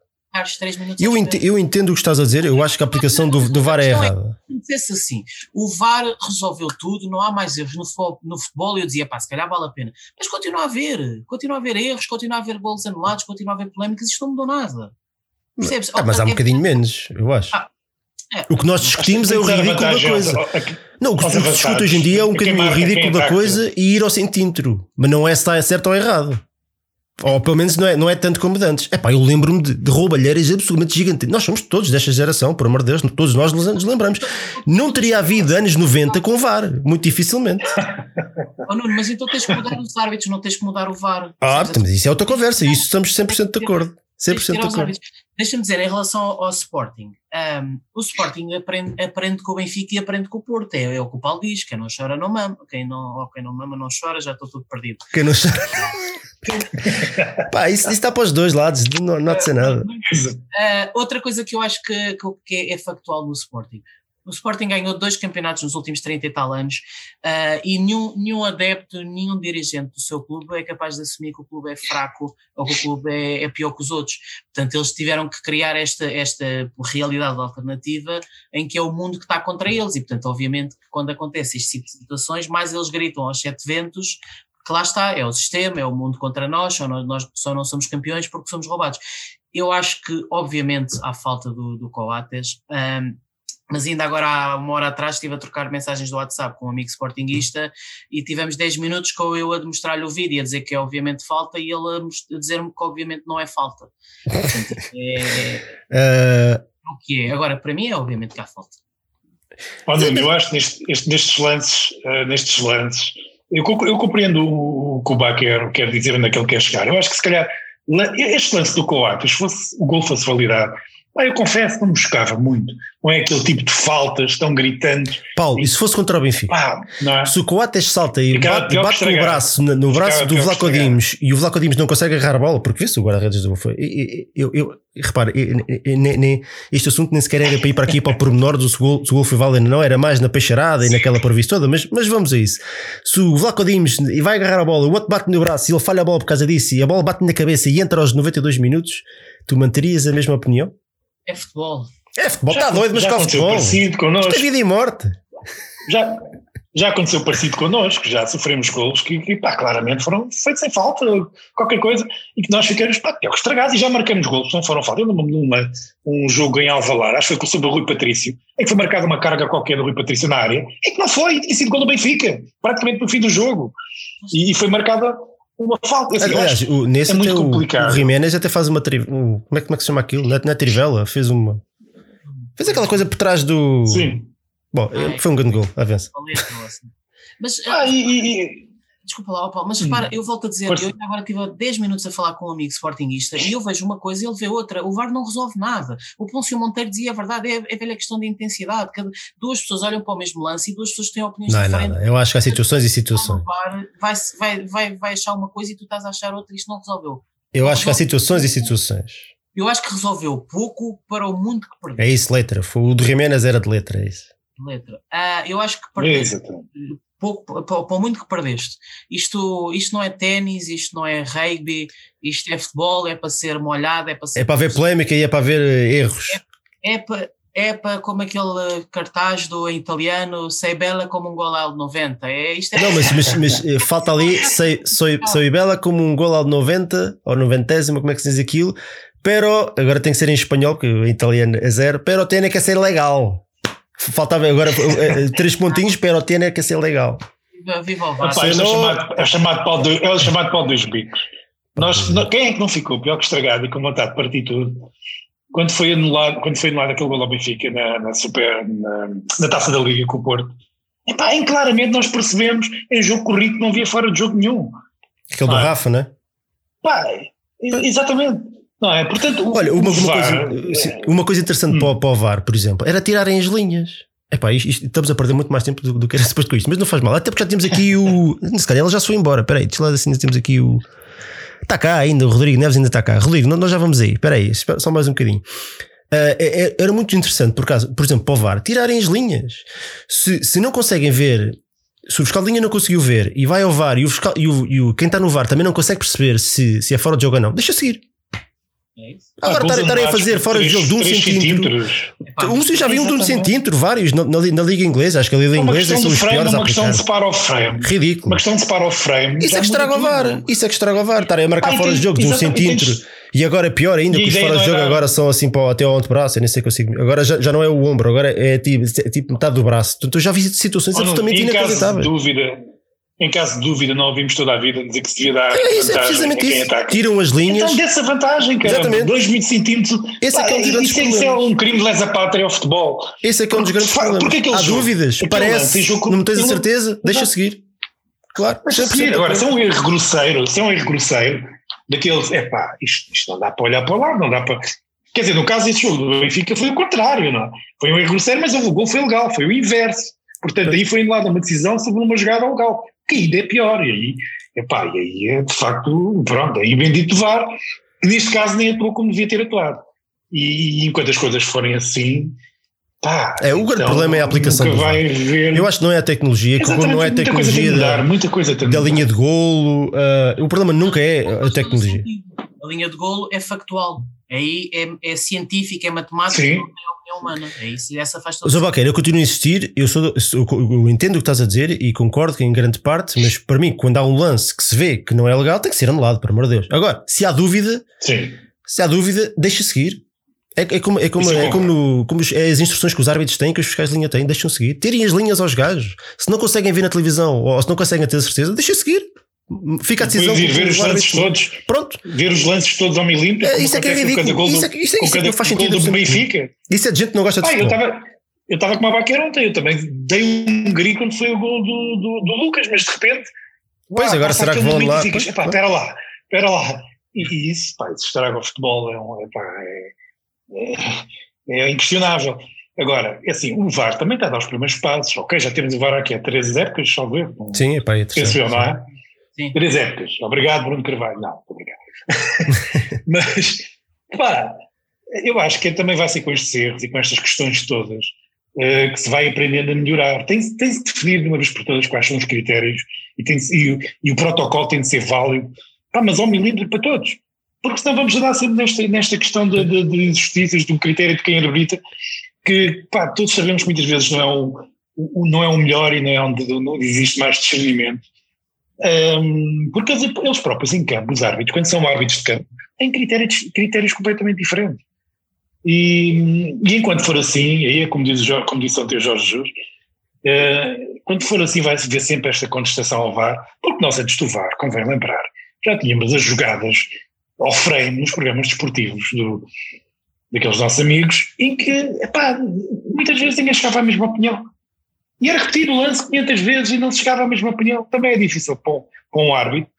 Eu, ent eu entendo o que estás a dizer, eu acho que a aplicação do, do VAR é, é errada. Dissesse assim, o VAR resolveu tudo, não há mais erros no futebol, no futebol e eu dizia, pá, se calhar vale a pena. Mas continua a haver, continua a haver erros, continua a haver golos anulados, continua a haver polémicas, isto não mudou nada. Percebes? Ah, mas há um é, bocadinho menos, eu acho. Ah, é, o que nós discutimos é o ridículo da coisa. Não, o que se discute hoje em dia é um bocadinho o ridículo da coisa e ir ao centímetro. Mas não é se está certo ou errado. Ou pelo menos não é, não é tanto como antes. É pá, eu lembro-me de, de roubalheiras absolutamente gigantes. Nós somos todos desta geração, por amor de Deus, todos nós nos lembramos. Não teria havido anos 90 com VAR, muito dificilmente. Oh, Nuno, mas então tens que mudar os árbitros, não tens que mudar o VAR. Ah, mas isso é outra conversa, isso estamos 100% de acordo. 100% de acordo. Deixa-me dizer, em relação ao, ao Sporting, um, o Sporting aprende, aprende com o Benfica e aprende com o Porto. É, é o que o Paulo diz: quem não chora não mama, quem não, quem não mama não chora, já estou tudo perdido. Quem não chora. Pá, isso, está para os dois lados, não, não ser nada. Uh, outra coisa que eu acho que, que é factual no Sporting: o Sporting ganhou dois campeonatos nos últimos 30 e tal anos uh, e nenhum, nenhum adepto, nenhum dirigente do seu clube é capaz de assumir que o clube é fraco ou que o clube é, é pior que os outros. Portanto, eles tiveram que criar esta, esta realidade alternativa em que é o mundo que está contra eles e, portanto, obviamente quando acontece este tipo situações, mais eles gritam aos sete ventos que lá está, é o sistema, é o mundo contra nós, só nós, nós só não somos campeões porque somos roubados. Eu acho que, obviamente, há falta do, do Coates, um, mas ainda agora há uma hora atrás estive a trocar mensagens do WhatsApp com um amigo sportinguista e tivemos 10 minutos com eu a mostrar-lhe o vídeo a dizer que é obviamente falta e ele a dizer-me que obviamente não é falta. Portanto, é, uh... o que é. Agora, para mim é obviamente que há falta. Olha, eu acho que neste, nestes lances, uh, nestes lances, eu, eu compreendo o, que o Bá quer, quer dizer onde é que ele quer chegar. Eu acho que se calhar este lance do Coates, se fosse, o gol fosse validado, eu confesso, não buscava muito. Não é aquele tipo de faltas tão gritantes. Paulo, e, se fosse contra o Benfica? é? Se o Coates salta e bate, bate com o braço no, no braço do Vlaco Dimos e o Vlaco Dimos não consegue agarrar a bola, porque vê-se o guarda-redes do foi. Eu, eu, eu, repara, este assunto nem sequer era para ir para aqui para o pormenor do se o gol foi válido, não, era mais na peixarada e naquela previsão toda, mas, mas vamos a isso. Se o Vlaco Dimos vai agarrar a bola, o outro bate no braço e ele falha a bola por causa disso e a bola bate na cabeça e entra aos 92 minutos, tu manterias a mesma opinião? É futebol. É futebol, está doido, mas qual futebol? Parecido connosco. Isto é vida e morte. Já, já aconteceu parecido connosco, já sofremos golos que, que pá, claramente foram feitos sem falta, qualquer coisa, e que nós ficamos pá, pior que estragados e já marcamos golos, não foram falta. Eu lembro-me de um jogo em Alvalar, acho que foi sobre o Rui Patrício, em que foi marcada uma carga qualquer do Rui Patrício na área, e que não foi, tinha sido gol do Benfica, praticamente no fim do jogo. E, e foi marcada uma falta. Assim, Aliás, o, nesse é muito complicado. O, o Jiménez até faz uma. Tri, um, como, é, como é que se chama aquilo? Na, na trivela, fez uma. Fez aquela coisa por trás do. Sim. Bom, Ai. foi um grande gol, avança. Mas, ah, e, e, Desculpa lá, Paulo, mas repara, hum. eu volto a dizer, eu agora tive 10 minutos a falar com um amigo sportinguista e eu vejo uma coisa e ele vê outra. O VAR não resolve nada. O Pôncio Monteiro dizia a verdade, é, é velha questão de intensidade. Cada, duas pessoas olham para o mesmo lance e duas pessoas têm opiniões não diferentes. É nada. Eu acho que há situações e situações. Vai, vai, vai, vai achar uma coisa e tu estás a achar outra e isto não resolveu. Eu acho que há situações e situações. Eu acho que resolveu pouco para o mundo que perdeu. É isso, letra. O do Jiménez era de letra, é isso. Letra. Uh, eu acho que perdeu. Pouco, para muito que perdeste. Isto, isto não é ténis, isto não é rugby, isto é futebol, é para ser molhado, é para ser. É para ver polémica e é para ver eh, erros. É, é para. É para como aquele cartaz do italiano, sei bela como um gol ao 90. É, isto é não, mas, mas, mas eh, falta ali, sei, sei, sei bela como um gol ao 90, ou 90, como é que se diz aquilo, pero, agora tem que ser em espanhol, porque o italiano é zero, pero tem que ser legal. Faltava agora eh, eh, três pontinhos, pero tiene que ser legal. Viva o Rapaz, é, chamado, é chamado para o é chamado para dois bicos. Nós, não, quem é que não ficou pior que estragado e com vontade de partir tudo? Quando foi anulado, quando foi anulado aquele gol ao Benfica na, na, super, na, na, taça da Liga com o Porto, epá, em claramente nós percebemos em jogo corrido que não havia fora de jogo nenhum. Aquele do Rafa, né? Pá, exatamente. Não é? Portanto, Olha, uma, uma, coisa, é... uma coisa interessante hum. para, para o VAR, por exemplo, era tirarem as linhas. Epá, isto, isto, estamos a perder muito mais tempo do, do que era depois com isto, mas não faz mal. Até porque já temos aqui o. Se calhar ele já se foi embora. Espera aí, deixa lá assim, temos aqui o. Está cá ainda, o Rodrigo Neves ainda está cá. Rodrigo, nós já vamos aí. Espera aí, só mais um bocadinho. Uh, era muito interessante, por, caso, por exemplo, para o VAR, tirarem as linhas. Se, se não conseguem ver, se o fiscal de linha não conseguiu ver e vai ao VAR e, o fiscal, e, o, e o, quem está no VAR também não consegue perceber se, se é fora de jogo ou não, deixa seguir. É Agora estarem a fazer fora de jogo de um centímetro. Um já vi um de um centímetro, vários na, na, na, Liga Inglesa. Acho que a Liga Inglesa são os piores Uma questão de separar o frame. Ridículo. Uma questão de separar o frame. Isso é que estraga o VAR. Isso é que estraga o VAR. Estarem a marcar ah, fora de jogo de um centímetro. E agora é pior ainda, porque os fora de jogo agora são assim para, até ao antebraço. Eu nem sei consigo. Agora já, já não é o ombro, agora é tipo, é tipo metade do braço. Então já vi situações absolutamente inacreditáveis. dúvida em caso de dúvida, não ouvimos toda a vida dizer que se devia dar é isso, é precisamente isso. Ataca. Tiram as linhas. Então dessa vantagem, cara. Exatamente. 2 centímetros. Esse é que é um dos grandes isso, é um crime de lesa pátria ao futebol. Esse é que é um dos grandes problemas. Porque Há jogo, dúvidas, parece, jogo, não tens a certeza, deixa seguir. Claro, deixa seguir. Agora, se é um erro grosseiro, se é um erro grosseiro, daqueles, é pá, isto, isto não dá para olhar para lá, não dá para. Quer dizer, no caso desse jogo do Benfica foi o contrário, não é? Foi um erro sério, mas o gol foi legal, foi o inverso. Portanto, aí foi lá uma decisão sobre uma jogada legal, que ainda é pior. E aí, epá, e aí é de facto, pronto, aí bendito VAR, que neste caso nem atuou como devia ter atuado. E, e enquanto as coisas forem assim, Pá, é, o grande então, problema é a aplicação do vai ver... Eu acho que não é a tecnologia, que não é a tecnologia mudar, da, da linha de golo. Uh, o problema nunca é a tecnologia. A linha de golo é factual. Aí é, é científica, é matemática, Sim. não é opinião humana. É isso, essa faz todo Mas, Baqueira, eu continuo a insistir, eu, sou, eu, eu entendo o que estás a dizer e concordo que em grande parte, mas para mim, quando há um lance que se vê que não é legal, tem que ser anulado, por amor de Deus. Agora, se há dúvida, Sim. se há dúvida, deixa seguir. É, é, como, é, como, é, como, no, como os, é as instruções que os árbitros têm, que os fiscais de linha têm, deixam seguir. Tirem as linhas aos gajos. Se não conseguem ver na televisão ou se não conseguem ter certeza, deixem seguir. Fica a decisão. Ir ver os lances todos. Pronto. Ver os lances todos ao milímetro. É, isso é que é ridículo. Isso é, isso é, não faz sentido. do Benfica. Isso é de gente que não gosta de ah, eu estava eu estava com uma vaqueira ontem, eu também dei um grito quando foi o gol do, do, do Lucas, mas de repente. Pois, agora será que vão lá? Ficas, epá, espera lá, espera lá. E, isso, pá, isso estraga o futebol, é, um, epá, é, é, é inquestionável. Agora, é assim, o VAR também está a dar os primeiros passos. Ok, já temos o VAR aqui há três épocas, só ver. Sim, é para Penso eu, não é? Sim. Três épocas. Obrigado, Bruno Carvalho. Não, obrigado. Mas, pá, eu acho que também vai ser com estes erros e com estas questões todas uh, que se vai aprendendo a melhorar. Tem-se tem definido de uma vez por todas quais são os critérios e, tem e, e o protocolo tem de ser válido, pá, mas ao milímetro para todos. Porque senão vamos andar sempre nesta, nesta questão de, de, de injustiças, do critério de quem arbitra, que pá, todos sabemos que muitas vezes não é o, o, não é o melhor e não é onde, onde existe mais discernimento. Um, porque eles, próprios em campo, os árbitros, quando são árbitros de campo, têm critérios, critérios completamente diferentes. E, e enquanto for assim, aí é como, diz, como disse ontem o Jorge Jus, uh, quando for assim vai-se ver sempre esta contestação ao VAR, porque nós antes do VAR, convém lembrar, já tínhamos as jogadas ao frame nos programas desportivos do, daqueles nossos amigos, em que, epá, muitas vezes ninguém chegava à mesma opinião. E era repetido o lance 500 vezes e não se chegava à mesma opinião. Também é difícil para um, árbitro,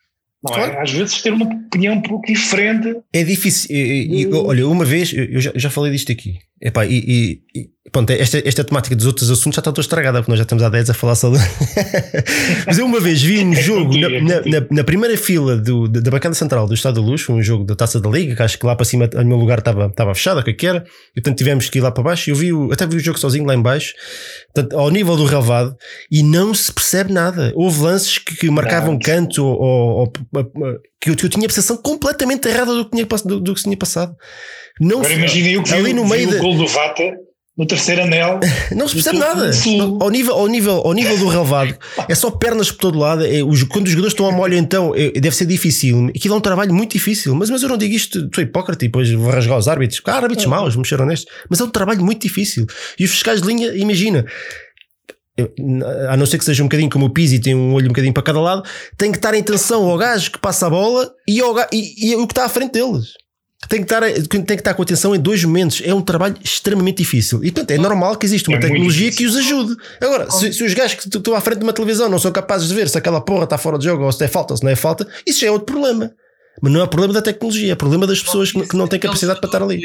não é? Às vezes ter uma opinião um pouco diferente. É difícil. E, e, olha, uma vez, eu já, já falei disto aqui, epá, e, e Pronto, esta, esta temática dos outros assuntos já está toda estragada, porque nós já estamos há 10 a falar só de... Mas eu uma vez vi um jogo na, na, na, primeira fila do, da bancada central do Estado da Luz, um jogo da Taça da Liga, que acho que lá para cima, o meu lugar estava, estava fechado, que era, e portanto tivemos que ir lá para baixo. Eu vi, o, até vi o jogo sozinho lá em baixo, portanto, ao nível do relevado, e não se percebe nada. Houve lances que, que marcavam não. canto ou, ou, ou que eu, eu, tinha a percepção completamente errada do que, tinha, do, do que se tinha passado. Não Agora imagina eu que ali vi, no meio vi o gol do Vata no terceiro anel. Não se percebe nada. Ao nível, ao, nível, ao nível do relevado, é só pernas por todo lado. É, os, quando os jogadores estão a molho, então é, deve ser difícil. Aquilo é um trabalho muito difícil. Mas, mas eu não digo isto, sou hipócrita e depois vou rasgar os árbitros. Ah, árbitros é. maus, mexeram nestes. Mas é um trabalho muito difícil. E os fiscais de linha, imagina. A não ser que seja um bocadinho como o Pizzi, tem um olho um bocadinho para cada lado, tem que estar em tensão ao gajo que passa a bola e, ao, e, e o que está à frente deles tem que, estar, tem que estar com atenção em dois momentos. É um trabalho extremamente difícil. E portanto é normal que exista uma é tecnologia que os ajude. Agora, se, se, os gajos que estão à frente de uma televisão não são capazes de ver se aquela porra está fora de jogo ou se é falta ou se não é falta, isso já é outro problema. Mas não é problema da tecnologia, é problema das pessoas que, que não têm capacidade para estar ali.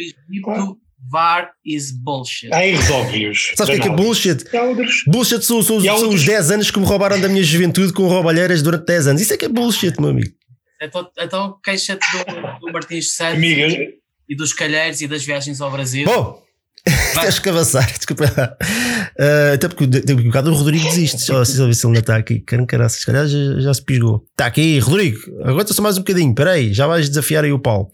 VAR is bullshit. Há erros óbvios. Sabe o que é, que é bullshit? Bullshit são, são, são os 10 anos que me roubaram da minha juventude com roubalheiras durante 10 anos. Isso é que é bullshit, meu amigo. Então, então queixa-te do, do Martins Santos e dos calheiros e das viagens ao Brasil. Bom, tens que avançar, desculpa. Uh, até porque tem um bocado o Rodrigo desiste. Só se ele ainda está aqui. Caramba, se calhar já, já, se pisgou. Está aqui, Rodrigo. Aguenta só mais um bocadinho. Espera aí, já vais desafiar aí o Paulo.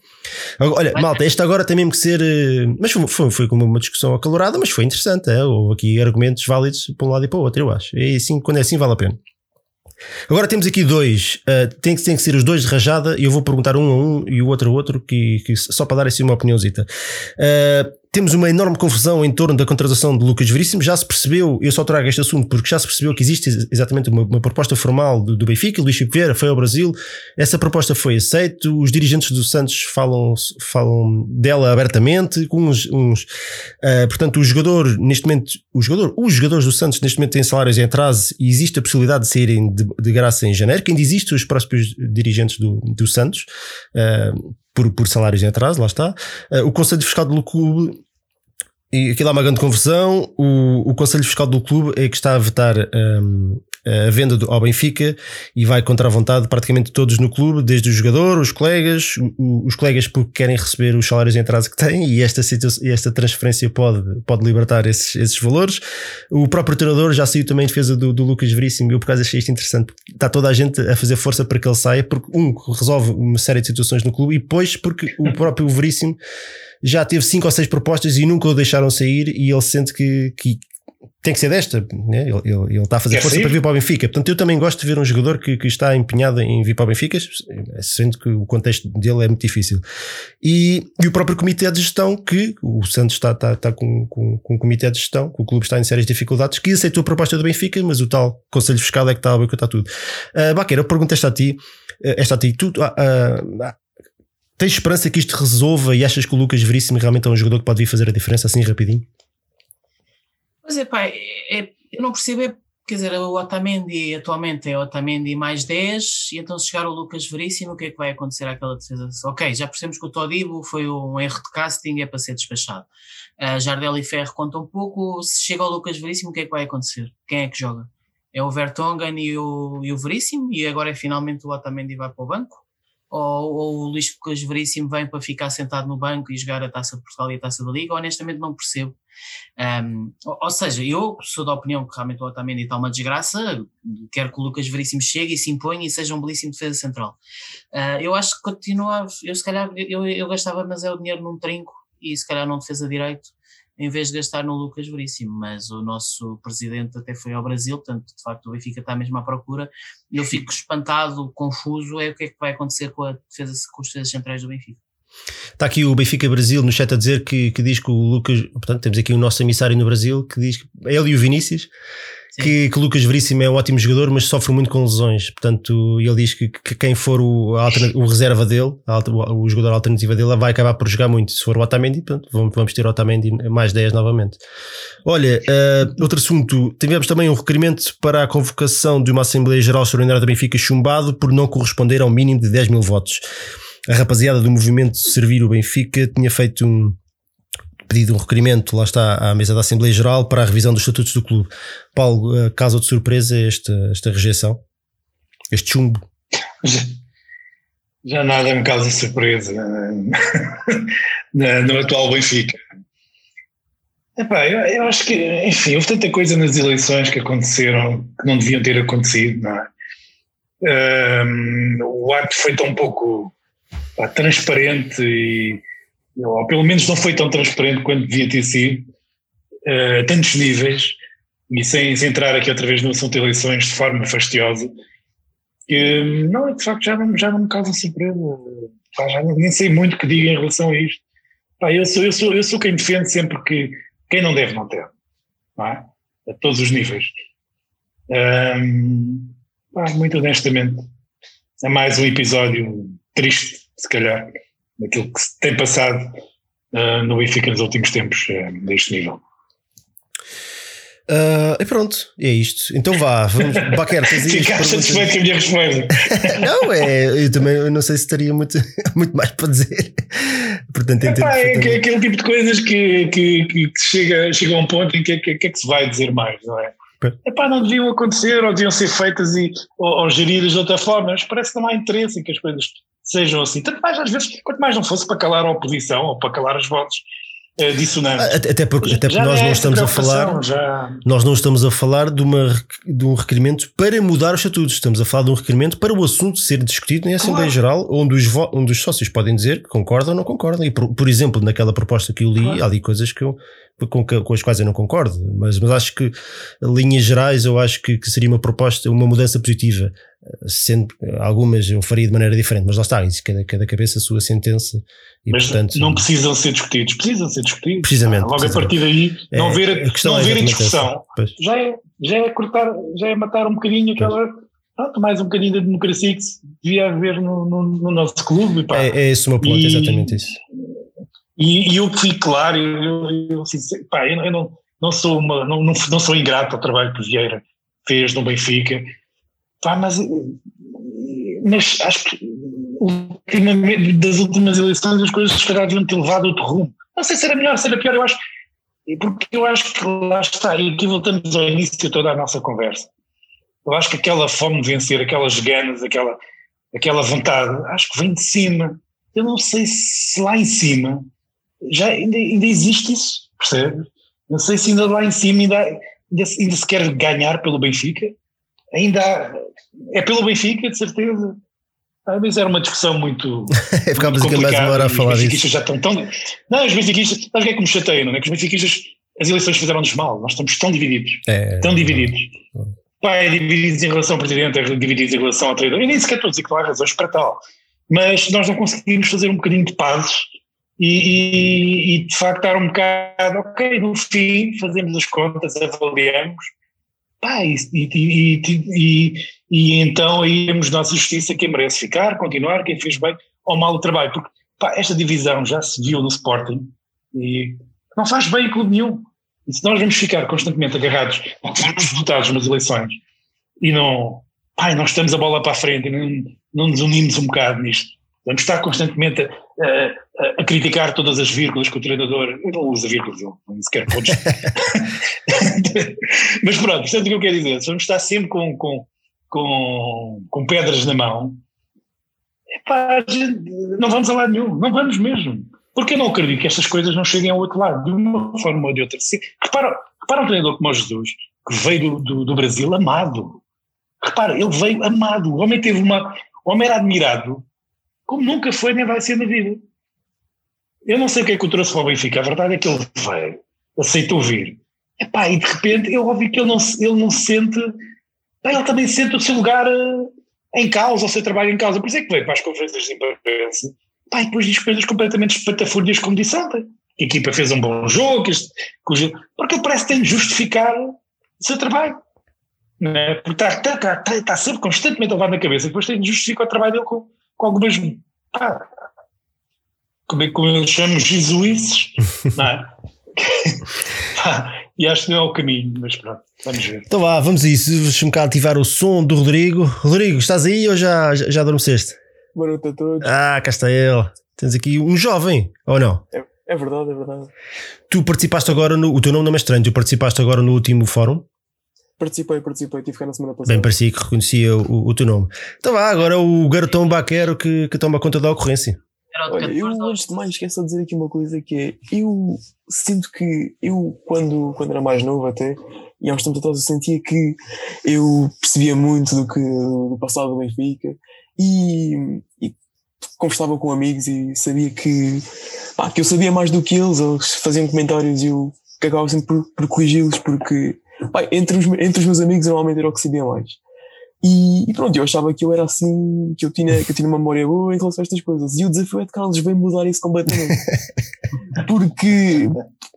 Olha, malta, este agora tem mesmo que ser. Uh, mas foi, foi, foi como uma discussão acalorada, mas foi interessante. É? Houve aqui argumentos válidos para um lado e para o outro, eu acho. E assim, quando é assim, vale a pena. Agora temos aqui dois, uh, tem, que, tem que ser os dois de rajada e eu vou perguntar um a um e o outro a outro, que, que só para dar assim uma opiniãozita. Uh, temos uma enorme confusão em torno da contratação de Lucas Veríssimo. Já se percebeu, eu só trago este assunto porque já se percebeu que existe exatamente uma, uma proposta formal do, do Benfica. Luís Chico Vieira foi ao Brasil, essa proposta foi aceita. Os dirigentes do Santos falam, falam dela abertamente. Uns, uns uh, portanto, o jogador, neste momento, o jogador, os jogadores do Santos, neste momento, têm salários em atraso e existe a possibilidade de saírem de, de graça em janeiro. Que ainda existe os próximos dirigentes do, do Santos. Uh, por, por salários em atraso, lá está. Uh, o Conselho Fiscal do Clube e aquilo há uma grande confusão. O, o Conselho Fiscal do clube é que está a vetar um, a venda ao Benfica e vai contra a vontade de praticamente todos no clube, desde o jogador, os colegas, os colegas porque querem receber os salários em atraso que têm e esta, esta transferência pode, pode libertar esses, esses valores. O próprio treinador já saiu também em defesa do, do Lucas Veríssimo e eu por causa achei isto interessante. Está toda a gente a fazer força para que ele saia, porque um resolve uma série de situações no clube e depois porque o próprio Veríssimo já teve cinco ou seis propostas e nunca o deixaram sair e ele sente que, que tem que ser desta, né? ele, ele, ele está a fazer Quer força sair? para vir para o Benfica. Portanto, eu também gosto de ver um jogador que, que está empenhado em vir para o Benfica, sendo que o contexto dele é muito difícil. E, e o próprio comitê de gestão, que o Santos está, está, está com, com, com um comitê de gestão, que o clube está em sérias dificuldades, que aceitou a proposta do Benfica, mas o tal Conselho Fiscal é que está a boicotar tudo. Uh, Baqueira, eu pergunto esta a ti, uh, esta a ti, tu, uh, uh, Tens esperança que isto resolva e achas que o Lucas Veríssimo realmente é um jogador que pode vir fazer a diferença assim rapidinho? Pois é, pá, é, eu não percebo, é, quer dizer, o Otamendi atualmente é Otamendi mais 10 e então se chegar o Lucas Veríssimo, o que é que vai acontecer àquela defesa? Ok, já percebemos que o Todibo foi um erro de casting, é para ser despachado. Uh, Jardel e Ferro conta um pouco, se chega o Lucas Veríssimo, o que é que vai acontecer? Quem é que joga? É o Vertonghen e o, e o Veríssimo e agora é finalmente o Otamendi vai para o banco? Ou, ou o Luís Lucas Veríssimo vem para ficar sentado no banco e jogar a Taça de Portugal e a Taça da Liga, honestamente não percebo. Um, ou, ou, seja, eu sou da opinião que realmente o Otamendi está uma desgraça, quero que o Lucas Veríssimo chegue e se imponha e seja um belíssimo defesa central. Uh, eu acho que continua, eu se calhar, eu, eu gastava mas é o dinheiro num trinco e se calhar num defesa direito, em vez de gastar no Lucas Veríssimo, mas o nosso presidente até foi ao Brasil, portanto, de facto, o Benfica está mesmo à procura. Eu fico espantado, confuso, é o que é que vai acontecer com, a defesa, com os defesas centrais do Benfica. Está aqui o Benfica Brasil no chat a dizer que, que diz que o Lucas, portanto, temos aqui o nosso emissário no Brasil que diz que ele e o Vinícius que, que Lucas Veríssimo é um ótimo jogador, mas sofre muito com lesões. Portanto, ele diz que, que quem for o, o reserva dele, o, o jogador alternativa dele, vai acabar por jogar muito. Se for o Otamendi, portanto, vamos ter o Otamendi mais 10 novamente. Olha, uh, outro assunto. Tivemos também um requerimento para a convocação de uma Assembleia Geral Extraordinária da Benfica chumbado por não corresponder ao mínimo de 10 mil votos. A rapaziada do movimento Servir o Benfica tinha feito um, pedido um requerimento, lá está, à mesa da Assembleia Geral para a revisão dos estatutos do clube. Paulo, eh, caso de surpresa esta, esta rejeição? Este chumbo? Já, nada me causa surpresa no atual Benfica. Epá, eu, eu, acho que, enfim, houve tanta coisa nas eleições que aconteceram que não deviam ter acontecido, não é? Um, o ato foi tão pouco pá, transparente e ou pelo menos não foi tão transparente quanto devia ter sido, uh, tantos níveis, e sem, sem, entrar aqui outra vez no assunto de eleições de forma fastiosa, que não, de facto já não, já não me causa surpresa, já nem sei muito o que diga em relação a isto. Pá, eu, sou, eu, sou, eu sou quem defende sempre que quem não deve não ter, não é? a todos os níveis. Um, pá, muito honestamente, é mais um episódio triste, se calhar, daquilo que se tem passado uh, no Benfica nos últimos tempos, uh, deste nível. Uh, e pronto, é isto. Então vá, vamos. Baquer, Ficar satisfeito com a minha resposta. não, é, eu também eu não sei se teria muito, muito mais para dizer. Portanto, Epá, é, é aquele tipo de coisas que, que, que chega, chega a um ponto em que, que, que é que se vai dizer mais, não é? Epá, não deviam acontecer ou deviam ser feitas e, ou, ou geridas de outra forma, mas parece que não há interesse em que as coisas sejam assim. Tanto mais, às vezes, quanto mais não fosse para calar a oposição ou para calar as vozes é, dissonantes. Até porque, até porque nós não é estamos a falar. Já... Nós não estamos a falar de, uma, de um requerimento para mudar os estatutos. Estamos a falar de um requerimento para o assunto ser discutido em Assembleia claro. Geral, onde os, onde os sócios podem dizer que concordam ou não concordam. E, por, por exemplo, naquela proposta que eu li, claro. há ali coisas que eu, com, com, as quais eu não concordo, mas, mas acho que, linhas gerais, eu acho que, que seria uma proposta, uma mudança positiva sendo algumas eu faria de maneira diferente, mas lá está, isso, cada, cada cabeça a sua sentença. E, mas portanto, não precisam ser discutidos, precisam ser discutidos. Precisamente. Ah, logo precisamente. a partir daí, É, não ver, a não é ver a discussão já é, já é cortar, já é matar um bocadinho aquela. Pronto, mais um bocadinho da democracia que devia haver no, no, no nosso clube. Pá. É, é esse o meu ponto, E- exatamente isso. E, e eu fico claro, eu, eu, sincer- pá, eu, eu não, não, sou uma, não, não, não sou ingrato ao trabalho que Vieira fez no Benfica, pá, mas, eh, mas acho que ultimamente, das últimas eleições as coisas se calhar deviam ter levado outro rumo. Não sei se era melhor, se era pior, eu acho, porque eu acho que lá está, e aqui voltamos ao início de toda a nossa conversa. Eu acho que aquela fome de vencer, aquelas ganas, aquela, aquela vontade, acho que vem de cima. Eu não sei se lá em cima já ainda, ainda existe isso, percebe? Não sei se ainda lá em cima ainda, ainda, se- ainda se quer ganhar pelo Benfica. Ainda há- é pelo Benfica, de certeza. Ah, mas era uma discussão muito. É ficámos aqui mais uma hora a falar Os disso. já estão tão. Não, os benfiquistas. Sabe o que é que me chateia, não é? Que os benfiquistas, as eleições fizeram-nos mal. Nós estamos tão divididos. É, Tão divididos. Pá, é divididos em relação ao presidente, é divididos em relação ao treinador. Eu nem sequer estou a dizer que não há razões para tal. Mas nós não conseguimos fazer um bocadinho de pazes e, e- de facto dar um bocado, ok, no fim fazemos as contas, avaliamos, pá, e, e, e, e- então aí temos nossa justiça quem merece ficar, continuar, quem fez bem ou mal o trabalho, porque pá, esta divisão já se viu no Sporting e não faz bem a clube nenhum. E se nós vamos ficar constantemente agarrados aos resultados nas eleições e não, pá, nós estamos a bola para a frente e não, não nos unimos um bocado nisto, vamos estar constantemente a- a criticar todas as vírgulas que o treinador. Eu não uso vírgulas, eu nem sequer pontos. Mas pronto, portanto, o que eu quero dizer, se vamos estar sempre com, com, com, com pedras na mão, epá, não vamos a lado nenhum, não vamos mesmo. Porque eu não acredito que estas coisas não cheguem ao outro lado, de uma forma ou de outra. Se- Repara, repara um treinador como o Jesus, que veio do, do, do Brasil amado. Repara, ele veio amado. O homem teve uma. O homem era admirado como nunca foi nem vai ser na vida. Eu não sei o que é que o trouxe para o Benfica. A verdade é que ele veio, aceitou vir. Epá, e de repente eu ouvi que ele não, ele não sente. Ele também sente o seu lugar eh, em causa, o seu trabalho em causa. Por isso é que veio para as conferências de imprensa. E depois diz coisas completamente espatafúrdias, como disse ontem. Que a equipa fez um bom jogo, que este- porque ele parece que tem de justificar o seu trabalho. É? Porque está, está, está, está sempre constantemente a levar na cabeça, depois tem de justificar o trabalho dele com, com algumas. Como é que como eu chamo? Jesuíces, não é? E acho que não é o caminho, mas pronto, vamos ver. Então vá, vamos a isso. Deixa-me cá ativar o som do Rodrigo. Rodrigo, estás aí ou já, já, já adormeceste? Boa noite a todos. Ah, cá está ele. Tens aqui um jovem, ou não? É, é verdade, é verdade. Tu participaste agora no. O teu nome não é estranho, tu participaste agora no último fórum. Participei, participei, tive cá na semana passada. Bem, parecia que reconhecia o, o teu nome. Então vá, agora o garotão baquero que, que toma conta da ocorrência. Olha, 14 eu antes de mais esqueço de dizer aqui uma coisa que é, eu sinto que eu, quando, quando era mais novo até, e há uns tempos atrás eu sentia que eu percebia muito do que do passado do Benfica e, e conversava com amigos e sabia que, pá, que eu sabia mais do que eles, eles faziam comentários e eu cagava sempre por, por corrigi-los porque pá, entre, os, entre os meus amigos normalmente era o que sabia mais. E, e pronto, eu achava que eu era assim, que eu, tinha, que eu tinha uma memória boa em relação a estas coisas. E o desafio é de Carlos veio mudar isso completamente. porque,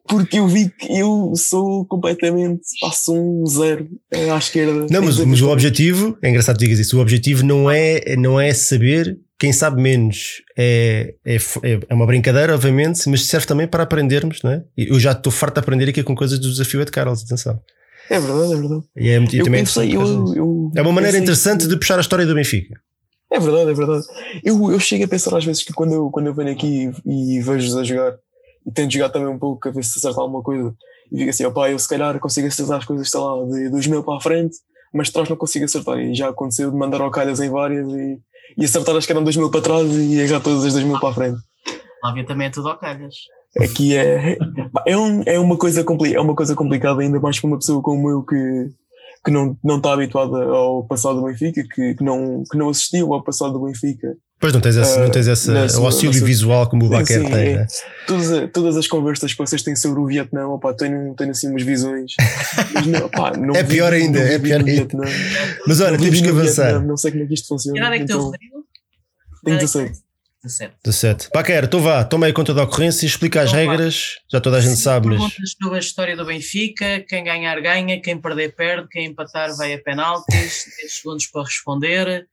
porque eu vi que eu sou completamente, passo um zero eh, à esquerda. Não, mas, mas o objetivo, é engraçado que digas isso, o objetivo não é, não é saber quem sabe menos. É, é, é é uma brincadeira, obviamente, mas serve também para aprendermos, não é? Eu já estou farto de aprender aqui com coisas do desafio é de Carlos, atenção. É verdade, é verdade. E é, muito- Eu também pensei, eu, eu, é uma maneira pensei interessante que- de puxar a história do Benfica. É verdade, é verdade. Eu, eu chego a pensar às vezes que quando eu, quando eu venho aqui e, e vejo-os a jogar e tento jogar também um pouco a ver se acerta alguma coisa e fico assim, opá, eu se calhar consigo acertar as coisas, sei lá, de 2000 para a frente, mas de trás não consigo acertar. E já aconteceu de mandar ao calhas em várias e, e acertar as que eram 2000 para trás e errar todas as 2000 para a frente. Lá havia também é tudo ao calhas. Aqui é, é, um, é, uma coisa compli, é uma coisa complicada, ainda mais para uma pessoa como eu que, que não, não está habituada ao passado do Benfica, que, que, não, que não assistiu ao passado do Benfica Pois não tens esse, não tens esse Uh, nessa- o auxílio nessa- visual como o Baquer sim, tem, é. né? Todas, todas as conversas que vocês têm sobre o Vietnã, opá, tenho, tenho assim umas visões. Mas não, opá, não É vivi- pior ainda, não é pior no ainda. Vietnã. Mas olha, temos que avançar. Vietnã, Não sei como é que isto Que funciona. idade é que Então, Rodrigo? tenho Que idade é que 17. tem? 17. 17. Baquer, então vá, toma aí conta da ocorrência, explica as Então vá. regras, já toda a gente sabe, mas Perguntas sobre a história do Benfica, quem ganhar ganha, quem perder perde, quem empatar vai a penaltis, 10 segundos para responder.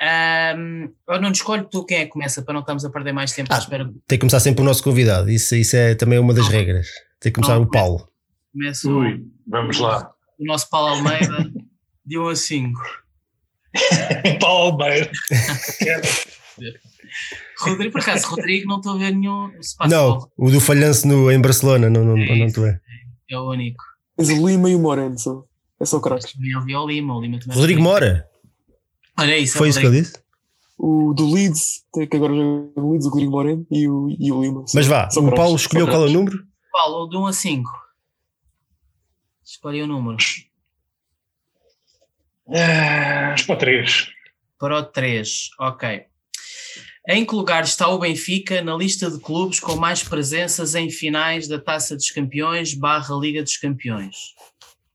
Ahm, eu não escolho tu quem é que começa para não estarmos a perder mais tempo Ah. espera. tem que começar sempre o nosso convidado. Isso, isso é também uma das regras. Tem que começar Não, o Paulo. Começa o, Ui, vamos lá. o nosso Paulo Almeida de 1 a 5. Paulo Almeida. Rodrigo, por acaso, Rodrigo, não estou a ver nenhum. Passa Não, o do falhanço no, em Barcelona, não, não, não, não tu é. é o único. Tens o Lima e o Moreno, só. É só craques. Também ouvi o Lima, o Lima também. Rodrigo Mora, Olha isso, é foi isso que eu disse? O do Leeds, tem que agora joga no Leeds, o Rodrigo Moreno e o, e o Lima. Mas vá, só o craques, Paulo escolheu qual é o número? Paulo, de 1 a 5. Escolhe o número. Ah, para três. Para o 3, ok. Em que lugar está o Benfica na lista de clubes com mais presenças em finais da Taça dos Campeões barra Liga dos Campeões?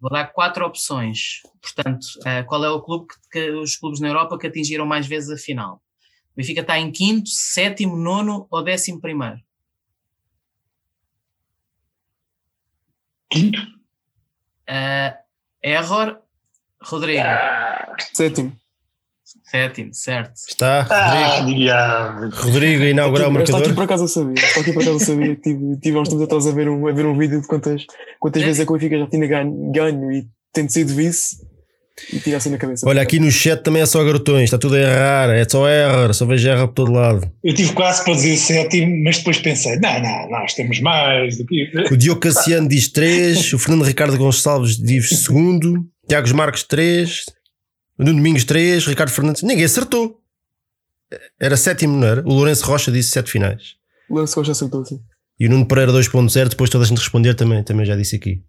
Vou dar quatro opções. Portanto, eh, qual é o clube que, que- os clubes na Europa que atingiram mais vezes a final? O Benfica está em quinto, sétimo, nono ou décimo primeiro? Quinto. Eh, error, Rodrigo. Sétimo. Sétimo, certo. Está, Ah, Rodrigo. diabo. Rodrigo a inaugurar o Esta aqui marcador. por acaso eu sabia. Esta aqui por acaso eu sabia. Tive, tive há uns tempos atrás a ver um, a ver um vídeo de quantas, quantas É. vezes é que o Benfica já tinha ganho, ganho e tendo sido vice e tira assim na cabeça. Olha, aqui no chat também é só garotões, está tudo a errar, é só erro, só vejo erro por todo lado. Eu tive quase para dizer sétimo, mas depois pensei: não, não, nós temos mais do que isso. O Diogo Cassiano diz 3, o Fernando Ricardo Gonçalves diz segundo, Tiago Marques 3, o Nuno Domingos 3, Ricardo Fernandes. Ninguém acertou. Era sétimo, não era? O Lourenço Rocha disse 7 finais. O Lance Costa acertou assim. E o Nuno Pereira 2.0, depois toda a gente responder também, também já disse aqui.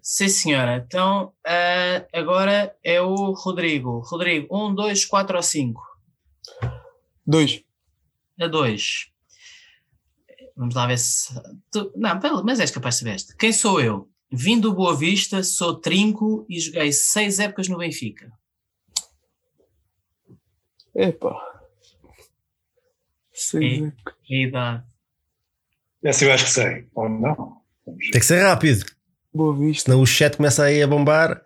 Sim, senhora. Então, ah, agora é o Rodrigo. Rodrigo, 1, 2, 4 ou 5? Dois. A 2. Vamos lá ver se. tu- Não, mas és capaz de saber esta. Quem sou eu? Vim do Boa Vista, sou trinco e joguei seis épocas no Benfica. Epá. Seis E- é- a idade. Essa eu acho que sei. Ou não? Tem que ser rápido, Boa vista. senão o chat começa aí a bombar.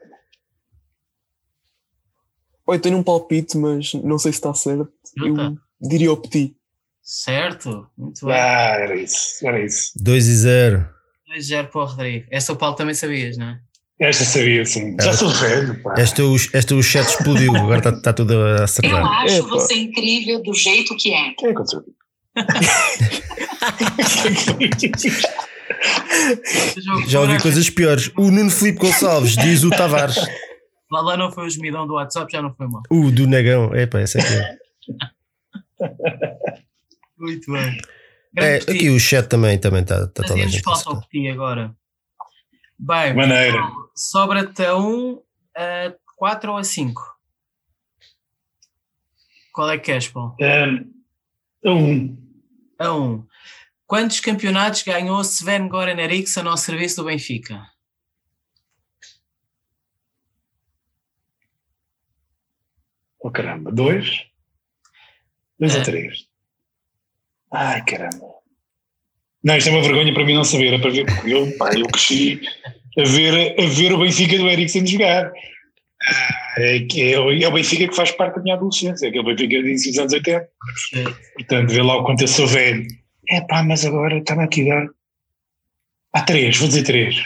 Olha, tenho um palpite, mas não sei se está certo. Eu diria o Petit. Certo? Muito bem. Ah, era isso, era isso. 2 e 0. 2-0 para o Rodrigo. Essa o Paulo também sabias, não é? Esta sabia, sim. Já sou velho, pá. Este, o- este o chat explodiu, agora está, está tudo a Eu acertar. acho Epa. você incrível do jeito que é. O que aconteceu? Já ouvi coisas piores. O Nuno Filipe Gonçalves diz o Tavares. Lá, lá não foi o gemidão do WhatsApp, já não foi mal. O do Negão. Epá, esse aqui é. Muito bem. É, aqui o chat também também está está toda a gente. a falta o. Petit agora. Bem, Maneira. sobra-te a 1, a 4 ou a 5? Qual é que és, Paulo? Um, um. A 1. Quantos campeonatos ganhou Sven Goran Eriksson ao serviço do Benfica? Oh, caramba. Dois? Dois É. ou três? Ai, caramba. Não, isto é uma vergonha para mim não saber. É para ver, porque eu, pá, eu cresci a ver, a ver o Benfica do Eriksen jogar. Ah, É, que é, o- é o Benfica que faz parte da minha adolescência, aquele Benfica de início dos anos 80. Portanto, vê lá o quanto eu sou velho. É pá, mas agora está-me aqui a dar. Há três, vou dizer três.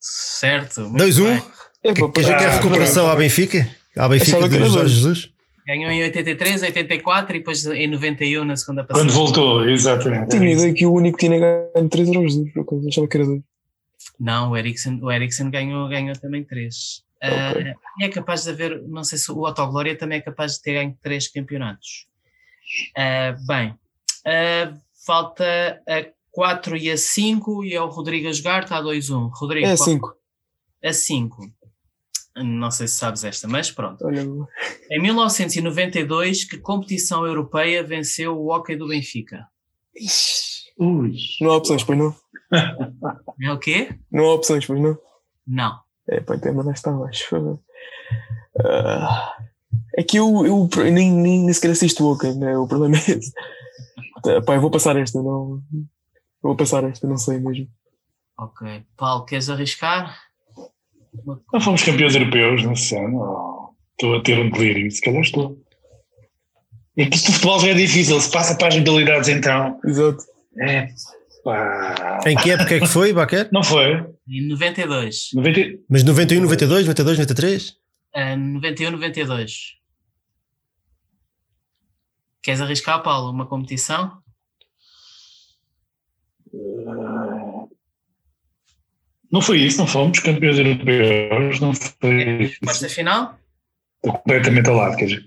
Certo. muito 2-1. bem. Epá, Quer dizer que é Ah, recuperação à Benfica? À Benfica Achava que de Jorge. Jesus? Ganhou em 83, 84 e depois em 91 na segunda Quando passagem. voltou, exatamente. Tinha a ideia que o único que tinha ganho 3 era o Jesus, por acaso. Achava que era dois. Não, o Eriksen, o Eriksen ganhou, ganhou também 3. Ok. e é capaz de haver, não sei se o Autoglória também é capaz de ter ganho 3 campeonatos. Ah, bem, ah, falta a 4 e a 5 e é o Rodrigo a jogar, está a 2-1. Rodrigo, É qual- 5. a 5. Não sei se sabes esta, mas pronto. Olha, Em 1992, que competição europeia venceu o Hockey do Benfica? Ui. não há opções, pois não? É o quê? Não há opções, pois não? Não. É, pá, então mandaste está abaixo. Ah, é que eu, eu nem, nem, nem sequer assisto o Hockey, né? o problema é esse. Pá, eu vou passar esta, não. eu Vou passar esta, não sei mesmo. Ok. Paulo, queres arriscar? Não fomos campeões europeus nesse ano. Oh, estou a ter um delírio, se calhar estou. É que isto do futebol já é difícil, se passa para as modalidades então. Exato. É. Pá. Em que época é que foi, Baquer? Não foi? Em 92. 90... Mas 91, 92, 92, 93? Ah, 91, 92. Queres arriscar, Paulo, uma competição? Não foi isso, não fomos campeões europeus, não foi isso. Resposta final? Estou completamente ao lado, quer dizer.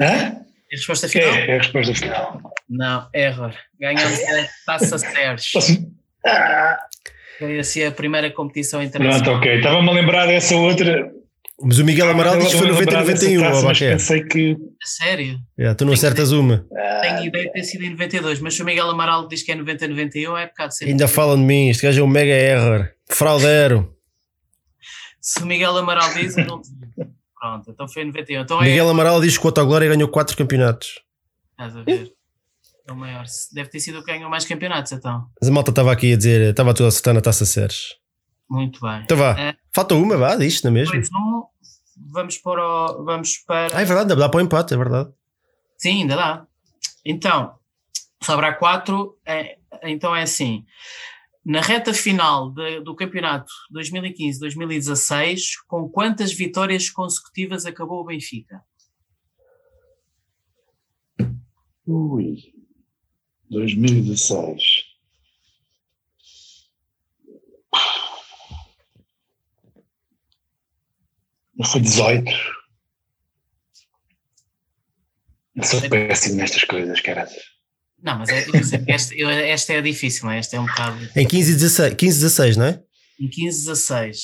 Hã? É resposta final? É, é a resposta final. Não, error. Ganhamos a Taça Sérgio. Foi assim a primeira competição internacional. pronto, ok. Estava-me a lembrar dessa outra. Mas o Miguel Amaral diz que foi Estava-me a 90 lembrar dessa 91, taça, ó, mas Baquer. pensei que. A sério? Yeah, tu não acertas uma. Tenho ideia de ter sido em 92, mas se o Miguel Amaral diz que é 90, 91, é bocado sempre. Ainda falam de mim, este gajo é um mega error. Fraudero. Se o Miguel Amaral diz, eu não digo. Pronto, então foi em 91. Então é. Miguel Amaral diz que o Autoglória ganhou 4 campeonatos. Estás a ver? É o maior. Deve ter sido o que ganhou mais campeonatos, então. Mas a malta estava aqui a dizer, estava tudo a acertar na taça Sérgio. Muito bem. Então vá, É. falta uma, vá, disto, não é um, vamos para o, Vamos para. Ah, é verdade, dá para o empate, é verdade. Sim, ainda dá. Então, sobra quatro. É, então é assim. Na reta final de- do campeonato 2015-2016, com quantas vitórias consecutivas acabou o Benfica? Ui. 2016. Não foi 18. Eu sou péssimo nestas coisas, cara. Não, mas é, esta, eu- esta é difícil, não é? esta é um bocado. Em 15 e 16, 15 e 16 não é? Em 15-16.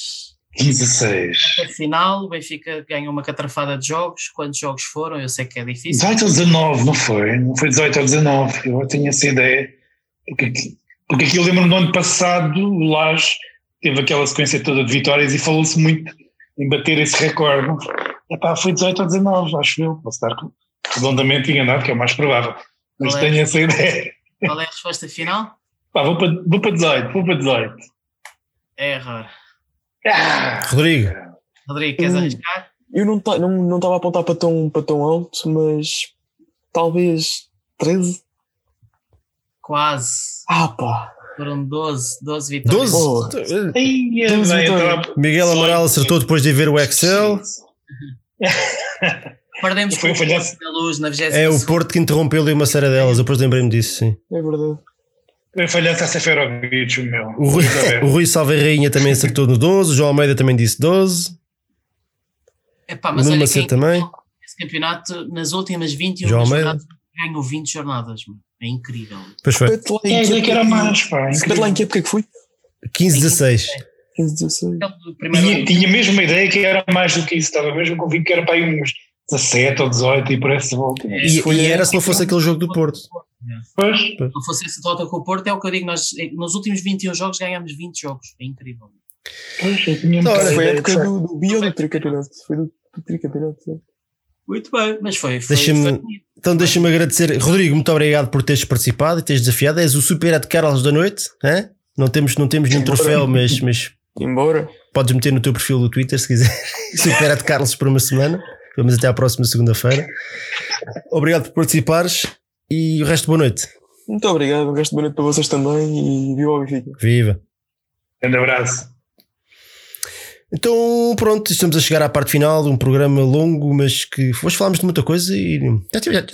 16. Na final, o Benfica ganhou uma catrafada de jogos. Quantos jogos foram? Eu sei que é difícil. 18 ou 19, não foi? Não foi 18 ou 19. Eu tinha essa ideia. Porque, aqui- porque aqui eu lembro-me do ano passado, o Lage teve aquela sequência toda de vitórias e falou-se muito em bater esse recorde. Epá, foi 18 ou 19, acho eu. Posso estar redondamente enganado, que é o mais provável. Mas é? tenho essa ideia. Qual é a resposta final? Pá, vou para, vou para 18, vou para 18. Error. Ah, Rodrigo, Rodrigo, queres Hum. arriscar? Eu não estava não, não a apontar para tão, para tão alto, mas talvez 13. Quase. Ah, pá. Foram 12, 12 vitórias. 12? Ai, é Temos bem, vitória. estava- Miguel Amaral acertou depois de ver o Excel. Perdemos Foi um com o. Porto da Luz na 20 É o Porto que interrompeu ali uma série delas, eu depois lembrei-me disso, sim. É verdade. Foi falhança a Seferovic, o meu. O Rui, o Rui Salve Rainha também acertou no 12, o João Almeida também disse 12, Epá, o mas Nuno olha Macedo quem também. esse campeonato nas últimas 21 João Almeida. Ganhou 20 jornadas. mano. É incrível. Pois foi. É, que é era mais, pá. Repete lá em que época que foi? 15, 16. 15, 16. Aquele do primeiro Tinha, tinha mesmo uma ideia que era mais do que isso, estava mesmo convicto que era para aí uns 17 ou 18 e por essa volta. É, E, e era se não fosse aquele jogo do Porto. Pois, Se não fosse esse volta com o Porto, é o que eu digo. Nós, eh, nos últimos 21 jogos ganhamos 20 jogos. É incrível. pois, eu tinha um Não, Foi a época do, do bi ou do tricampeonato? Foi do, do tricampeonato, sim. Muito bem. Mas foi. foi, foi- Então deixa-me agradecer. Rodrigo, muito obrigado por teres participado e teres desafiado. És o super de Carlos da noite, hein? Não temos, não temos nenhum troféu, mas, mas Embora. podes meter no teu perfil do Twitter se quiser. Super de Carlos por uma semana. Vamos até à próxima segunda-feira. Obrigado por participares e o resto boa noite. Muito obrigado. Um resto de boa noite para vocês também e viu ao Benfica. Viva! Grande abraço. Então, pronto, estamos a chegar à parte final de um programa longo, mas que hoje falámos de muita coisa e já, já,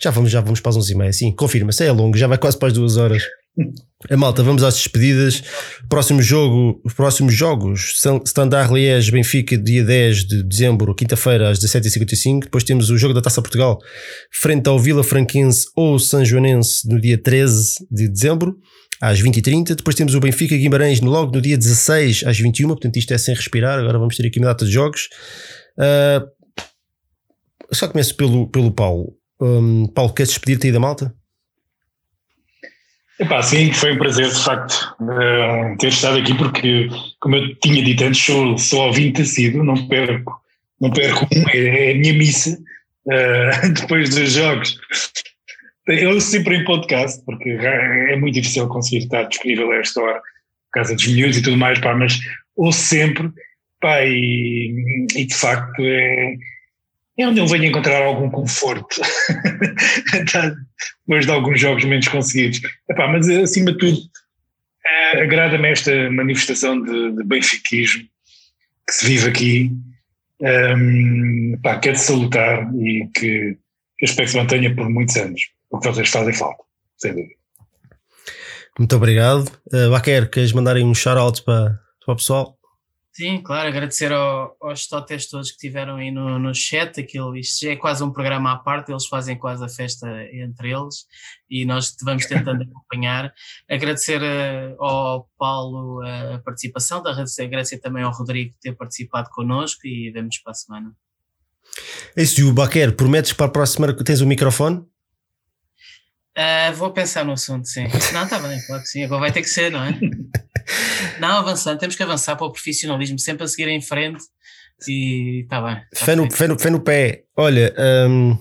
já- vamos, já vamos para as 11 e meia. Sim, confirma-se, é longo, já vai quase para as duas horas. A malta, vamos às despedidas. Próximo jogo, os próximos jogos: Stan- Standard Liège Benfica, dia 10 de dezembro, quinta-feira, às 17h55. Depois temos o jogo da Taça Portugal, frente ao Vila Franquense ou São Joanense, no dia 13 de dezembro. Às 20h30. Depois temos o Benfica Guimarães logo no dia 16 às 21 portanto isto é sem respirar. Agora vamos ter aqui uma data de jogos. Uh, só começo pelo, pelo Paulo. Um, Paulo, queres despedir-te aí da malta? Epá, sim, foi um prazer de facto uh, ter estado aqui porque, como eu tinha dito antes, sou, sou ouvinte assíduo, não perco, não perco um, é, é a minha missa uh, depois dos jogos. Eu sempre em podcast, porque é muito difícil conseguir estar disponível a esta hora, por causa dos miúdos e tudo mais, pá, mas ouço sempre, pá, e, e de facto é, é onde eu venho encontrar algum conforto depois de alguns jogos menos conseguidos. Epá, mas acima de tudo, é, agrada-me esta manifestação de, de benfiquismo que se vive aqui, um, epá, que é de salutar e que, que espero que se mantenha por muitos anos, vocês fazem falta, sem dúvida. Muito obrigado. Uh, Baquer, queres mandar aí um shout-out para, para o pessoal? Sim, claro, agradecer ao, aos totes todos que estiveram aí no, no chat, aquilo, isto é quase um programa à parte, eles fazem quase a festa entre eles e nós vamos tentando acompanhar. Agradecer uh, ao Paulo a participação, agradecer, agradecer também ao Rodrigo ter participado connosco e vemos para a semana. É isso, o Baquer, prometes para a próxima tens o um microfone? Uh, vou pensar no assunto, sim. Não, está bem, claro que sim, agora vai ter que ser, não é? Não, avançando, temos que avançar para o profissionalismo, sempre a seguir em frente e está bem. Tá fé, no, fé, no, fé no pé. Olha, um,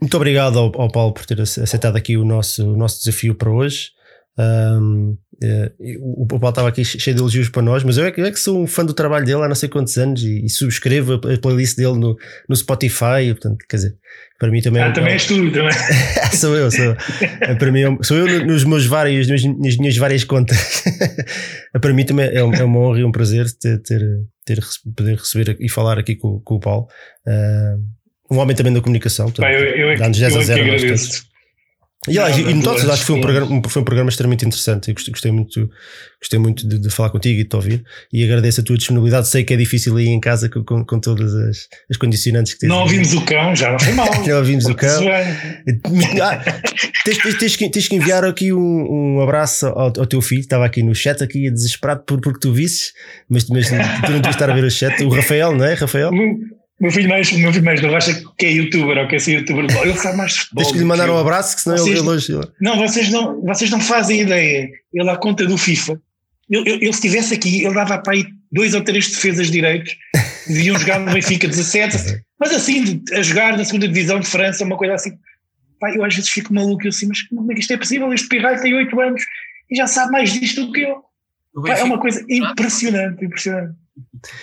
muito obrigado ao, ao, Paulo por ter aceitado aqui o nosso, o nosso desafio para hoje. Um, é, o, o Paulo estava aqui cheio de elogios para nós, mas eu é que, eu é que sou um fã do trabalho dele há não sei quantos anos e, e subscrevo a, playlist dele no, no Spotify. Portanto, quer dizer, para mim também. É ah, é, também és tu, também. sou eu, sou. É, para mim, é sou eu nos meus vários, nas minhas várias contas. para mim também é, é uma honra e um prazer ter, ter, ter poder receber e falar aqui com, com o Paulo. Uh, um homem também da comunicação. Portanto, eu, eu, eu, 10 a 0. agradeço. E, não, e, e acho que foi um, programa, foi um programa extremamente interessante. Eu gostei, gostei muito, gostei muito de, de, falar contigo e de te ouvir. E agradeço a tua disponibilidade. Sei que é difícil aí em casa com, com, com todas as, as condicionantes que tens. Não ouvimos o cão, já não foi mal. não ouvimos o cão. Ah, tens, tens, tens, que, tens que enviar aqui um, um abraço ao, ao, teu filho. Estava aqui no chat, aqui desesperado por, porque tu visses, mas, mas tu não devias estar a ver o chat. O Rafael, não é? Rafael? Meu filho mais, meu filho mais novo acha que é youtuber ou quer ser youtuber. Ele sabe mais de futebol. Tens que lhe mandar um abraço, que senão vocês, ele hoje. Não, vocês não, vocês não fazem ideia. Ele, à conta do FIFA, ele, ele, ele se estivesse aqui, ele dava para aí dois ou três defesas de direitos, deviam jogar no Benfica 17, mas assim, a jogar na segunda divisão de França, uma coisa assim. Pai, eu às vezes fico maluco, eu assim, mas como é que isto é possível? Este pirralho tem 8 anos e já sabe mais disto do que eu. Pai, é uma coisa impressionante, impressionante.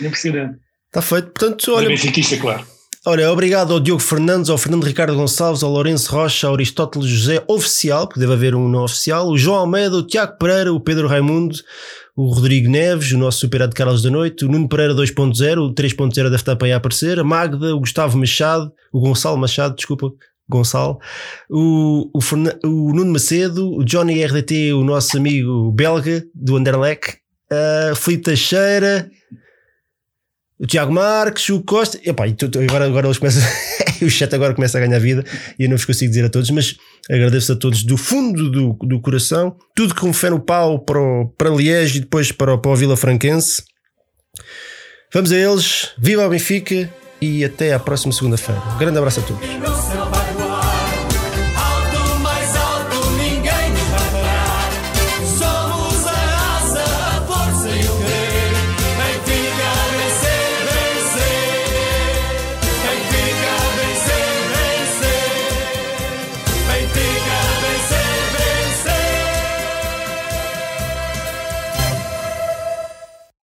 Impressionante. Está feito. Portanto, olha. Benfiquista, claro. Olha, obrigado ao Diogo Fernandes, ao Fernando Ricardo Gonçalves, ao Lourenço Rocha, ao Aristóteles José Oficial, porque deve haver um não oficial, o João Almeida, o Tiago Pereira, o Pedro Raimundo, o Rodrigo Neves, o nosso super de Carlos da Noite, o Nuno Pereira 2.0, o 3.0 deve estar para aí a aparecer, a Magda, o Gustavo Machado, o Gonçalo Machado, desculpa, Gonçalo, o, o, o Nuno Macedo, o Johnny RDT, o nosso amigo belga do Anderlecht, uh, Felipe Teixeira, o Tiago Marques, o Costa, e tu, agora, agora eles começam, o chat agora começa a ganhar vida e eu não vos consigo dizer a todos, mas agradeço a todos do fundo do, do coração, tudo com fé no pau para, o, para Liege e depois para, para o Vila Franquense. Vamos a eles, viva o Benfica e até à próxima segunda-feira. Um grande abraço a todos.